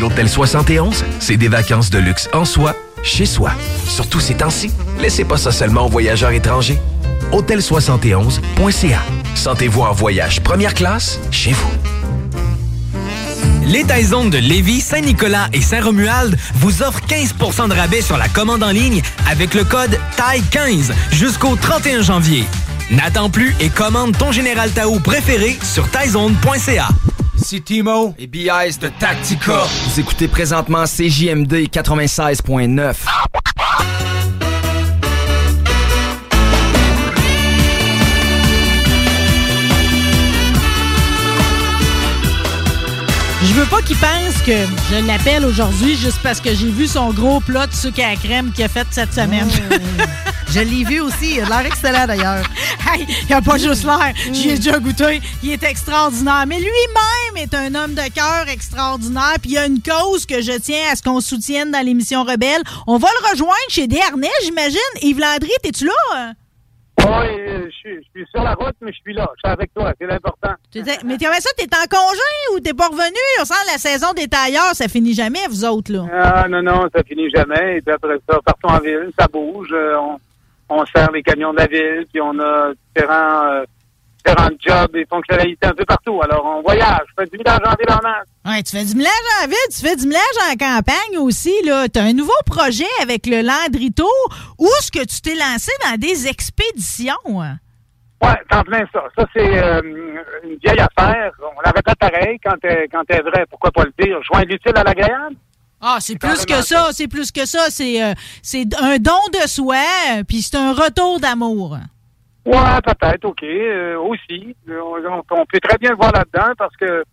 L'Hôtel 71, c'est des vacances de luxe en soi, chez soi. Surtout ces temps-ci, laissez pas ça seulement aux voyageurs étrangers. Hôtel71.ca. Sentez-vous en voyage première classe chez vous. Les Taizones de Lévis, Saint-Nicolas et Saint-Romuald vous offrent 15% de rabais sur la commande en ligne avec le code TAI15 jusqu'au 31 janvier. N'attends plus et commande ton Général Tao préféré sur taizone.ca. Ici Timo et BIS de Tactica. Vous écoutez présentement CJMD 96.9. Je veux pas qu'il pense que je l'appelle aujourd'hui juste parce que j'ai vu son gros plat de sucre à la crème qu'il a fait cette semaine. je l'ai vu aussi. Il a l'air excellent d'ailleurs. Hey, il a pas juste l'air. J'y ai déjà goûté. Il est extraordinaire. Mais lui-même est un homme de cœur extraordinaire. Puis il y a une cause que je tiens à ce qu'on soutienne dans l'émission Rebelle. On va le rejoindre chez Desharnais, j'imagine. Yves Landry, t'es-tu là? Oui, je suis, je suis sur la route, mais je suis là. Je suis avec toi, c'est l'important. Mais comment ça, t'es en congé ou t'es pas revenu? On sent la saison des tailleurs, ça finit jamais, vous autres, là. Ah, non, non, ça finit jamais. Et puis après ça, partout en ville, ça bouge. Euh, On, on sert les camions de la ville, puis on a différents, euh, différents jobs et fonctionnalités un peu partout. Alors, on voyage. Je fais du village en ville en masse. Ouais, tu fais du ménage en ville, tu fais du ménage en campagne aussi, là. T'as un nouveau projet avec le Landrito. Où est-ce que tu t'es lancé dans des expéditions? Ouais, t'en plein ça. Ça, c'est euh, une vieille affaire. On la répète pareil quand elle, quand elle est vraie. Pourquoi pas le dire? Joindre l'utile à l'agréable? Ah, c'est plus que ça, c'est plus que ça. C'est euh, c'est un don de soi, puis c'est un retour d'amour. Ouais, peut-être, OK. euh, aussi. On, on peut très bien le voir là-dedans parce que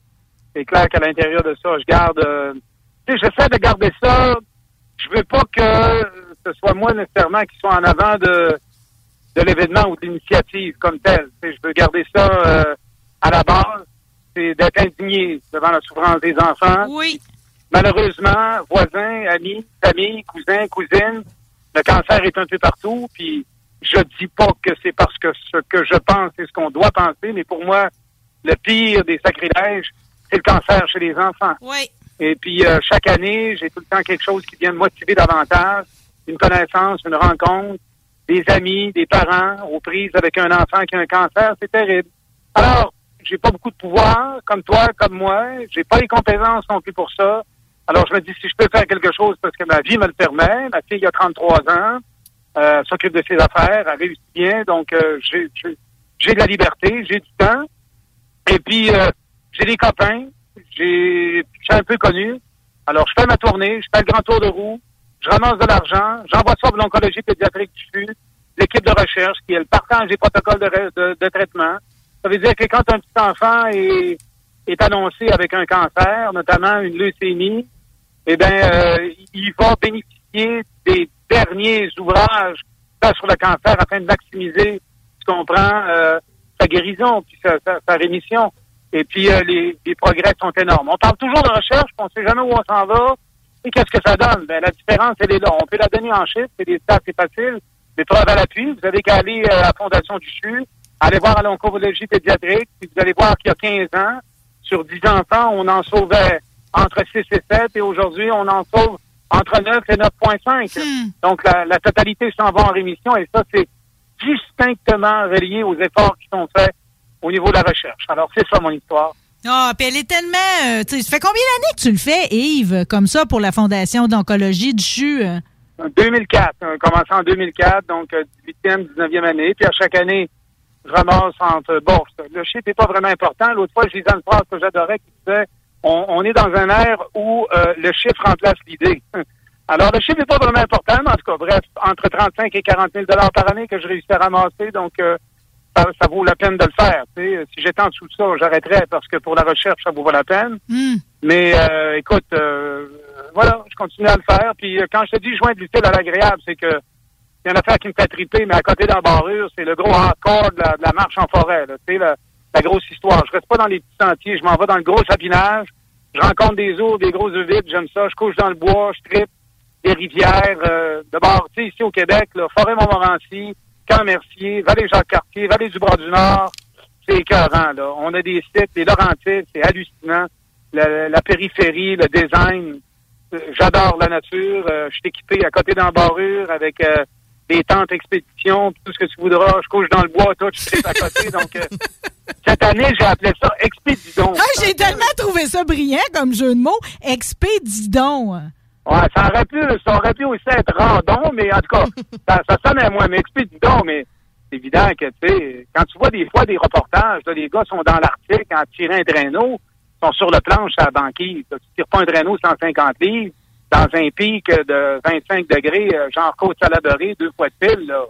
c'est clair qu'à l'intérieur de ça, je garde. euh, tu sais, j'essaie de garder ça. Je veux pas que ce soit moi nécessairement qui soit en avant de, de l'événement ou de l'initiative comme telle. Tu sais, je veux garder ça euh, à la base. C'est d'être indigné devant la souffrance des enfants. Oui. Malheureusement, voisins, amis, famille, cousins, cousines, le cancer est un peu partout. Puis je dis pas que c'est parce que ce que je pense, c'est ce qu'on doit penser, mais pour moi, le pire des sacrilèges, c'est le cancer chez les enfants. Oui. Et puis, euh, chaque année, j'ai tout le temps quelque chose qui vient me motiver davantage, une connaissance, une rencontre, des amis, des parents aux prises avec un enfant qui a un cancer, c'est terrible. Alors, j'ai pas beaucoup de pouvoir, comme toi, comme moi. J'ai pas les compétences non plus pour ça. Alors, je me dis, si je peux faire quelque chose parce que ma vie me le permet, ma fille a 33 ans, euh, s'occupe de ses affaires, elle réussit bien, donc euh, j'ai de la liberté, j'ai du temps. Et puis, euh, j'ai des copains, j'ai suis un peu connu. Alors, je fais ma tournée, je fais le grand tour de roue, je ramasse de l'argent, j'envoie ça pour l'oncologie pédiatrique du Sud, l'équipe de recherche qui est le partage des protocoles de, de- de traitement. Ça veut dire que quand un petit enfant est, est annoncé avec un cancer, notamment une leucémie, eh bien, euh, il va bénéficier des derniers ouvrages sur le cancer afin de maximiser, tu comprends, euh, sa guérison, puis sa, sa- sa rémission. Et puis, euh, les, les progrès sont énormes. On parle toujours de recherche, on ne sait jamais où on s'en va. Et qu'est-ce que ça donne? Ben, la différence, elle est là. On peut la donner en chiffres, c'est des stats, c'est facile. Des preuves à l'appui. Vous avez qu'à aller euh, à la Fondation du CHU, aller voir à l'oncologie pédiatrique, puis vous allez voir qu'il y a 15 ans, sur 10 enfants, on en sauvait entre 6 et 7, et aujourd'hui, on en sauve entre 9 et 9,5. Donc, la, la totalité s'en va en rémission, et ça, c'est distinctement relié aux efforts qui sont faits au niveau de la recherche. Alors, c'est ça mon histoire. Ah, puis elle est tellement. euh, tu sais, ça fait combien d'années que tu le fais, Yves, comme ça, pour la Fondation d'oncologie du CHU? euh? 2004, on a commencé en 2004, donc euh, 18e, 19e année. Puis à chaque année, je ramasse entre... Bon, le chiffre n'est pas vraiment important. L'autre fois, je lisais une phrase que j'adorais qui disait on, on est dans un air où euh, le chiffre remplace l'idée. Alors, le chiffre n'est pas vraiment important, mais en tout cas, bref, entre 35 et 40 000 par année que je réussis à ramasser, donc euh, ça, ça vaut la peine de le faire. tu sais. Si j'étais en dessous de ça, j'arrêterais parce que pour la recherche, ça vaut la peine. Mais euh, écoute, euh, voilà, je continue à le faire. Puis euh, quand je te dis joindre l'utile à l'agréable, c'est que il y a une affaire qui me fait triper, mais à côté d'embarrure, c'est le gros hardcore de la, de la marche en forêt. là. La, grosse histoire. Je reste pas dans les petits sentiers, je m'en vais dans le gros sapinage. Je rencontre des ours, des gros œufs vides, j'aime ça. Je couche dans le bois, je tripe des rivières. Euh, D'abord, tu sais, ici au Québec, là, Forêt Montmorency, Camp Mercier, Vallée du Bras-du-Nord, c'est écœurant, là. On a des sites, les Laurentides, c'est hallucinant. La, la périphérie, le design, euh, j'adore la nature. Euh, je suis équipé à côté d'embarrure avec euh, des tentes expéditions, tout ce que tu voudras. Je couche dans le bois, toi, tu tripes à côté. Donc, euh, cette année, j'ai appelé ça Expédidon. Ah, j'ai tellement trouvé ça brillant comme jeu de mots. Expédidon. Ouais, ça aurait pu, ça aurait pu aussi être randon, mais en tout cas, ça, ça sonne à moi, mais expédidon, mais c'est évident que, tu sais, quand tu vois des fois des reportages, là, les gars sont dans l'Arctique en tirant un traîneau, sont sur le planche à la banquise. là. Tu tires pas un traîneau 150 livres dans un pic de 25 degrés, euh, genre côte salaberée, deux fois de fil, là,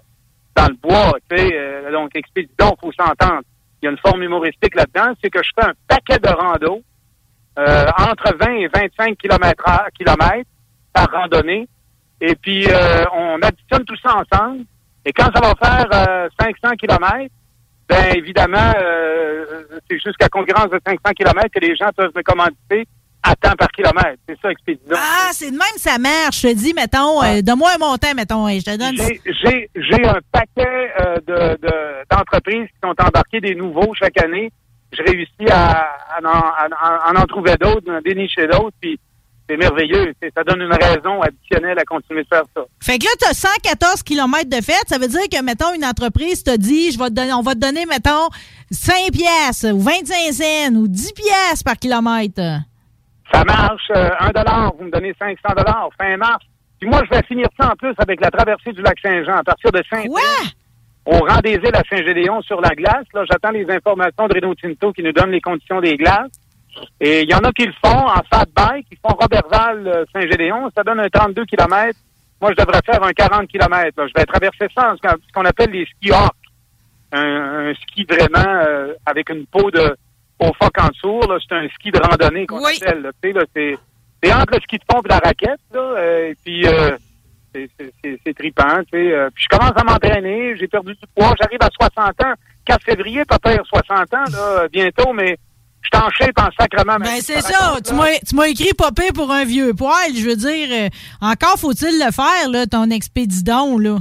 dans le bois, tu sais. euh, donc, expédidon, faut s'entendre. Il y a une forme humoristique là-dedans, c'est que je fais un paquet de rando, euh, entre 20 et 25 km, kilomètres par randonnée. Et puis, euh, on additionne tout ça ensemble. Et quand ça va faire euh, 500 km, ben évidemment, euh, c'est jusqu'à concurrence de 500 km que les gens peuvent me commanditer à temps par kilomètre. C'est ça, Expédition. Ah, c'est de même ça marche. Je te dis, mettons, euh, donne-moi un montant, mettons, et je te donne... J'ai- un paquet euh, de- de- d'entreprises qui sont embarquées des nouveaux chaque année. Je réussis à, à en, à- à en trouver d'autres, d'en dénicher d'autres, puis c'est merveilleux. Ça donne une raison additionnelle à continuer de faire ça. Fait que là, tu as 114 km de fête. Ça veut dire que, mettons, une entreprise te dit, je vais te donner, on va te donner, mettons, 5 piastres ou 25 cents ou 10 piastres par kilomètre. Ça marche, euh, un dollar, vous me donnez 500 dollars, fin mars. Puis moi, je vais finir ça en plus avec la traversée du lac Saint-Jean à partir de saint au rang des îles à Saint-Gédéon sur la glace. Là, j'attends les informations de Renault Tinto qui nous donnent les conditions des glaces. Et il y en a qui le font en fat bike, ils font Robertval euh, Saint-Gédéon, ça donne un 32 km. Moi, je devrais faire un 40 km. Je vais traverser ça en ce qu'on- ce qu'on appelle les ski hawks. Un, un ski vraiment euh, avec une peau de au en dessous. là. C'est un ski de randonnée qu'on appelle. là. Tu sais, là, C'est c'est entre le ski de fond et la raquette. Là, euh, et puis, euh, c'est- c'est- c'est c'est trippant. Tu sais. Euh, puis je commence à m'entraîner. J'ai perdu du poids. J'arrive à 60 ans. 4 février, pire 60 ans là, bientôt, mais je t'en shape en sacrement. Ben, c'est ça. Tu m'as- tu m'as écrit popé pour un vieux poil. Je veux dire, euh, encore faut-il le faire, là, ton expédidon, là.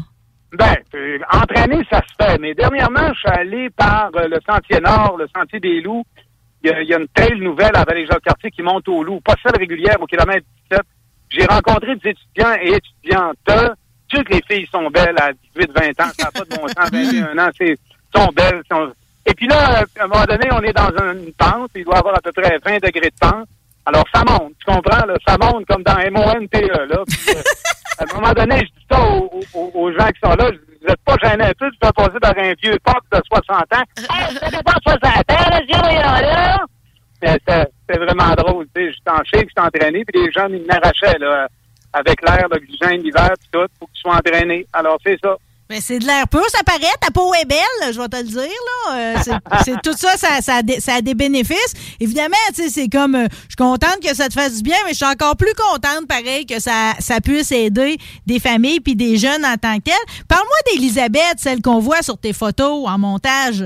Ben, euh, entraîner, ça se fait. Mais dernièrement, je suis allé par euh, le Sentier Nord, le Sentier des Loups. Il y y a une trail nouvelle à Vallée-Jacques-Cartier qui monte aux Loups, pas celle régulière au kilomètre 17. J'ai rencontré des étudiants et étudiantes. Tu sais que les filles sont belles à 18-20 ans, ça n'a pas de bon sens, 21 ans, c'est sont belles. sont- Et puis là, à un moment donné, on est dans une pente, il doit y avoir à peu près 20 degrés de pente. Alors, ça monte, tu comprends? Là, ça monte comme dans M-O-N-T-E. Là. Puis, euh, à un moment donné, je dis ça aux, aux- aux gens qui sont là, je dis, vous n'êtes pas gênés un peu de faire passer par un vieux pop de 60 ans? Hey, avez pas 60 ans, ce voyons là! Mais c'était vraiment drôle, tu sais. J'étais en shape, j'étais entraîné, puis les jeunes, ils m'arrachaient, là, avec l'air, l'oxygène, l'hiver, puis tout, pour qu'ils soient entraînés. Alors, c'est ça. Ben, c'est de l'air pur, ça paraît. Ta peau est belle, je vais te le dire. Là. Euh, c'est- c'est- tout ça, ça, ça, a des, ça a des bénéfices. Évidemment, tu sais, c'est comme... euh, je suis contente que ça te fasse du bien, mais je suis encore plus contente, pareil, que ça, ça puisse aider des familles puis des jeunes en tant que telles. Parle-moi d'Elisabeth, celle qu'on voit sur tes photos en montage.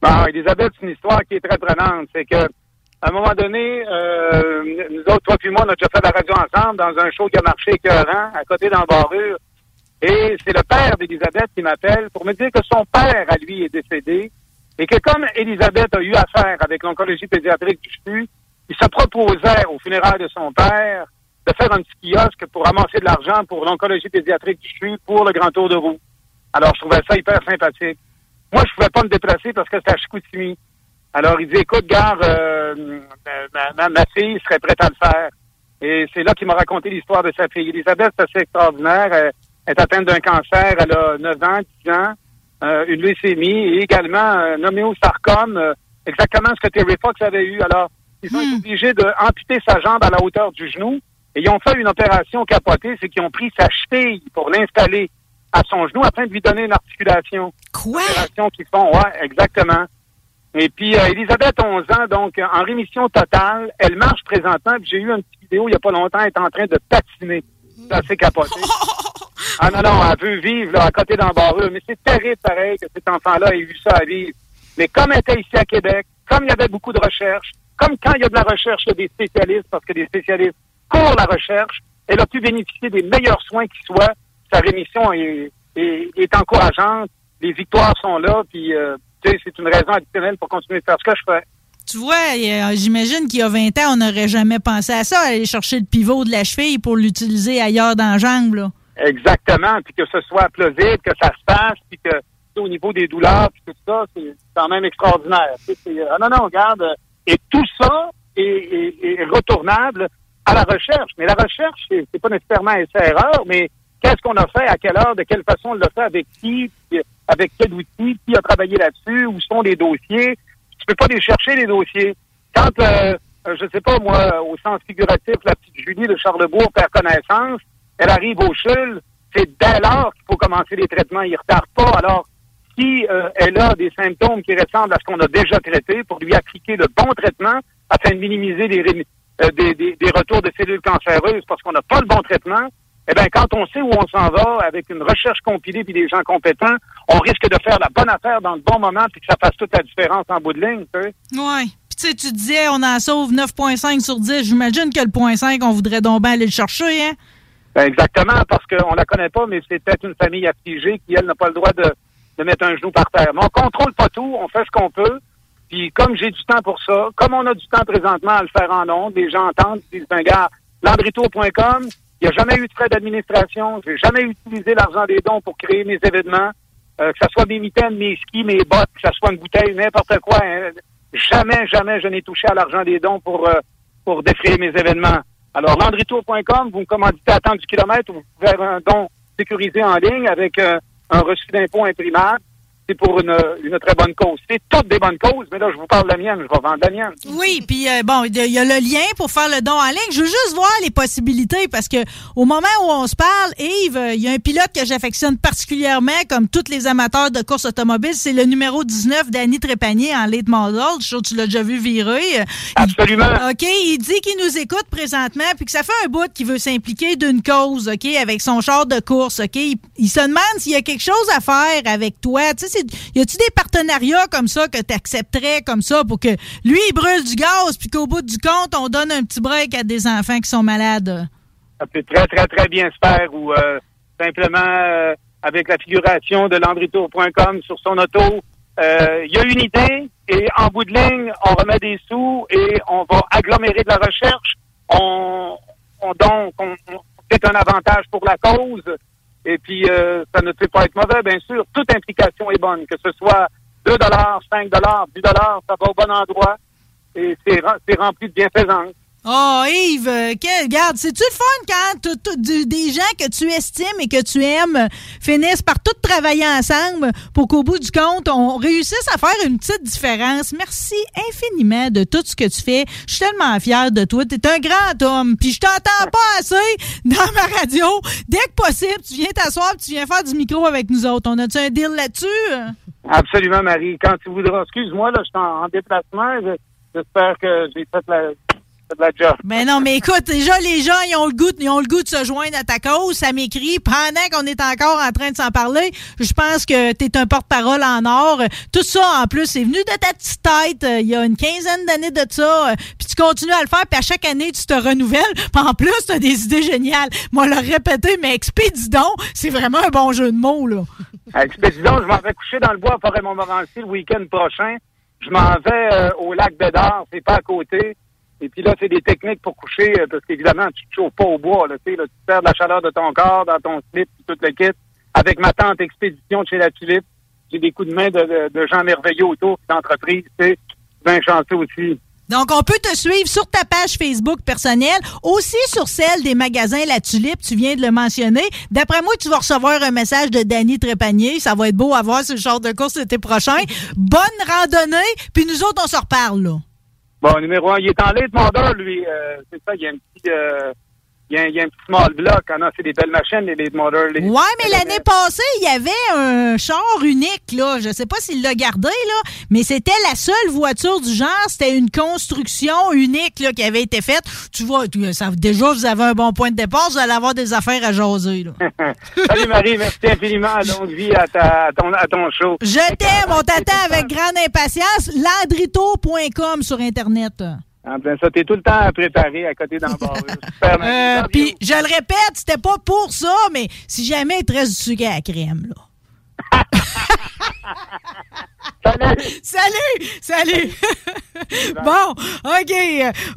Bon, Elisabeth, c'est une histoire qui est très prenante. C'est que, à un moment donné, euh, nous autres, toi puis moi, on a déjà fait la radio ensemble dans un show qui a marché écœurant, à côté d'Embarrure. Et c'est le père d'Elisabeth qui m'appelle pour me dire que son père, à lui, est décédé. Et que comme Elisabeth a eu affaire avec l'oncologie pédiatrique du CHU, il se proposait au funérailles de son père de faire un petit kiosque pour amasser de l'argent pour l'oncologie pédiatrique du CHU pour le Grand Tour de roue. Alors, je trouvais ça hyper sympathique. Moi, je pouvais pas me déplacer parce que c'était à Chicoutimi. Alors, il dit, écoute, gare, euh, ma, ma- ma fille serait prête à le faire. Et c'est là qu'il m'a raconté l'histoire de sa fille. Elisabeth, c'est assez extraordinaire. Elle est atteinte d'un cancer. Elle a 9 ans, 10 ans, euh, une leucémie et également un noméosarcome, euh, exactement ce que Terry Fox avait eu. Alors, Ils ont été obligés d'amputer sa jambe à la hauteur du genou. Et ils ont fait une opération capotée, c'est qu'ils ont pris sa cheville pour l'installer à son genou afin de lui donner une articulation. Quoi? Opération qu'ils font, ouais, exactement. Et puis, euh, Elisabeth, 11 ans, donc en rémission totale. Elle marche présentement. J'ai eu une petite vidéo il n'y a pas longtemps. Elle est en train de patiner. C'est assez capoté. Ah non, non, elle veut vivre là, à côté d'embarreux. Mais c'est terrible, pareil, que cet enfant-là ait eu ça à vivre. Mais comme elle était ici à Québec, comme il y avait beaucoup de recherches, comme quand il y a de la recherche, il y a des spécialistes, parce que des spécialistes courent la recherche, elle a pu bénéficier des meilleurs soins qui soient. Sa rémission est, est, est encourageante. Les victoires sont là, puis euh, c'est une raison additionnelle pour continuer de faire ce que je fais. Tu vois, euh, j'imagine qu'il y a 20 ans, on n'aurait jamais pensé à ça, aller chercher le pivot de la cheville pour l'utiliser ailleurs dans la jambe. Là. Exactement, puis que ce soit plausible, que ça se passe, puis que au niveau des douleurs, puis tout ça, c'est quand même extraordinaire. Ah non, non, regarde, euh, et tout ça est, est- retournable à la recherche. Mais la recherche, c'est pas nécessairement essai-erreur, mais qu'est-ce qu'on a fait, à quelle heure, de quelle façon on l'a fait, avec qui, avec quel outil, qui a travaillé là-dessus, où sont les dossiers. Tu peux pas les chercher, les dossiers. Quand, euh, je sais pas, moi, au sens figuratif, la petite Julie de Charlebourg perd connaissance, elle arrive au CHUL, c'est dès lors qu'il faut commencer les traitements, ils retardent pas. Alors, si euh, elle a des symptômes qui ressemblent à ce qu'on a déjà traité, pour lui appliquer le bon traitement afin de minimiser les, euh, des, des- retours de cellules cancéreuses parce qu'on n'a pas le bon traitement, eh bien, quand on sait où on s'en va avec une recherche compilée puis des gens compétents, on risque de faire la bonne affaire dans le bon moment puis que ça fasse toute la différence en bout de ligne. Puis tu sais, tu disais, on en sauve 9,5 sur 10. J'imagine que le point 5, on voudrait donc bien aller le chercher, hein? Ben, exactement, parce qu'on la connaît pas, mais c'est peut-être une famille affligée qui, elle, n'a pas le droit de, de mettre un genou par terre. Mais on contrôle pas tout, on fait ce qu'on peut. Puis comme j'ai du temps pour ça, comme on a du temps présentement à le faire en ondes, les gens entendent, ils disent, ben, gars, landrito.com, il n'y a jamais eu de frais d'administration, j'ai jamais utilisé l'argent des dons pour créer mes événements, euh, que ce soit mes mitaines, mes skis, mes bottes, que ce soit une bouteille, n'importe quoi. hein. Jamais, jamais je n'ai touché à l'argent des dons pour, euh, pour défrayer mes événements. Alors, landritour.com, vous me commanditez à temps du kilomètre, vous pouvez faire un don sécurisé en ligne avec euh, un reçu d'impôt imprimable. C'est pour une, une très bonne cause. C'est toutes des bonnes causes, mais là, je vous parle de la mienne, je vais vendre la mienne. Oui, puis euh, bon, il y a- il le lien pour faire le don en ligne. Je veux juste voir les possibilités parce que au moment où on se parle, Yves, euh, il y a un pilote que j'affectionne particulièrement, comme tous les amateurs de course automobile, c'est le numéro 19 d'Annie Trépanier en late model. Je suis sûr que tu l'as déjà vu virer. Absolument. OK, il dit qu'il nous écoute présentement puis que ça fait un bout qu'il veut s'impliquer d'une cause, OK, avec son char de course, OK. Il, il se demande s'il y a quelque chose à faire avec toi. Tu sais, y a-tu des partenariats comme ça que tu accepterais comme ça pour que lui, il brûle du gaz puis qu'au bout du compte, on donne un petit break à des enfants qui sont malades? Ça peut très, très, très bien se faire ou euh, simplement euh, avec la figuration de landritour.com sur son auto. euh, Il y a une idée et en bout de ligne, on remet des sous et on va agglomérer de la recherche. On, on donc, on, on- c'est un avantage pour la cause. Et puis, euh, ça ne peut pas être mauvais, bien sûr. Toute implication est bonne, que ce soit 2 dollars, 5 dollars, 10 dollars, ça va au bon endroit. Et c'est rem- c'est rempli de bienfaisance. Oh, Yves, euh, quel, regarde, c'est-tu le fun quand tout- du- des gens que tu estimes et que tu aimes finissent par tout travailler ensemble pour qu'au bout du compte, on réussisse à faire une petite différence? Merci infiniment de tout ce que tu fais. Je suis tellement fière de toi. Tu es un grand homme. Puis je t'entends pas assez dans ma radio. Dès que possible, tu viens t'asseoir tu viens faire du micro avec nous autres. On a-tu un deal là-dessus? Absolument, Marie. Quand tu voudras. Excuse-moi, là, je suis en, en déplacement. Je- J'espère que j'ai fait la, fait la job. Ben non, mais écoute, déjà, les gens, ils ont le goût, ils ont le goût de se joindre à ta cause. Ça m'écrit pendant qu'on est encore en train de s'en parler. Je pense que tu es un porte-parole en or. Tout ça, en plus, c'est venu de ta petite tête. euh, Il y a une quinzaine d'années de ça. euh, Puis tu continues à le faire. Puis à chaque année, tu te renouvelles. Puis en plus, tu as des idées géniales. Moi, le répéter, mais expédidon, c'est vraiment un bon jeu de mots, là. Expédition, je m'en vais coucher dans le bois à Forêt-Montmorency le week-end prochain. Je m'en vais euh, au lac Bédard, c'est pas à côté. Et puis là, c'est des techniques pour coucher, euh, parce qu'évidemment, tu te chauffes pas au bois. Là, là, tu perds la chaleur de ton corps dans ton slip, tout le kit. Avec ma tante expédition de chez la Tulipe, j'ai des coups de main de, de- de gens merveilleux autour, d'entreprise, sais. Bien chanceux aussi. Donc, on peut te suivre sur ta page Facebook personnelle, aussi sur celle des magasins La Tulipe, tu viens de le mentionner. D'après moi, tu vas recevoir un message de Danny Trépanier. Ça va être beau à voir le genre de course l'été prochain. Bonne randonnée, puis nous autres, on se reparle, là. Bon, numéro un, il est en late lui. Euh, c'est ça, il y a un petit... Euh, il y, a, il y a un petit small block. Ah non, c'est des belles machines, les late models. Les- Ouais, mais l'année passée, il y avait un char unique, là. Je sais pas s'il l'a gardé, là, mais c'était la seule voiture du genre. C'était une construction unique, là, qui avait été faite. Tu vois, ça, déjà, vous avez un bon point de départ. Vous allez avoir des affaires à jaser, là. Salut Marie, merci infiniment. Longue vie à, ta, à, ton, à ton show. Je t'aime, on t'attend avec grande impatience. Landrito.com sur Internet. En plein ça, t'es tout le temps à préparer à côté d'en bas. Super, Marie. Euh, Puis, je le répète, c'était pas pour ça, mais si jamais il te reste du sucre à la crème, là. Salut! Salut! bon, OK.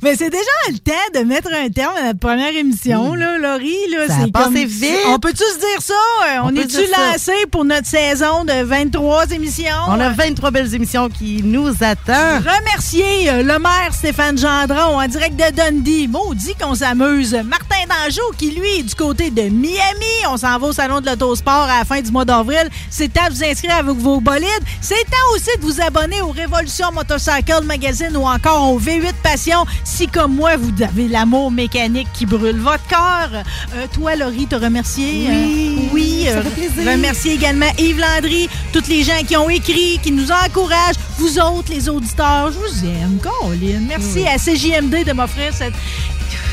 Mais c'est déjà le temps de mettre un terme à notre première émission, là, Laurie. Là, Ça a c'est passé comme- vite. On peut-tu se dire ça? Euh, On, On est-tu lancé pour notre saison de 23 émissions? On a 23 belles émissions qui nous attendent. Remercier euh, le maire Stéphane Gendron en direct de Dundee. Maudit qu'on s'amuse. Martin Danjou qui, lui, est du côté de Miami. On s'en va au Salon de l'Autosport à la fin du mois d'avril. C'est de vous inscrire avec vos bolides. C'est temps aussi de vous abonner au Révolution Motorcycle Magazine ou encore au V8 Passion si, comme moi, vous avez l'amour mécanique qui brûle votre cœur. Euh, toi, Laurie, te remercier. Oui, Euh, oui. ça euh, fait plaisir. remercier également Yves Landry, toutes les gens qui ont écrit, qui nous encouragent, vous autres, les auditeurs, je vous aime, Colin. Merci Oui. à CJMD de m'offrir cette,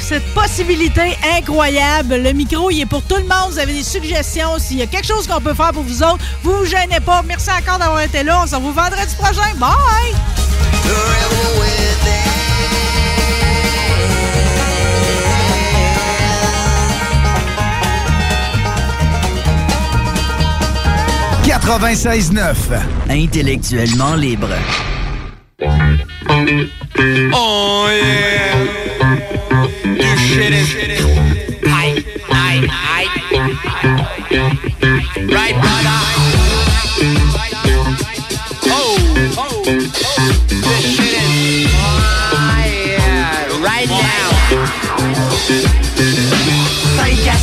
cette possibilité incroyable. Le micro, il est pour tout le monde. Vous avez des suggestions. S'il y a quelque chose qu'on peut faire pour vous autres, vous vous gênez pas. Merci encore d'avoir été là. On se revoit vendredi prochain. Bye! « 96.9. Intellectuellement libre. Oh yeah. Shit is I, I, I. Right, brother. Oh, oh, oh, this shit is oh, yeah. right now.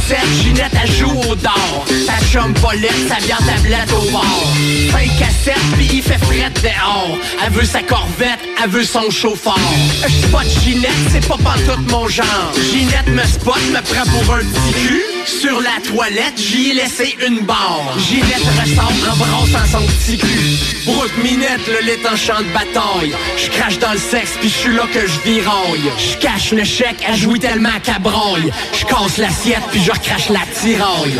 5 à 7, Ginette, elle joue au dard. Sa chum Paulette, sa bière tablette au bord. 5 à 7, pis il fait fret dehors. Elle veut sa corvette, elle veut son chauffeur. Je spot Ginette, c'est pas pantoute mon genre. Ginette me spot, me prend pour un petit cul. Sur la toilette, j'y ai laissé une barre. Ginette ressort en brassant son petit cul. Brooke Minette, le lit en champ de bataille. Je crache dans le sexe, puis je suis là que je viraille. Je cache le chèque, elle jouit tellement qu'elle broille. Je l'assiette, puis je recrache la tiraille.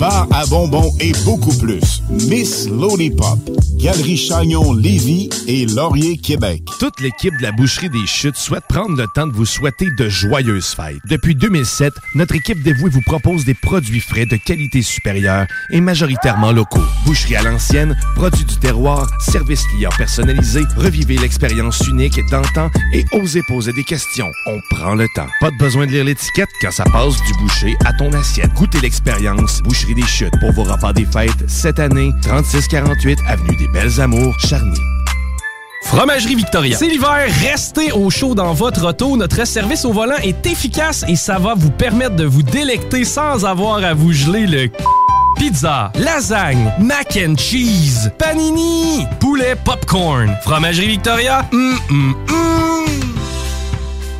bar à bonbons et beaucoup plus. Miss Lollipop, Galerie Chagnon Lévis et Laurier Québec. Toute l'équipe de la Boucherie des Chutes souhaite prendre le temps de vous souhaiter de joyeuses fêtes. Depuis 2007, notre équipe dévouée vous propose des produits frais de qualité supérieure et majoritairement locaux. Boucherie à l'ancienne, produits du terroir, service client personnalisé, revivez l'expérience unique d'antan et osez poser des questions. On prend le temps. Pas de besoin de lire l'étiquette quand ça passe du boucher à ton assiette. Goûtez l'expérience Boucherie des Chutes pour vos repas des fêtes cette année, 3648 Avenue des Belles Amours, Charny. Fromagerie Victoria. C'est l'hiver, restez au chaud dans votre auto. Notre service au volant est efficace et ça va vous permettre de vous délecter sans avoir à vous geler le Pizza, lasagne, mac and cheese, panini, poulet popcorn. Fromagerie Victoria, hum, hum, hum.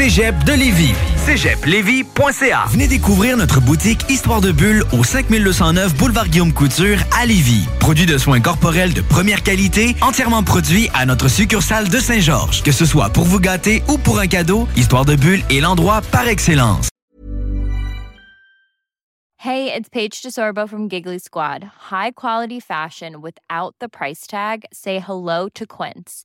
de Lévis. cégeplevis.ca. Venez découvrir notre boutique Histoire de Bulle au 5209 Boulevard Guillaume Couture à Lévis. Produit de soins corporels de première qualité, entièrement produit à notre succursale de Saint-Georges. Que ce soit pour vous gâter ou pour un cadeau, Histoire de Bulle est l'endroit par excellence. Hey, it's Paige DeSorbo from Giggly Squad. High quality fashion without the price tag. Say hello to Quince.